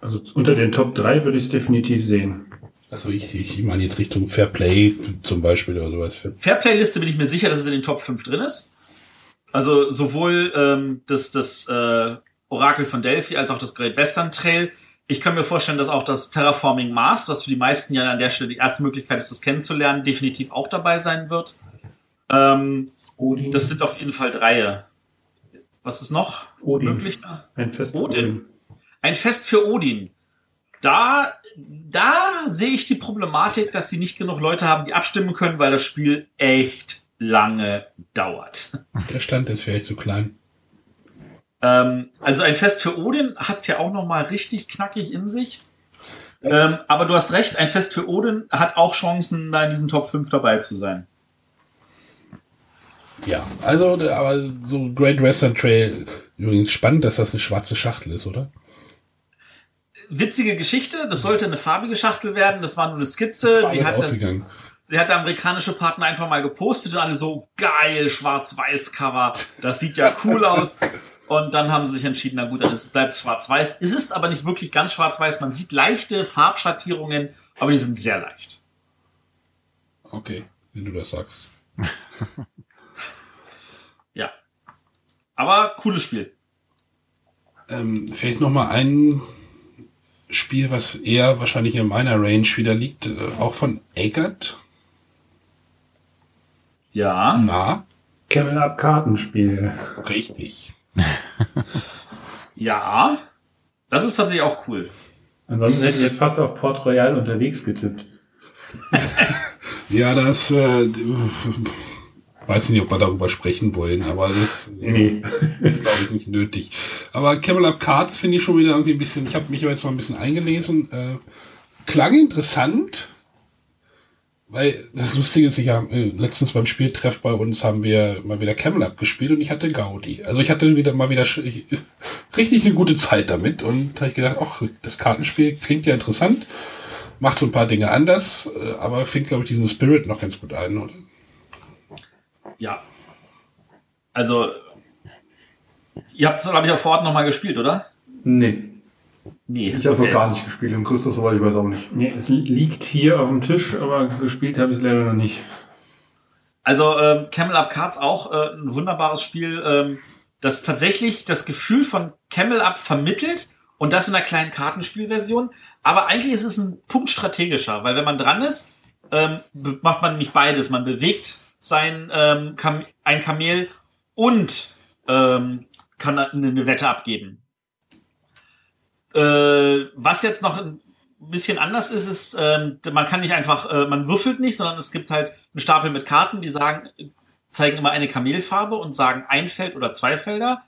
Speaker 4: Also unter den Top 3 würde ich es definitiv sehen.
Speaker 2: Also ich, ich meine jetzt Richtung Fairplay zum Beispiel oder sowas.
Speaker 3: Fairplay-Liste bin ich mir sicher, dass es in den Top 5 drin ist. Also sowohl ähm, das, das äh, Orakel von Delphi als auch das Great Western Trail. Ich kann mir vorstellen, dass auch das Terraforming Mars, was für die meisten ja an der Stelle die erste Möglichkeit ist, das kennenzulernen, definitiv auch dabei sein wird. Ähm, Odin. Das sind auf jeden Fall drei. Was ist noch
Speaker 4: Odin.
Speaker 3: möglich?
Speaker 4: Ein Fest
Speaker 3: Odin. Odin. Ein Fest für Odin. Da da sehe ich die Problematik, dass sie nicht genug Leute haben, die abstimmen können, weil das Spiel echt lange dauert.
Speaker 2: Der Stand ist vielleicht zu klein.
Speaker 3: Ähm, also ein Fest für Odin hat es ja auch noch mal richtig knackig in sich. Ähm, aber du hast recht, ein Fest für Odin hat auch Chancen, da in diesen Top 5 dabei zu sein.
Speaker 2: Ja, also aber so Great Western Trail, übrigens spannend, dass das eine schwarze Schachtel ist, oder?
Speaker 3: Witzige Geschichte. Das sollte eine farbige Schachtel werden. Das war nur eine Skizze. Die hat das, die hat der amerikanische Partner einfach mal gepostet und alle so geil, schwarz-weiß-Cover. Das sieht ja cool aus. Und dann haben sie sich entschieden, na gut, dann bleibt schwarz-weiß. Es ist aber nicht wirklich ganz schwarz-weiß. Man sieht leichte Farbschattierungen, aber die sind sehr leicht.
Speaker 2: Okay, wie du das sagst.
Speaker 3: ja. Aber cooles Spiel.
Speaker 2: Ähm, vielleicht noch mal ein Spiel, was eher wahrscheinlich in meiner Range wieder liegt, äh, auch von Eggert.
Speaker 3: Ja.
Speaker 2: Na?
Speaker 4: Camel Up Kartenspiel.
Speaker 2: Richtig.
Speaker 3: ja. Das ist tatsächlich auch cool.
Speaker 4: Ansonsten hätte ich jetzt fast auf Port Royal unterwegs getippt.
Speaker 2: ja, das äh, Weiß nicht, ob wir darüber sprechen wollen, aber das nee. ist, glaube ich, nicht nötig. Aber Camel Up Cards finde ich schon wieder irgendwie ein bisschen, ich habe mich jetzt mal ein bisschen eingelesen, äh, klang interessant, weil das Lustige ist, ich habe äh, letztens beim Spieltreff bei uns haben wir mal wieder Camel Up gespielt und ich hatte Gaudi. Also ich hatte wieder mal wieder ich, richtig eine gute Zeit damit und habe ich gedacht, ach, das Kartenspiel klingt ja interessant, macht so ein paar Dinge anders, äh, aber fängt, glaube ich, diesen Spirit noch ganz gut ein, oder?
Speaker 3: Ja. Also, ihr habt es, glaube ich, auch vor Ort nochmal gespielt, oder?
Speaker 5: Nee. Nee. Ich habe es okay. noch gar nicht gespielt. Und Christoph, soweit ich weiß auch nicht.
Speaker 4: Nee, es liegt hier auf dem Tisch, aber gespielt habe ich es leider noch nicht.
Speaker 3: Also, ähm, Camel Up Cards auch äh, ein wunderbares Spiel, ähm, das tatsächlich das Gefühl von Camel Up vermittelt und das in einer kleinen Kartenspielversion. Aber eigentlich ist es ein Punkt strategischer, weil wenn man dran ist, ähm, macht man nicht beides. Man bewegt sein ähm, Kam ein Kamel und ähm, kann eine Wette abgeben. Äh, was jetzt noch ein bisschen anders ist, ist, ähm, man kann nicht einfach, äh, man würfelt nicht, sondern es gibt halt einen Stapel mit Karten, die sagen, zeigen immer eine Kamelfarbe und sagen ein Feld oder zwei Felder.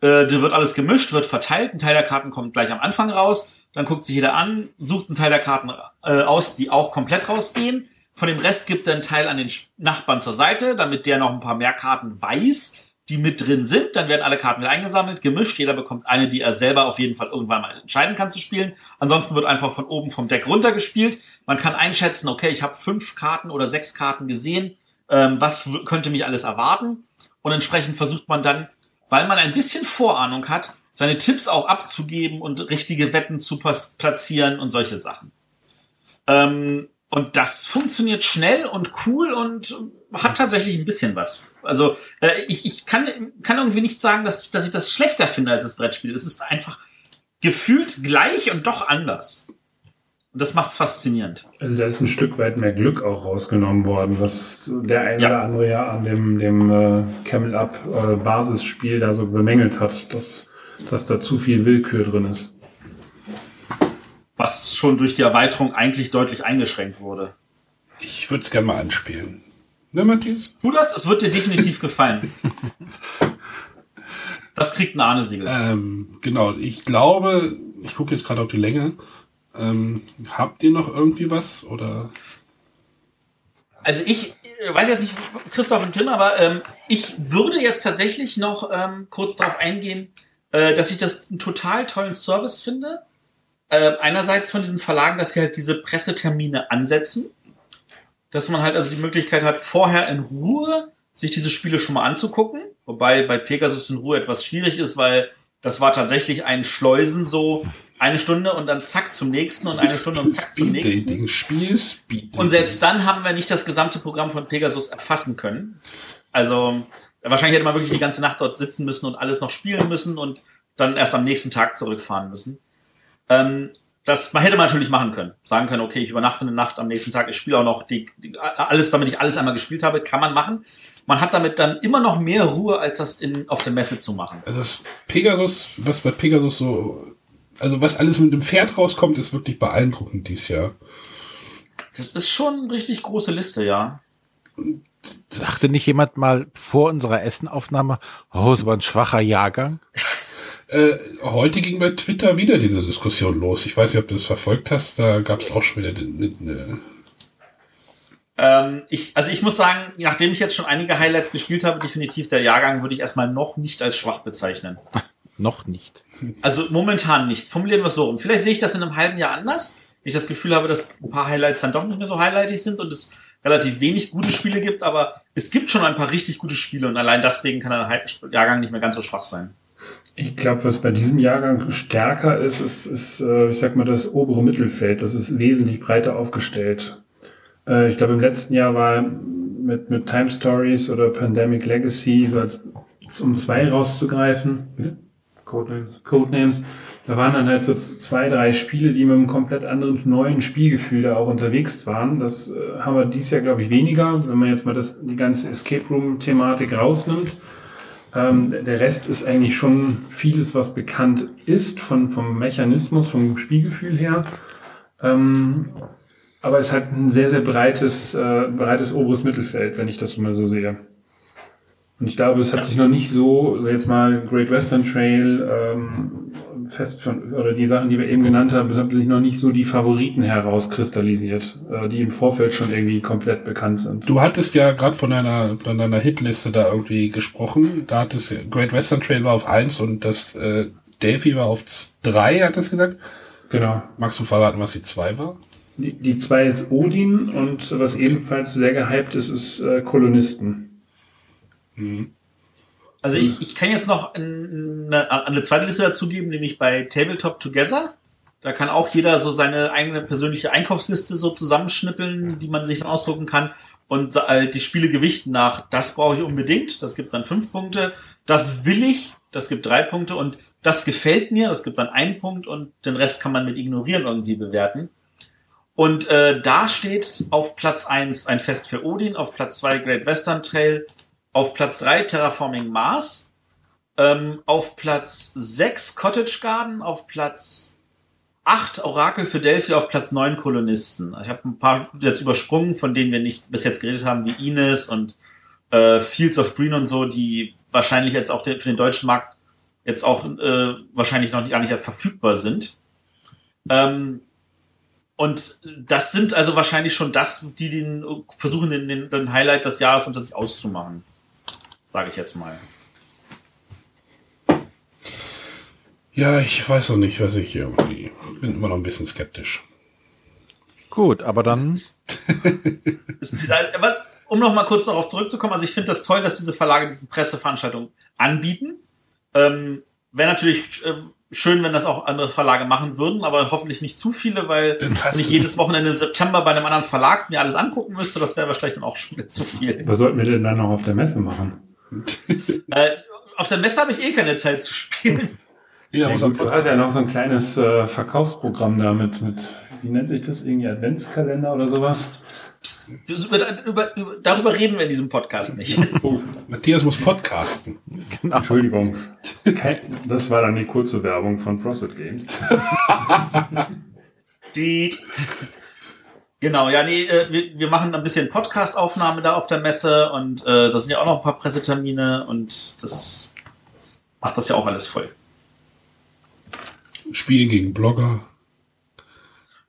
Speaker 3: Äh, da wird alles gemischt, wird verteilt. Ein Teil der Karten kommt gleich am Anfang raus. Dann guckt sich jeder an, sucht einen Teil der Karten äh, aus, die auch komplett rausgehen. Von dem Rest gibt er einen Teil an den Nachbarn zur Seite, damit der noch ein paar mehr Karten weiß, die mit drin sind. Dann werden alle Karten wieder eingesammelt, gemischt. Jeder bekommt eine, die er selber auf jeden Fall irgendwann mal entscheiden kann zu spielen. Ansonsten wird einfach von oben vom Deck runter gespielt. Man kann einschätzen, okay, ich habe fünf Karten oder sechs Karten gesehen. Ähm, was könnte mich alles erwarten? Und entsprechend versucht man dann, weil man ein bisschen Vorahnung hat, seine Tipps auch abzugeben und richtige Wetten zu platzieren und solche Sachen. Ähm, und das funktioniert schnell und cool und hat tatsächlich ein bisschen was. Also äh, ich, ich kann, kann irgendwie nicht sagen, dass ich, dass ich das schlechter finde als das Brettspiel. Es ist einfach gefühlt gleich und doch anders. Und das macht's faszinierend.
Speaker 4: Also da ist ein Stück weit mehr Glück auch rausgenommen worden, was der eine ja. oder andere ja an dem, dem äh, Camel Up äh, Basisspiel da so bemängelt hat, dass, dass da zu viel Willkür drin ist.
Speaker 3: Was schon durch die Erweiterung eigentlich deutlich eingeschränkt wurde.
Speaker 2: Ich würde es gerne mal anspielen. Ne, Matthias?
Speaker 3: Tu das, es wird dir definitiv gefallen. Das kriegt ein Ahnesiegel.
Speaker 2: Ähm, genau, ich glaube, ich gucke jetzt gerade auf die Länge. Ähm, habt ihr noch irgendwie was oder?
Speaker 3: Also ich weiß jetzt nicht, Christoph und Tim, aber ähm, ich würde jetzt tatsächlich noch ähm, kurz darauf eingehen, äh, dass ich das einen total tollen Service finde. Äh, einerseits von diesen Verlagen, dass sie halt diese Pressetermine ansetzen dass man halt also die Möglichkeit hat, vorher in Ruhe sich diese Spiele schon mal anzugucken. Wobei bei Pegasus in Ruhe etwas schwierig ist, weil das war tatsächlich ein Schleusen so eine Stunde und dann zack zum nächsten und eine Stunde und zack zum nächsten.
Speaker 2: Spiel,
Speaker 3: und selbst dann haben wir nicht das gesamte Programm von Pegasus erfassen können. Also wahrscheinlich hätte man wirklich die ganze Nacht dort sitzen müssen und alles noch spielen müssen und dann erst am nächsten Tag zurückfahren müssen. Ähm, das man hätte man natürlich machen können. Sagen können, okay, ich übernachte eine Nacht am nächsten Tag, ich spiele auch noch die, die, alles, damit ich alles einmal gespielt habe, kann man machen. Man hat damit dann immer noch mehr Ruhe, als das in, auf der Messe zu machen.
Speaker 2: Also das Pegasus, was bei Pegasus so, also was alles mit dem Pferd rauskommt, ist wirklich beeindruckend dieses Jahr.
Speaker 3: Das ist schon eine richtig große Liste, ja.
Speaker 1: Sagte nicht jemand mal vor unserer Essenaufnahme, oh, es war ein schwacher Jahrgang?
Speaker 2: Äh, heute ging bei Twitter wieder diese Diskussion los. Ich weiß nicht, ob du das verfolgt hast. Da gab es auch schon wieder eine.
Speaker 3: ähm, ich, also ich muss sagen, nachdem ich jetzt schon einige Highlights gespielt habe, definitiv der Jahrgang würde ich erstmal noch nicht als schwach bezeichnen.
Speaker 1: noch nicht.
Speaker 3: Also momentan nicht. Formulieren wir es so rum. Vielleicht sehe ich das in einem halben Jahr anders. Wenn ich das Gefühl habe, dass ein paar Highlights dann doch nicht mehr so highlightig sind und es relativ wenig gute Spiele gibt, aber es gibt schon ein paar richtig gute Spiele und allein deswegen kann der Jahrgang nicht mehr ganz so schwach sein.
Speaker 4: Ich glaube, was bei diesem Jahrgang stärker ist, ist, ist äh, ich sag mal, das obere Mittelfeld. Das ist wesentlich breiter aufgestellt. Äh, ich glaube, im letzten Jahr war mit, mit Time Stories oder Pandemic Legacy, so als um zwei rauszugreifen, Codenames. Codenames, da waren dann halt so zwei, drei Spiele, die mit einem komplett anderen neuen Spielgefühl da auch unterwegs waren. Das äh, haben wir dieses Jahr, glaube ich, weniger, wenn man jetzt mal das, die ganze Escape Room-Thematik rausnimmt. Ähm, der Rest ist eigentlich schon vieles, was bekannt ist von, vom Mechanismus, vom Spielgefühl her. Ähm, aber es hat ein sehr, sehr breites, äh, breites oberes Mittelfeld, wenn ich das mal so sehe. Und ich glaube, es hat sich noch nicht so, jetzt mal Great Western Trail, ähm, fest von, oder die Sachen, die wir eben genannt haben, haben sich noch nicht so die Favoriten herauskristallisiert, äh, die im Vorfeld schon irgendwie komplett bekannt sind.
Speaker 2: Du hattest ja gerade von deiner, von deiner Hitliste da irgendwie gesprochen. Da hattest Great Western Trail war auf eins und das äh, Delphi war auf drei, hat es gesagt.
Speaker 4: Genau.
Speaker 2: Magst du verraten, was die zwei war?
Speaker 4: Die, die zwei ist Odin und was ebenfalls sehr gehypt ist, ist äh, Kolonisten.
Speaker 3: Mhm. Also ich, ich kann jetzt noch eine, eine zweite Liste dazugeben, nämlich bei Tabletop Together. Da kann auch jeder so seine eigene persönliche Einkaufsliste so zusammenschnippeln, die man sich dann ausdrucken kann und die Spiele gewichten nach, das brauche ich unbedingt, das gibt dann fünf Punkte, das will ich, das gibt drei Punkte und das gefällt mir, das gibt dann einen Punkt und den Rest kann man mit ignorieren irgendwie bewerten. Und äh, da steht auf Platz eins ein Fest für Odin, auf Platz zwei Great Western Trail, auf Platz 3 Terraforming Mars. Ähm, auf Platz 6 Cottage Garden. Auf Platz 8 Orakel für Delphi. Auf Platz 9 Kolonisten. Ich habe ein paar jetzt übersprungen, von denen wir nicht bis jetzt geredet haben, wie Ines und äh, Fields of Green und so, die wahrscheinlich jetzt auch für den deutschen Markt jetzt auch äh, wahrscheinlich noch gar nicht verfügbar sind. Ähm, Und das sind also wahrscheinlich schon das, die den versuchen, den, den, den Highlight des Jahres unter sich auszumachen. Sage ich jetzt mal.
Speaker 2: Ja, ich weiß noch nicht, was ich irgendwie. bin immer noch ein bisschen skeptisch.
Speaker 1: Gut, aber dann.
Speaker 3: Aber um noch mal kurz darauf zurückzukommen, also ich finde das toll, dass diese Verlage diese Presseveranstaltung anbieten. Ähm, Wäre natürlich äh, schön, wenn das auch andere Verlage machen würden, aber hoffentlich nicht zu viele, weil wenn ich jedes Wochenende im September bei einem anderen Verlag mir alles angucken müsste, das wäre wahrscheinlich dann auch schon zu viel.
Speaker 4: Was sollten wir denn dann noch auf der Messe machen?
Speaker 3: äh, auf der Messe habe ich eh keine Zeit zu spielen.
Speaker 4: Ja, ja gut, du hast ja noch so ein kleines äh, Verkaufsprogramm da mit, mit, wie nennt sich das, irgendwie Adventskalender oder sowas? Psst, psst,
Speaker 3: psst. Über, über, über, darüber reden wir in diesem Podcast nicht.
Speaker 2: Oh, Matthias muss podcasten.
Speaker 4: Genau. Entschuldigung. Das war dann die kurze Werbung von Frosted Games.
Speaker 3: die. Genau, ja, nee, äh, wir, wir machen ein bisschen Podcast-Aufnahme da auf der Messe und äh, da sind ja auch noch ein paar Pressetermine und das macht das ja auch alles voll.
Speaker 2: Spiel gegen Blogger.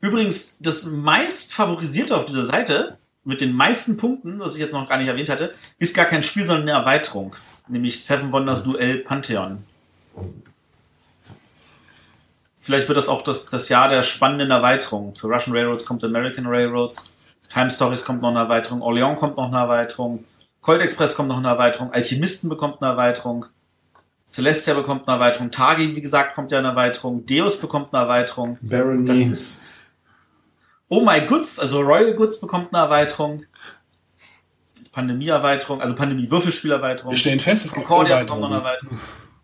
Speaker 3: Übrigens, das meist favorisierte auf dieser Seite mit den meisten Punkten, das ich jetzt noch gar nicht erwähnt hatte, ist gar kein Spiel, sondern eine Erweiterung. Nämlich Seven Wonders Duell Pantheon. Vielleicht wird das auch das, das Jahr der spannenden Erweiterung. Für Russian Railroads kommt American Railroads, Time Stories kommt noch eine Erweiterung, Orleans kommt noch eine Erweiterung, Colt Express kommt noch eine Erweiterung, Alchemisten bekommt eine Erweiterung, Celestia bekommt eine Erweiterung. Tagi, wie gesagt, kommt ja eine Erweiterung. Deus bekommt eine Erweiterung.
Speaker 4: Barony.
Speaker 3: Das ist. Oh my Goods, also Royal Goods bekommt eine Erweiterung. Pandemie-Erweiterung, also Pandemie-Würfelspielerweiterung.
Speaker 2: Wir stellen fest, es
Speaker 3: gibt Concordia bekommt noch eine Erweiterung.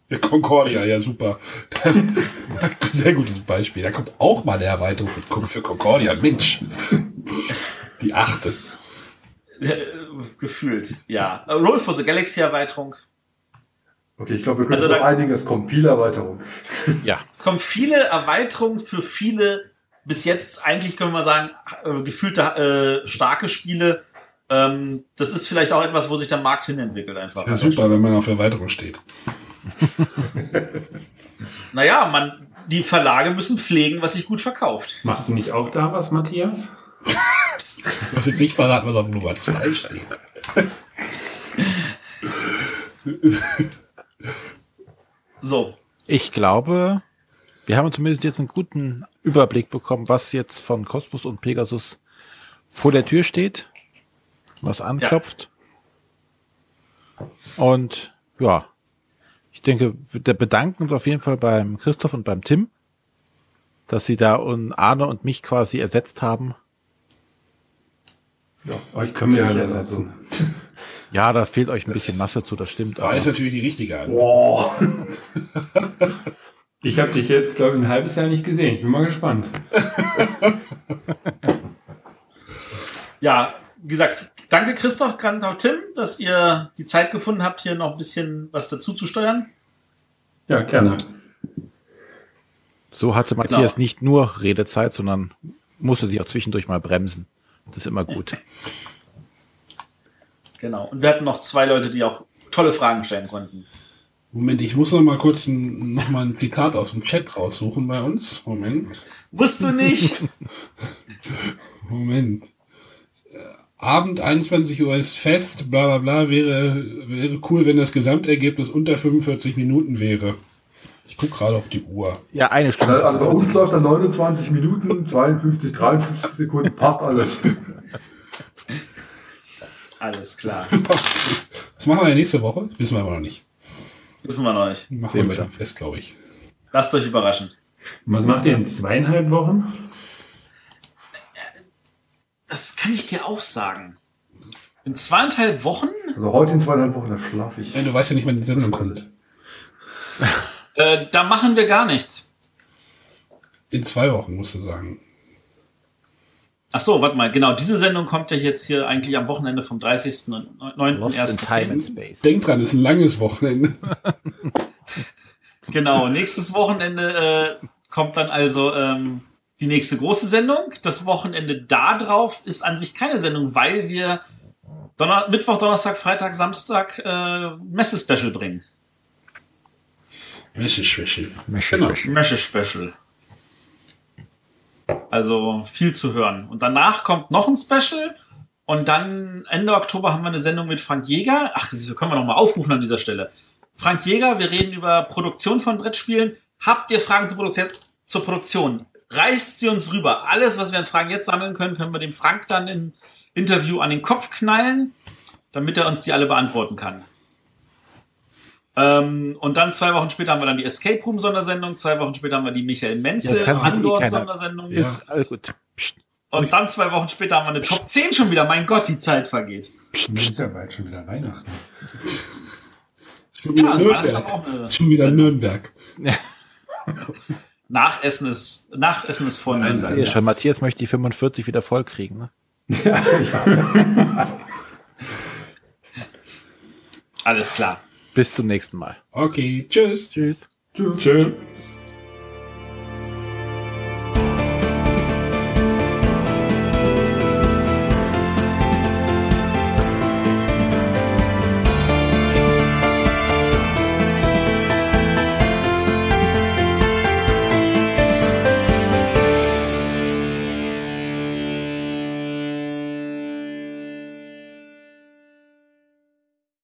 Speaker 2: Ja, Concordia, ja, super. Das ist ein sehr gutes Beispiel. Da kommt auch mal eine Erweiterung für, Concordia. Mensch. Die achte.
Speaker 3: Gefühlt, ja. Roll for the Galaxy Erweiterung.
Speaker 5: Okay, ich glaube, wir können also uns einigen, es kommen viele Erweiterungen.
Speaker 3: Ja. Es kommen viele Erweiterungen für viele, bis jetzt eigentlich können wir sagen, äh, gefühlte äh, starke Spiele. Ähm, das ist vielleicht auch etwas, wo sich der Markt hinentwickelt einfach.
Speaker 2: Ja, super, wenn man auf Erweiterung steht.
Speaker 3: naja, man, die Verlage müssen pflegen, was sich gut verkauft.
Speaker 4: Machst du nicht auch da was, Matthias?
Speaker 2: du hast jetzt nicht verraten, was auf Nummer 2 steht.
Speaker 3: So.
Speaker 1: Ich glaube, wir haben zumindest jetzt einen guten Überblick bekommen, was jetzt von Cosmos und Pegasus vor der Tür steht, was anklopft. Ja. Und ja, ich denke, wir bedanken uns auf jeden Fall beim Christoph und beim Tim, dass sie da und Arne und mich quasi ersetzt haben.
Speaker 4: Ja, euch können wir nicht ersetzen.
Speaker 1: Ja, da fehlt euch ein bisschen Masse zu, das stimmt.
Speaker 2: Da ist natürlich die richtige Antwort. Wow.
Speaker 4: Ich habe dich jetzt, glaube ich, ein halbes Jahr nicht gesehen. Ich bin mal gespannt.
Speaker 3: ja, wie gesagt, danke Christoph, danke auch Tim, dass ihr die Zeit gefunden habt, hier noch ein bisschen was dazu zu steuern.
Speaker 4: Ja, gerne.
Speaker 1: So hatte Matthias genau. nicht nur Redezeit, sondern musste sich auch zwischendurch mal bremsen. Das ist immer gut.
Speaker 3: Genau. Und wir hatten noch zwei Leute, die auch tolle Fragen stellen konnten.
Speaker 2: Moment, ich muss noch mal kurz ein, noch mal ein Zitat aus dem Chat raussuchen bei uns. Moment.
Speaker 3: Musst du nicht.
Speaker 2: Moment. Abend 21 Uhr ist fest, bla bla bla, wäre, wäre cool, wenn das Gesamtergebnis unter 45 Minuten wäre. Ich gucke gerade auf die Uhr.
Speaker 1: Ja, eine Stunde.
Speaker 5: Also bei uns läuft dann 29 Minuten, 52, 53 Sekunden, passt alles.
Speaker 3: Alles klar.
Speaker 2: Was machen wir nächste Woche? Wissen wir aber noch nicht.
Speaker 3: Wissen wir noch nicht.
Speaker 2: Machen Sehen wir dann fest, glaube ich.
Speaker 3: Lasst euch überraschen.
Speaker 4: Was macht ihr in zweieinhalb Wochen?
Speaker 3: Das kann ich dir auch sagen. In zweieinhalb Wochen?
Speaker 5: Also heute in zweieinhalb Wochen, da schlafe ich.
Speaker 2: Ja, du weißt ja nicht, wann die Sendung kommt.
Speaker 3: äh, da machen wir gar nichts.
Speaker 2: In zwei Wochen, musst du sagen.
Speaker 3: Ach so, warte mal, genau, diese Sendung kommt ja jetzt hier eigentlich am Wochenende vom 30. und 9.1.
Speaker 2: Denk dran, ist ein langes Wochenende.
Speaker 3: genau, nächstes Wochenende äh, kommt dann also ähm, die nächste große Sendung. Das Wochenende da drauf ist an sich keine Sendung, weil wir Donner Mittwoch, Donnerstag, Freitag, Samstag äh, Messe-Special bringen.
Speaker 2: Messe-Special.
Speaker 3: Messe-Special. Messe-Special. Also viel zu hören. Und danach kommt noch ein Special. Und dann Ende Oktober haben wir eine Sendung mit Frank Jäger. Ach, das können wir noch mal aufrufen an dieser Stelle. Frank Jäger, wir reden über Produktion von Brettspielen. Habt ihr Fragen zur Produktion? Zur Produktion? Reißt sie uns rüber. Alles, was wir an Fragen jetzt sammeln können, können wir dem Frank dann im Interview an den Kopf knallen, damit er uns die alle beantworten kann. Ähm, und dann zwei Wochen später haben wir dann die Escape Room Sondersendung, zwei Wochen später haben wir die Michael Menzel
Speaker 1: Ja, eh
Speaker 3: Andor
Speaker 1: keiner.
Speaker 3: Sondersendung.
Speaker 1: Ist alles gut. Psst,
Speaker 3: Und dann zwei Wochen später haben wir eine Top 10 schon wieder. Mein Gott, die Zeit vergeht.
Speaker 1: psst, psst.
Speaker 6: ist ja bald schon wieder Weihnachten.
Speaker 2: Schon wieder
Speaker 3: Ja,
Speaker 2: Nürnberg. Schon wieder Nürnberg.
Speaker 3: Nachessen ist, Nachessen ist vor
Speaker 2: Nein.
Speaker 1: Ja, schon, Matthias möchte die 45 wieder voll kriegen. Ne?
Speaker 3: Alles klar.
Speaker 1: Bis zum nächsten Mal.
Speaker 2: Okay, tschüss.
Speaker 1: Tschüss.
Speaker 5: Tschüss.
Speaker 4: Tschö.